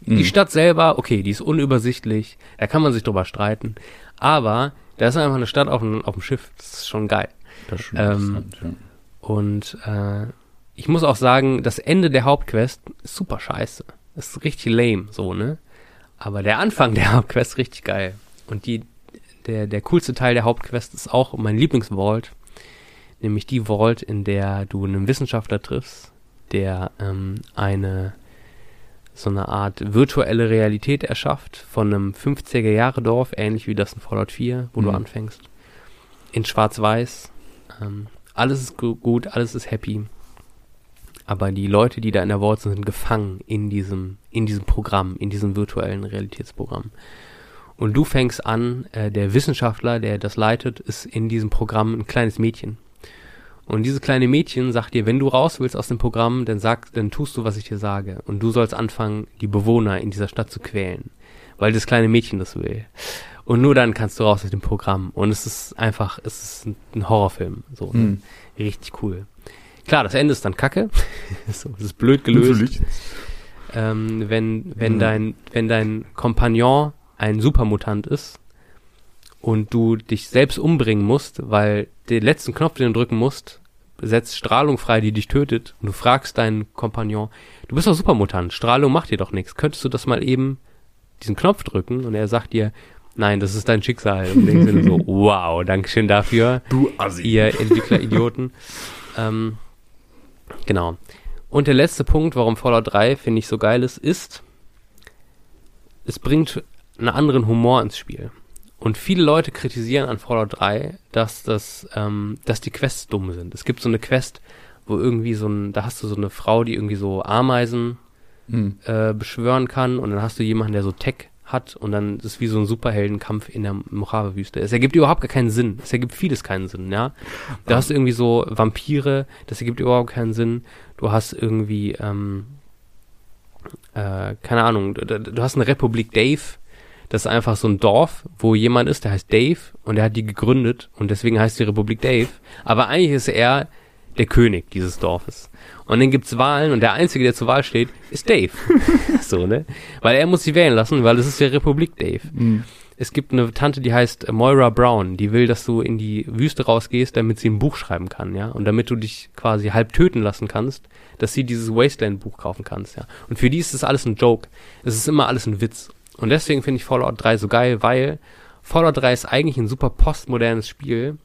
S4: Die
S3: Mhm.
S4: Stadt selber, okay, die ist unübersichtlich, da kann man sich drüber streiten. Aber da ist einfach eine Stadt auf dem, auf dem Schiff. Das ist schon geil.
S3: Das ist schon
S4: Ähm,
S3: interessant, ja.
S4: Und äh, ich muss auch sagen, das Ende der Hauptquest ist super scheiße. Ist richtig lame, so, ne? Aber der Anfang der Hauptquest ist richtig geil. Und die, der, der coolste Teil der Hauptquest ist auch mein Lieblingsvault. Nämlich die Vault, in der du einen Wissenschaftler triffst, der ähm, eine so eine Art virtuelle Realität erschafft von einem 50er-Jahre-Dorf, ähnlich wie das in Fallout 4, wo du
S3: Mhm.
S4: anfängst. In schwarz-weiß. Ähm, alles ist gu gut, alles ist happy. Aber die Leute, die da in der Vault sind, sind gefangen in diesem, in diesem Programm, in diesem virtuellen Realitätsprogramm. Und du fängst an, äh, der Wissenschaftler, der das leitet, ist in diesem Programm ein kleines Mädchen. Und dieses kleine Mädchen sagt dir, wenn du raus willst aus dem Programm, dann sag, dann tust du, was ich dir sage. Und du sollst anfangen, die Bewohner in dieser Stadt zu quälen. Weil das kleine Mädchen das will. Und nur dann kannst du raus aus dem Programm. Und es ist einfach, es ist ein, Horrorfilm. So?
S3: Mhm.
S4: Richtig cool. Klar, das Ende ist dann kacke. so, das ist blöd gelöst.
S3: Natürlich.
S4: Ähm, wenn, wenn
S3: Mhm.
S4: dein, wenn dein Kompagnon ein Supermutant ist und du dich selbst umbringen musst, weil den letzten Knopf, den du drücken musst, setzt Strahlung frei, die dich tötet, und du fragst deinen Kompagnon, du bist doch Supermutant, Strahlung macht dir doch nichts, könntest du das mal eben diesen Knopf drücken? Und er sagt dir, nein, das ist dein Schicksal. Und Sinne so, wow, Dankeschön dafür
S3: Du Assi.
S4: ihr Entwickler-Idioten. ähm, genau. Und der letzte Punkt, warum Fallout 3, finde ich, so geil ist, ist, es bringt einen anderen Humor ins Spiel. Und viele Leute kritisieren an Fallout 3, dass das, ähm, dass die Quests dumm sind. Es gibt so eine Quest, wo irgendwie so ein, da hast du so eine Frau, die irgendwie so Ameisen
S3: Mhm.
S4: äh, beschwören kann und dann hast du jemanden, der so Tech hat und dann ist es wie so ein Superheldenkampf in der Mojave-Wüste. Es ergibt überhaupt gar keinen Sinn. Es ergibt vieles keinen Sinn, ja. Du hast irgendwie so Vampire, das ergibt überhaupt keinen Sinn. Du hast irgendwie, ähm, äh, keine Ahnung, du, du hast eine Republik Dave, das ist einfach so ein Dorf, wo jemand ist, der heißt Dave und der hat die gegründet und deswegen heißt die Republik Dave. Aber eigentlich ist er der König dieses Dorfes. Und dann gibt's Wahlen und der Einzige, der zur Wahl steht, ist Dave. so, ne? Weil er muss sie wählen lassen, weil es ist ja Republik Dave.
S3: Mhm.
S4: Es gibt eine Tante, die heißt Moira Brown, die will, dass du in die Wüste rausgehst, damit sie ein Buch schreiben kann, ja. Und damit du dich quasi halb töten lassen kannst, dass sie dieses Wasteland-Buch kaufen kannst, ja. Und für die ist das alles ein Joke. Es ist immer alles ein Witz. Und deswegen finde ich Fallout 3 so geil, weil Fallout 3 ist eigentlich ein super postmodernes Spiel,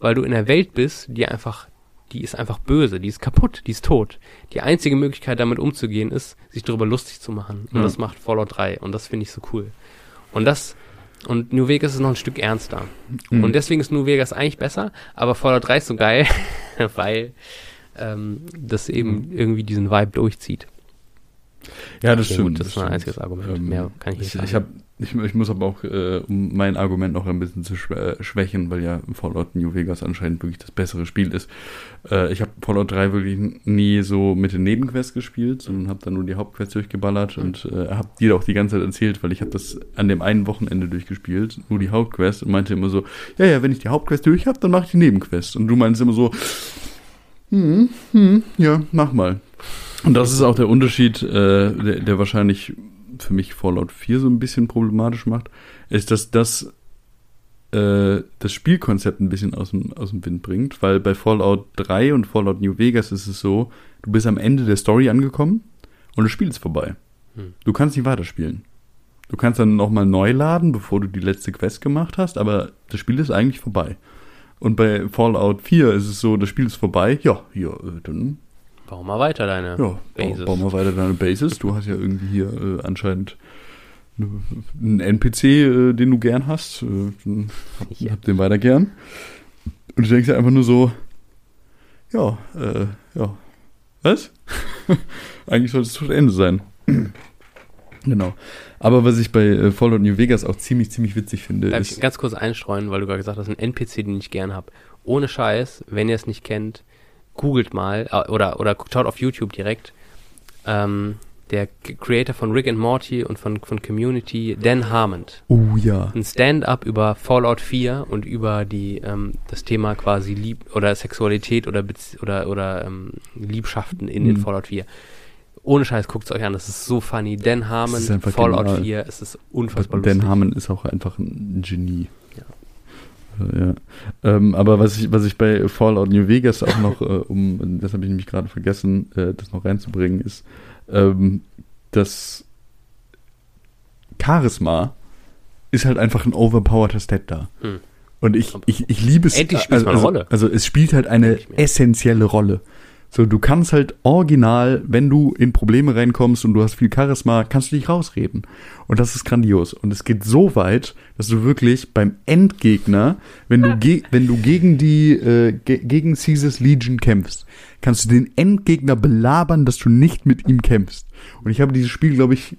S4: weil du in einer Welt bist, die einfach, die ist einfach böse, die ist kaputt, die ist tot. Die einzige Möglichkeit, damit umzugehen, ist, sich darüber lustig zu machen. Und
S3: Ja.
S4: das macht Fallout 3. Und das finde ich so cool. Und das, und New Vegas ist noch ein Stück ernster.
S3: Mhm.
S4: Und deswegen ist New Vegas eigentlich besser, aber Fallout 3 ist so geil, weil ähm, das eben irgendwie diesen Vibe durchzieht.
S3: Ja, das
S4: Okay,
S3: stimmt.
S4: gut, das ist mein
S3: stimmt.
S4: einziges Argument.
S3: Ähm,
S4: Mehr kann ich nicht
S3: ich,
S4: sagen.
S3: ich, ich, ich muss aber auch, äh, um mein Argument noch ein bisschen zu schwä- schwächen, weil ja Fallout New Vegas anscheinend wirklich das bessere Spiel ist. Äh, ich habe Fallout 3 wirklich nie so mit den Nebenquests gespielt, sondern habe dann nur die Hauptquests durchgeballert und äh, habe dir auch die ganze Zeit erzählt, weil ich habe das an dem einen Wochenende durchgespielt, nur die Hauptquest und meinte immer so, ja, ja, wenn ich die Hauptquest durch habe, dann mache ich die Nebenquest. Und du meinst immer so, hm, hm, ja, mach mal. Und das ist auch der Unterschied, äh, der, der wahrscheinlich für mich Fallout 4 so ein bisschen problematisch macht, ist, dass das äh, das Spielkonzept ein bisschen aus dem, aus dem Wind bringt, weil bei Fallout 3 und Fallout New Vegas ist es so, du bist am Ende der Story angekommen und das Spiel ist vorbei.
S4: Hm.
S3: Du kannst nicht weiterspielen. Du kannst dann nochmal neu laden, bevor du die letzte Quest gemacht hast, aber das Spiel ist eigentlich vorbei. Und bei Fallout 4 ist es so, das Spiel ist vorbei, ja, ja, äh, dann
S4: Bau mal weiter deine
S3: ja, bau,
S4: Bases.
S3: bau mal weiter deine Bases. Du hast ja irgendwie hier äh, anscheinend ne- einen NPC, äh, den du gern hast. Äh, hab,
S4: Ja.
S3: hab den weiter gern. Und du denkst dir einfach nur so, ja, äh, ja, was? Eigentlich sollte es zu Ende sein. genau. Aber was ich bei äh, Fallout New Vegas auch ziemlich, ziemlich witzig finde,
S4: Darf ich
S3: ist,
S4: ganz kurz einstreuen, weil du gerade gesagt hast, ein NPC, den ich gern hab. Ohne Scheiß, wenn ihr es nicht kennt, googelt mal äh, oder, oder schaut auf YouTube direkt. Ähm, der Creator von Rick and Morty und von, von Community, Dan Harmon.
S3: Oh ja.
S4: Ein Stand-up über Fallout 4 und über die ähm, das Thema quasi Lieb oder Sexualität oder Bez oder oder ähm, Liebschaften in, in
S3: Mhm.
S4: Fallout 4. Ohne Scheiß, guckt es euch an, das ist so funny. Dan Harmon,
S3: ist einfach
S4: Fallout
S3: genial.
S4: 4, es ist unfassbar
S3: Dan
S4: lustig.
S3: Harmon ist auch einfach ein Genie. Ja. Ähm, aber was ich, was ich bei Fallout New Vegas auch noch, äh, um, das habe ich nämlich gerade vergessen, äh, das noch reinzubringen, ist, ähm, das Charisma ist halt einfach ein overpowerter Stat da.
S4: Hm.
S3: Und ich, ich, ich liebe es.
S4: Endlich spielt's
S3: also,
S4: eine
S3: also,
S4: Rolle.
S3: Also es spielt halt eine essentielle Rolle. So, du kannst halt original, wenn du in Probleme reinkommst und du hast viel Charisma, kannst du dich rausreden. Und das ist grandios. Und es geht so weit, dass du wirklich beim Endgegner, wenn du, ge wenn du gegen die, äh, ge gegen Caesars Legion kämpfst, kannst du den Endgegner belabern, dass du nicht mit ihm kämpfst. Und ich habe dieses Spiel, glaube ich,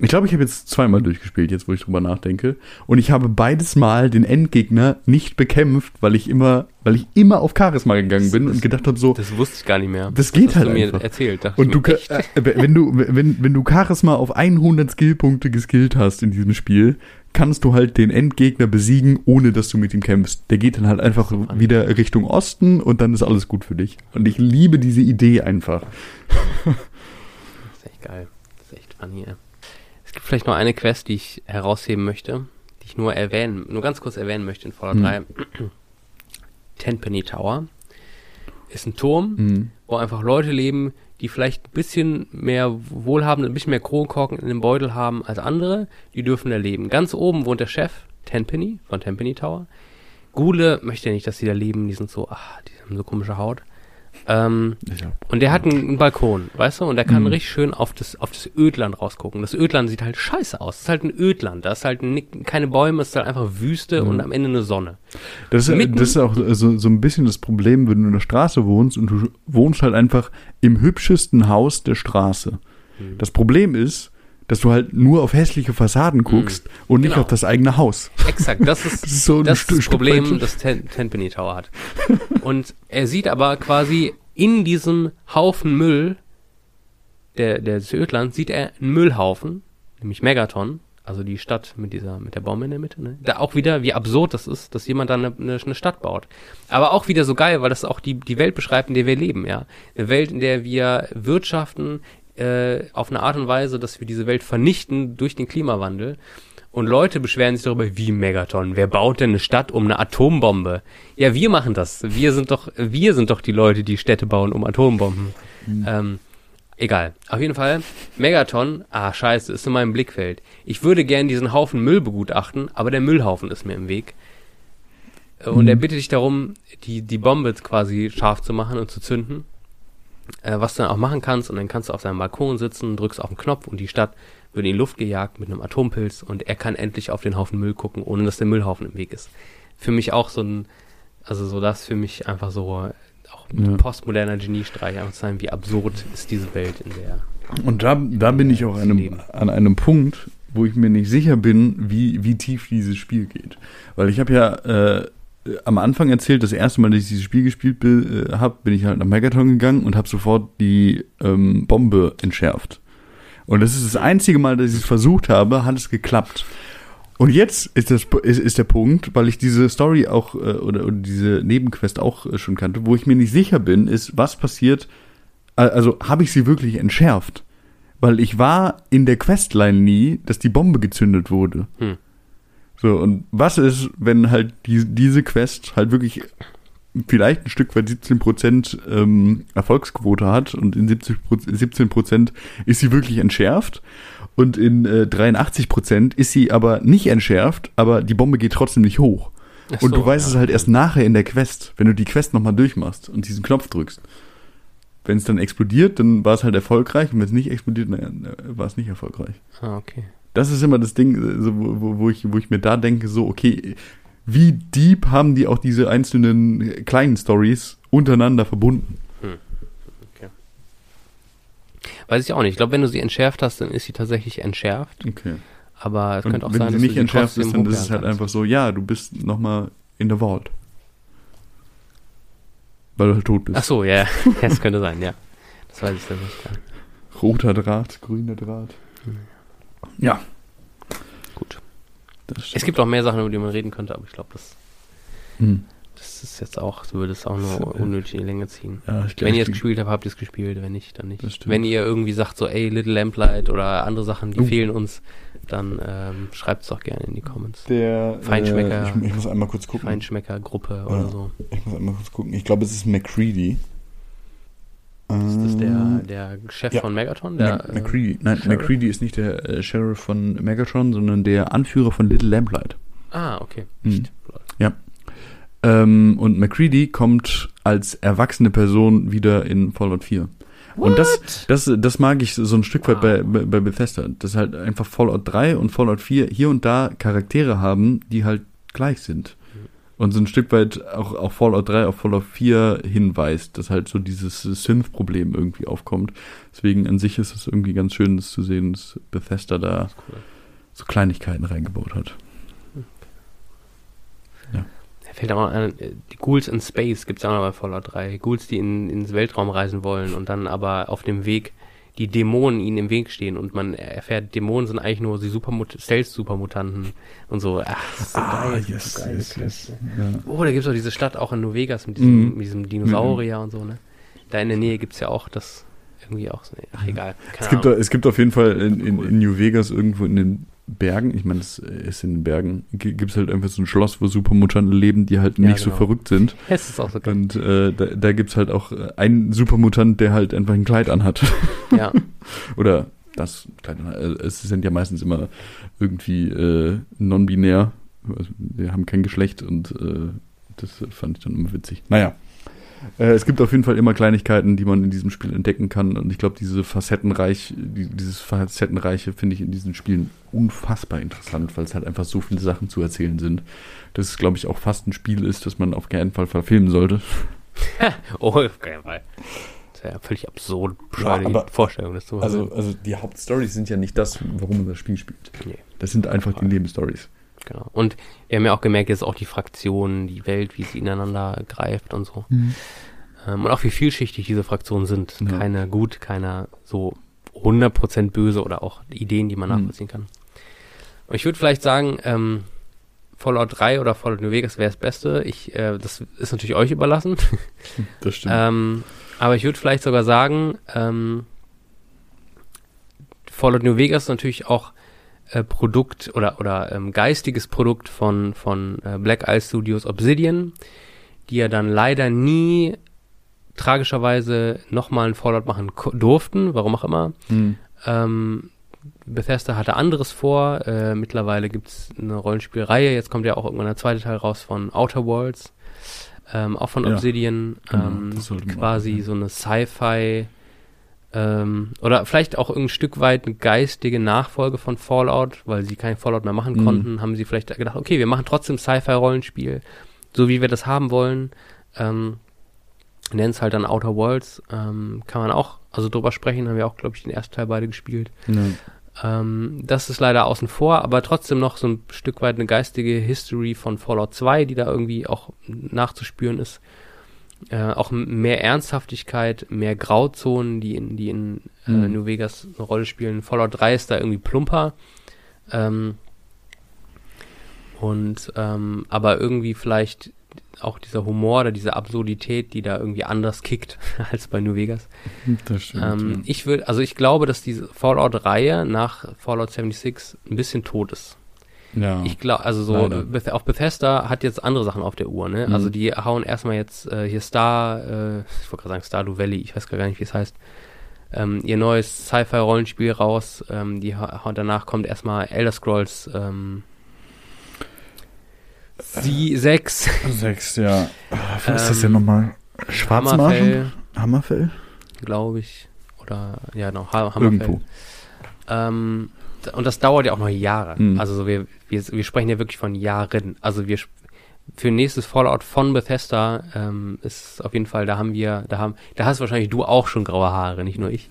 S3: ich glaube, ich habe jetzt zweimal durchgespielt, jetzt wo ich drüber nachdenke. Und ich habe beides Mal den Endgegner nicht bekämpft, weil ich immer, weil ich immer auf Charisma gegangen bin und gedacht habe, so,
S4: Das wusste ich gar nicht mehr.
S3: Das geht
S4: hast
S3: halt
S4: du mir
S3: einfach.
S4: erzählt. Dachte
S3: und du,
S4: echt?
S3: äh, wenn du, wenn, wenn du Charisma auf 100 Skillpunkte geskillt hast in diesem Spiel, kannst du halt den Endgegner besiegen, ohne dass du mit ihm kämpfst. Der geht dann halt einfach wieder Richtung Osten und dann ist alles gut für dich. Und ich liebe diese Idee einfach.
S4: Das ist echt geil. Das ist echt funny, ey. Es gibt vielleicht noch eine Quest, die ich herausheben möchte, die ich nur erwähnen, nur ganz kurz erwähnen möchte in Fallout
S3: Hm.
S4: 3. Tenpenny Tower ist ein Turm,
S3: Mhm.
S4: wo einfach Leute leben, die vielleicht ein bisschen mehr wohlhabend, ein bisschen mehr Kronkorken in dem Beutel haben als andere. Die dürfen da leben. Ganz oben wohnt der Chef, Tenpenny, von Tenpenny Tower. Gule möchte ja nicht, dass die da leben. Die sind so, ach, die haben so komische Haut. Ähm,
S3: Ja.
S4: und der hat einen, einen Balkon, weißt du? Und der kann
S3: Mhm.
S4: richtig schön auf das, auf das Ödland rausgucken. Das Ödland sieht halt scheiße aus. Es ist halt ein Ödland. Da ist halt nick- keine Bäume, es ist halt einfach Wüste
S3: Mhm.
S4: und am Ende eine Sonne.
S3: Das ist,
S4: Mitten-
S3: das ist auch so, so ein bisschen das Problem, wenn du in der Straße wohnst und du wohnst halt einfach im hübschesten Haus der Straße.
S4: Mhm.
S3: Das Problem ist, dass du halt nur auf hässliche Fassaden guckst und nicht
S4: Genau.
S3: auf das eigene Haus.
S4: Exakt, das ist
S3: Das ist so ein
S4: das,
S3: Stück
S4: Problem, das Ten Tenpenny Tower hat. Und er sieht aber quasi in diesem Haufen Müll, der, der des Ödlands, sieht er einen Müllhaufen, nämlich Megaton, also die Stadt mit dieser, mit der Bombe in der Mitte, ne? Da auch wieder, wie absurd das ist, dass jemand da eine, eine, eine Stadt baut. Aber auch wieder so geil, weil das auch die, die Welt beschreibt, in der wir leben, ja. Eine Welt, in der wir wirtschaften, äh, auf eine Art und Weise, dass wir diese Welt vernichten durch den Klimawandel. Und Leute beschweren sich darüber, wie Megaton. Wer baut denn eine Stadt um eine Atombombe? Ja, wir machen das. Wir sind doch, wir sind doch die Leute, die Städte bauen um Atombomben. Ähm, egal. Auf jeden Fall, Megaton, ah, scheiße, ist in meinem Blickfeld. Ich würde gern diesen Haufen Müll begutachten, aber der Müllhaufen ist mir im Weg. Und er bittet dich darum, die, die Bombe quasi scharf zu machen und zu zünden. Äh, was du dann auch machen kannst, und dann kannst du auf seinem Balkon sitzen, drückst auf den Knopf und die Stadt wird in die Luft gejagt mit einem Atompilz und er kann endlich auf den Haufen Müll gucken, ohne dass der Müllhaufen im Weg ist. Für mich auch so ein, also so das für mich einfach so auch ein
S3: Ja.
S4: postmoderner Geniestreich, einfach zu sagen, wie absurd ist diese Welt, in der
S3: Und da, da bin ich auch an einem,
S4: Leben.
S3: an einem Punkt, wo ich mir nicht sicher bin, wie, wie tief dieses Spiel geht. Weil ich habe ja äh, am Anfang erzählt, das erste Mal, dass ich dieses Spiel gespielt äh, habe, bin ich halt nach Megaton gegangen und habe sofort die ähm, Bombe entschärft. Und das ist das einzige Mal, dass ich es versucht habe, hat es geklappt. Und jetzt ist, das, ist, ist der Punkt, weil ich diese Story auch äh, oder, oder diese Nebenquest auch äh, schon kannte, wo ich mir nicht sicher bin, ist, was passiert, äh, also habe ich sie wirklich entschärft? Weil ich war in der Questline nie, dass die Bombe gezündet wurde.
S4: Hm.
S3: So, und was ist, wenn halt die, diese Quest halt wirklich vielleicht ein Stück weit 17% ähm, Erfolgsquote hat und in 70 17% ist sie wirklich entschärft und in äh, 83% ist sie aber nicht entschärft, aber die Bombe geht trotzdem nicht hoch.
S4: Ach
S3: und
S4: so,
S3: du weißt
S4: ja.
S3: es halt erst nachher in der Quest, wenn du die Quest nochmal durchmachst und diesen Knopf drückst. Wenn es dann explodiert, dann war es halt erfolgreich und wenn es nicht explodiert, naja, war es nicht erfolgreich.
S4: Ah, okay.
S3: Das ist immer das Ding, äh, so, wo, wo- ich, wo ich mir da denke, so, okay, wie deep haben die auch diese einzelnen äh, kleinen Stories untereinander verbunden?
S4: Weiß ich auch nicht. Ich glaube, wenn du sie entschärft hast, dann ist sie tatsächlich entschärft.
S3: Okay.
S4: Aber es
S3: Und
S4: könnte auch
S3: wenn
S4: sein,
S3: sie
S4: dass
S3: nicht
S4: du
S3: entschärft ist, dann ist es halt einfach so, ja, du bist nochmal in der Vault. weil du halt tot bist.
S4: Ach so, ja, ja, das könnte sein, ja. Das weiß ich dann nicht.
S3: Roter Draht, grüner Draht. Ja.
S4: Gut. Es gibt auch mehr Sachen, über die man reden könnte, aber ich glaube, das,
S3: Hm.
S4: das ist jetzt auch, so würde es auch nur
S3: äh,
S4: unnötig in die Länge ziehen.
S3: Ja, ich
S4: Wenn ihr es gespielt habt, habt ihr es gespielt. Wenn nicht, dann nicht. Wenn ihr irgendwie sagt, so, ey, Little Lamplight oder andere Sachen, die
S3: Uh.
S4: fehlen uns, dann ähm, schreibt es doch gerne in die Comments.
S5: Der,
S4: Feinschmecker.
S5: Äh, ich, ich muss einmal kurz gucken.
S4: Feinschmecker-Gruppe
S5: Ja.
S4: oder so.
S5: Ich muss einmal kurz gucken. Ich glaube, es ist McCready.
S4: Ist das der,
S5: Äh,
S4: der Chef
S5: ja.
S4: von Megaton? Der,
S3: Mac- McCready. Nein,
S4: Sheriff?
S3: McCready ist nicht der äh, Sheriff von Megatron, sondern der Anführer von Little Lamplight.
S4: Äh, ah, okay.
S3: Hm.
S4: Nicht.
S3: Ähm, und McCready kommt als erwachsene Person wieder in Fallout 4. Und das, das, das mag ich so ein Stück weit bei, bei, bei Bethesda, dass halt einfach Fallout 3 und Fallout 4 hier und da Charaktere haben, die halt gleich sind. Und so ein Stück weit auch, auch Fallout 3 auf Fallout 4 hinweist, dass halt so dieses Synth-Problem irgendwie aufkommt. Deswegen an sich ist es irgendwie ganz schön, das zu sehen, dass Bethesda da
S4: Cool.
S3: so Kleinigkeiten reingebaut hat.
S4: Da fällt auch an, äh, die Ghouls in Space gibt es auch noch bei Fallout 3. Ghouls, die in, ins Weltraum reisen wollen und dann aber auf dem Weg die Dämonen ihnen im Weg stehen und man erfährt, Dämonen sind eigentlich nur die Supermut Stealth-Supermutanten und so. Ach, das ist so
S3: Ah,
S4: geil.
S3: yes,
S4: so geil.
S3: yes, yes. Ja.
S4: Oh, da gibt es auch diese Stadt auch in New Vegas mit diesem,
S3: Mhm.
S4: mit diesem Dinosaurier und so, ne? Da in der Nähe gibt es ja auch das irgendwie auch so. Ach, egal. Keine
S3: Es gibt,
S4: Ahnung.
S3: es gibt auf jeden Fall in, in, in New Vegas irgendwo in den Bergen, ich meine, es ist in den Bergen, gibt es halt einfach so ein Schloss, wo Supermutanten leben, die halt
S4: Ja,
S3: nicht so
S4: genau.
S3: verrückt sind.
S4: Es ist auch so geil.
S3: Und äh, da, da gibt es halt auch äh, einen Supermutant, der halt einfach ein Kleid anhat.
S4: Ja,
S3: Oder das Kleid anhat. Äh, Es sind ja meistens immer irgendwie äh, non-binär. Also, die haben kein Geschlecht und äh, das fand ich dann immer witzig. Naja. Äh, es gibt auf jeden Fall immer Kleinigkeiten, die man in diesem Spiel entdecken kann. Und ich glaube, diese facettenreich, die, dieses Facettenreiche finde ich in diesen Spielen unfassbar interessant, weil es halt einfach so viele Sachen zu erzählen sind. Dass es, glaube ich, auch fast ein Spiel ist, das man auf keinen Fall verfilmen sollte.
S4: oh, auf keinen Fall. Das ist ja völlig absurd, bescheuerte
S5: aber-
S4: Vorstellung, das zu.
S3: Also, also die Hauptstories sind ja nicht das, warum man das Spiel spielt.
S4: Nee.
S3: Das sind einfach die Nebenstories.
S4: Genau. Und wir haben ja auch gemerkt, jetzt auch die Fraktionen, die Welt, wie sie ineinander greift und so. Ähm, und auch wie vielschichtig diese Fraktionen sind.
S3: Ja.
S4: Keine gut, keiner so 100% böse oder auch Ideen, die man
S3: Mhm.
S4: nachvollziehen kann. Und ich würde vielleicht sagen, ähm, Fallout 3 oder Fallout New Vegas wäre das Beste. Ich, äh, das ist natürlich euch überlassen.
S3: Das stimmt.
S4: Ähm, aber ich würde vielleicht sogar sagen, ähm, Fallout New Vegas ist natürlich auch äh, Produkt oder, oder ähm, geistiges Produkt von, von äh, Black Isle Studios Obsidian, die ja dann leider nie tragischerweise nochmal ein Fallout machen durften, warum auch immer.
S3: Hm.
S4: Ähm, Bethesda hatte anderes vor. Äh, mittlerweile gibt's eine Rollenspielreihe. Jetzt kommt ja auch irgendwann der zweite Teil raus von Outer Worlds. Ähm, auch von
S3: Ja,
S4: Obsidian.
S3: genau,
S4: ähm, quasi
S3: auch, ja.
S4: so eine Sci-Fi ähm, oder vielleicht auch ein Stück weit eine geistige Nachfolge von Fallout, weil sie kein Fallout mehr machen
S3: Mhm.
S4: konnten, haben sie vielleicht gedacht, okay, wir machen trotzdem Sci-Fi-Rollenspiel, so wie wir das haben wollen. Ähm, Nennen es halt dann Outer Worlds. Ähm, kann man auch, also drüber sprechen, haben wir auch, glaube ich, den ersten Teil beide gespielt.
S3: Ja.
S4: Ähm, das ist leider außen vor, aber trotzdem noch so ein Stück weit eine geistige History von Fallout 2, die da irgendwie auch nachzuspüren ist. Äh, auch mehr Ernsthaftigkeit, mehr Grauzonen, die in, die in äh,
S3: Mhm.
S4: New Vegas eine Rolle spielen. Fallout 3 ist da irgendwie plumper. Ähm, und ähm, aber irgendwie vielleicht auch dieser Humor oder diese Absurdität, die da irgendwie anders kickt als bei New Vegas.
S3: Das stimmt.
S4: Ähm, ich würde, also ich glaube, dass diese Fallout-Reihe nach Fallout 76 ein bisschen tot ist.
S3: Ja.
S4: Ich glaube, also so,
S3: Leider.
S4: Auch Bethesda hat jetzt andere Sachen auf der Uhr, ne?
S3: Mhm.
S4: Also die hauen erstmal jetzt äh, hier Star, äh, ich wollte gerade sagen Stardew Valley, ich weiß gar nicht, wie es heißt, ähm, ihr neues Sci-Fi-Rollenspiel raus. Ähm, die danach kommt erstmal Elder Scrolls ähm, sie 6
S3: Sechs, ja. Was ist das
S4: Ähm,
S3: denn nochmal? Schwarzmarschen?
S4: Hammerfell, glaube ich. Oder ja, genau, ha Hammerfell.
S3: Irgendwo.
S4: Ähm, und das dauert ja auch noch Jahre.
S3: Mhm.
S4: Also so wir, wir, wir sprechen ja wirklich von Jahren. Also wir für nächstes Fallout von Bethesda ähm, ist auf jeden Fall, da haben wir, da haben, da hast wahrscheinlich du auch schon graue Haare, nicht nur ich.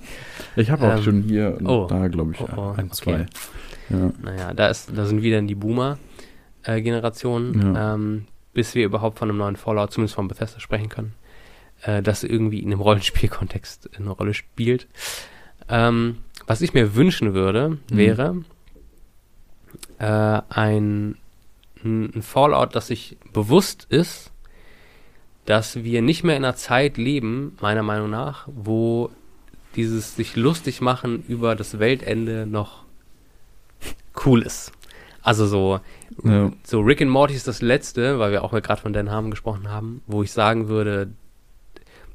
S3: Ich habe auch
S4: Ähm,
S3: schon hier und
S4: oh.
S3: da, glaube ich,
S4: Oh, oh,
S3: ein,
S4: okay.
S3: zwei. Ja.
S4: Naja, da ist, da sind wieder die Boomer-Generation,
S3: Ja.
S4: ähm, bis wir überhaupt von einem neuen Fallout, zumindest von Bethesda, sprechen können. äh, das irgendwie in einem Rollenspielkontext eine Rolle spielt. Ähm, was ich mir wünschen würde, wäre äh, ein, ein Fallout, das sich bewusst ist, dass wir nicht mehr in einer Zeit leben, meiner Meinung nach, wo dieses sich lustig machen über das Weltende noch cool ist. Also so,
S3: Ja.
S4: so Rick and Morty ist das letzte, weil wir auch gerade von Dan Harmon gesprochen haben, wo ich sagen würde,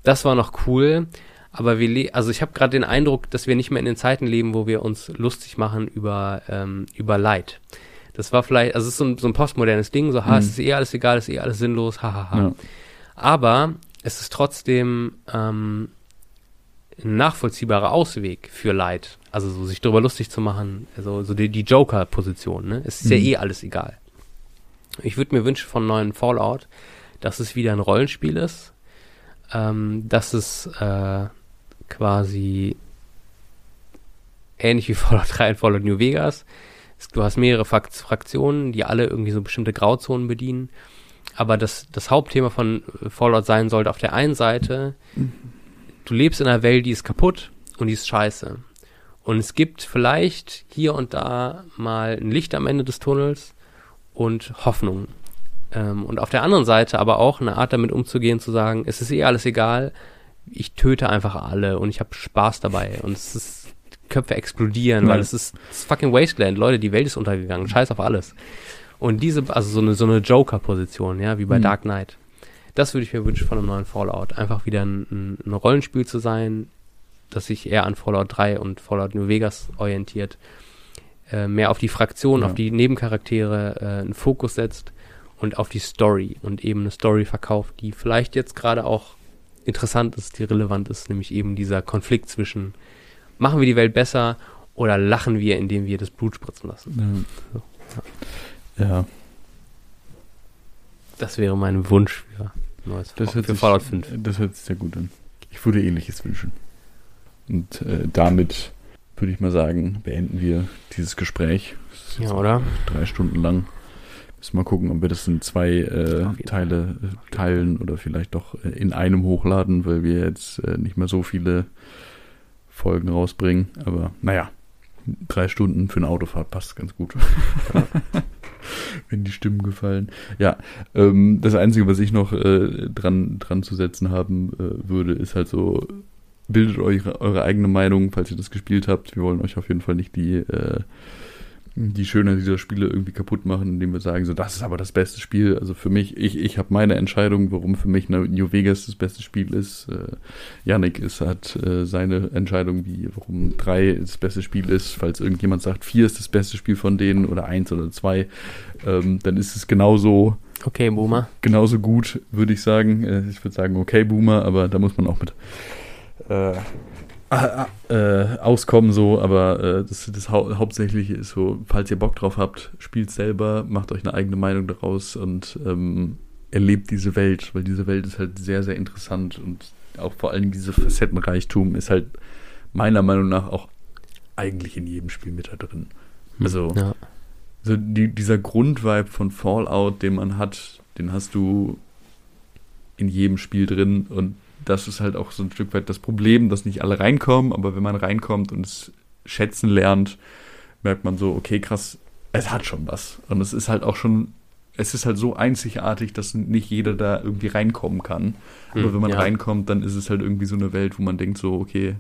S4: das war noch cool, aber wir, also ich habe gerade den Eindruck, dass wir nicht mehr in den Zeiten leben, wo wir uns lustig machen über ähm, über Leid. Das war vielleicht, also es ist so ein, so ein postmodernes Ding, so, ha,
S3: Mhm.
S4: es ist eh alles egal, es ist eh alles sinnlos, hahaha.
S3: Ja.
S4: Aber es ist trotzdem ähm, ein nachvollziehbarer Ausweg für Leid. Also so sich darüber lustig zu machen, also so die, die Joker-Position, ne? Es ist ja
S3: Mhm.
S4: eh alles egal. Ich würde mir wünschen von neuen Fallout, dass es wieder ein Rollenspiel ist, ähm, dass es äh, quasi ähnlich wie Fallout 3 und Fallout New Vegas. Du hast mehrere Frak Fraktionen, die alle irgendwie so bestimmte Grauzonen bedienen. Aber das, das Hauptthema von Fallout sein sollte auf der einen Seite, du lebst in einer Welt, die ist kaputt und die ist scheiße. Und es gibt vielleicht hier und da mal ein Licht am Ende des Tunnels und Hoffnung. Ähm, und auf der anderen Seite aber auch eine Art damit umzugehen, zu sagen, es ist eh alles egal, ich töte einfach alle und ich habe Spaß dabei und es ist Köpfe explodieren, weil
S3: Ja.
S4: es ist, es ist fucking Wasteland, Leute, die Welt ist untergegangen, scheiß auf alles. Und diese, also so eine, so eine Joker-Position, ja, wie bei
S3: Mhm.
S4: Dark Knight. Das würde ich mir wünschen von einem neuen Fallout. Einfach wieder ein, ein, Rollenspiel zu sein, das sich eher an Fallout 3 und Fallout New Vegas orientiert. Äh, mehr auf die Fraktion,
S3: Ja.
S4: auf die Nebencharaktere äh, einen Fokus setzt und auf die Story und eben eine Story verkauft, die vielleicht jetzt gerade auch interessant ist, die relevant ist, nämlich eben dieser Konflikt zwischen machen wir die Welt besser oder lachen wir, indem wir das Blut spritzen lassen.
S3: Ja. ja.
S4: Das wäre mein Wunsch für neues
S3: Das
S4: für
S3: sich,
S4: Fallout 5.
S3: Das hört sich sehr gut an. Ich würde ähnliches wünschen. Und äh, damit würde ich mal sagen, beenden wir dieses Gespräch.
S4: Ja, oder?
S3: Drei Stunden lang. Müssen mal gucken, ob wir das in zwei äh, Teile äh, teilen oder vielleicht doch äh, in einem hochladen, weil wir jetzt äh, nicht mehr so viele Folgen rausbringen. Aber naja, drei Stunden für eine Autofahrt passt ganz gut. Wenn die Stimmen gefallen. Ja, ähm, das Einzige, was ich noch äh, dran, dran zu setzen haben äh, würde, ist halt so, bildet euch eure eigene Meinung, falls ihr das gespielt habt. Wir wollen euch auf jeden Fall nicht die, die Schönheit dieser Spiele irgendwie kaputt machen, indem wir sagen, so, das ist aber das beste Spiel. Also für mich, ich, ich habe meine Entscheidung, warum für mich New Vegas das beste Spiel ist. Äh, Yannick ist, hat äh, seine Entscheidung, wie, warum drei das beste Spiel ist. Falls irgendjemand sagt, vier ist das beste Spiel von denen oder eins oder zwei, ähm, dann ist es genauso,
S4: Okay, Boomer.
S3: genauso gut, würde ich sagen. Äh, ich würde sagen, okay, Boomer, aber da muss man auch mit äh, äh, äh, auskommen so, aber äh, das, das hau Hauptsächliche ist so, falls ihr Bock drauf habt, spielt selber, macht euch eine eigene Meinung daraus und ähm, erlebt diese Welt, weil diese Welt ist halt sehr, sehr interessant und auch vor allem diese Facettenreichtum ist halt meiner Meinung nach auch eigentlich in jedem Spiel mit da drin. Also,
S4: Ja.
S3: so die, dieser Grundvibe von Fallout, den man hat, den hast du in jedem Spiel drin und das ist halt auch so ein Stück weit das Problem, dass nicht alle reinkommen, aber wenn man reinkommt und es schätzen lernt, merkt man so, okay, krass, es hat schon was. Und es ist halt auch schon, es ist halt so einzigartig, dass nicht jeder da irgendwie reinkommen kann. Aber
S4: Hm,
S3: wenn man
S4: ja.
S3: reinkommt, dann ist es halt irgendwie so eine Welt, wo man denkt so, okay,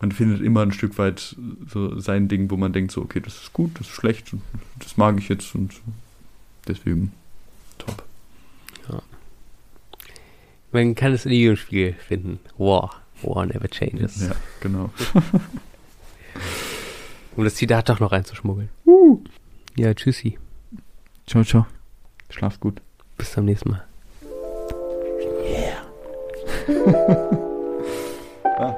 S3: man findet immer ein Stück weit so sein Ding, wo man denkt so, okay, das ist gut, das ist schlecht, das mag ich jetzt und deswegen
S4: Man kann es in jedem Spiel finden. War. War never changes.
S3: Ja, genau.
S4: um das Zitat doch noch reinzuschmuggeln. Uh. Ja, tschüssi.
S3: Ciao, ciao. Schlaf gut.
S4: Bis zum nächsten Mal.
S3: Yeah. ah.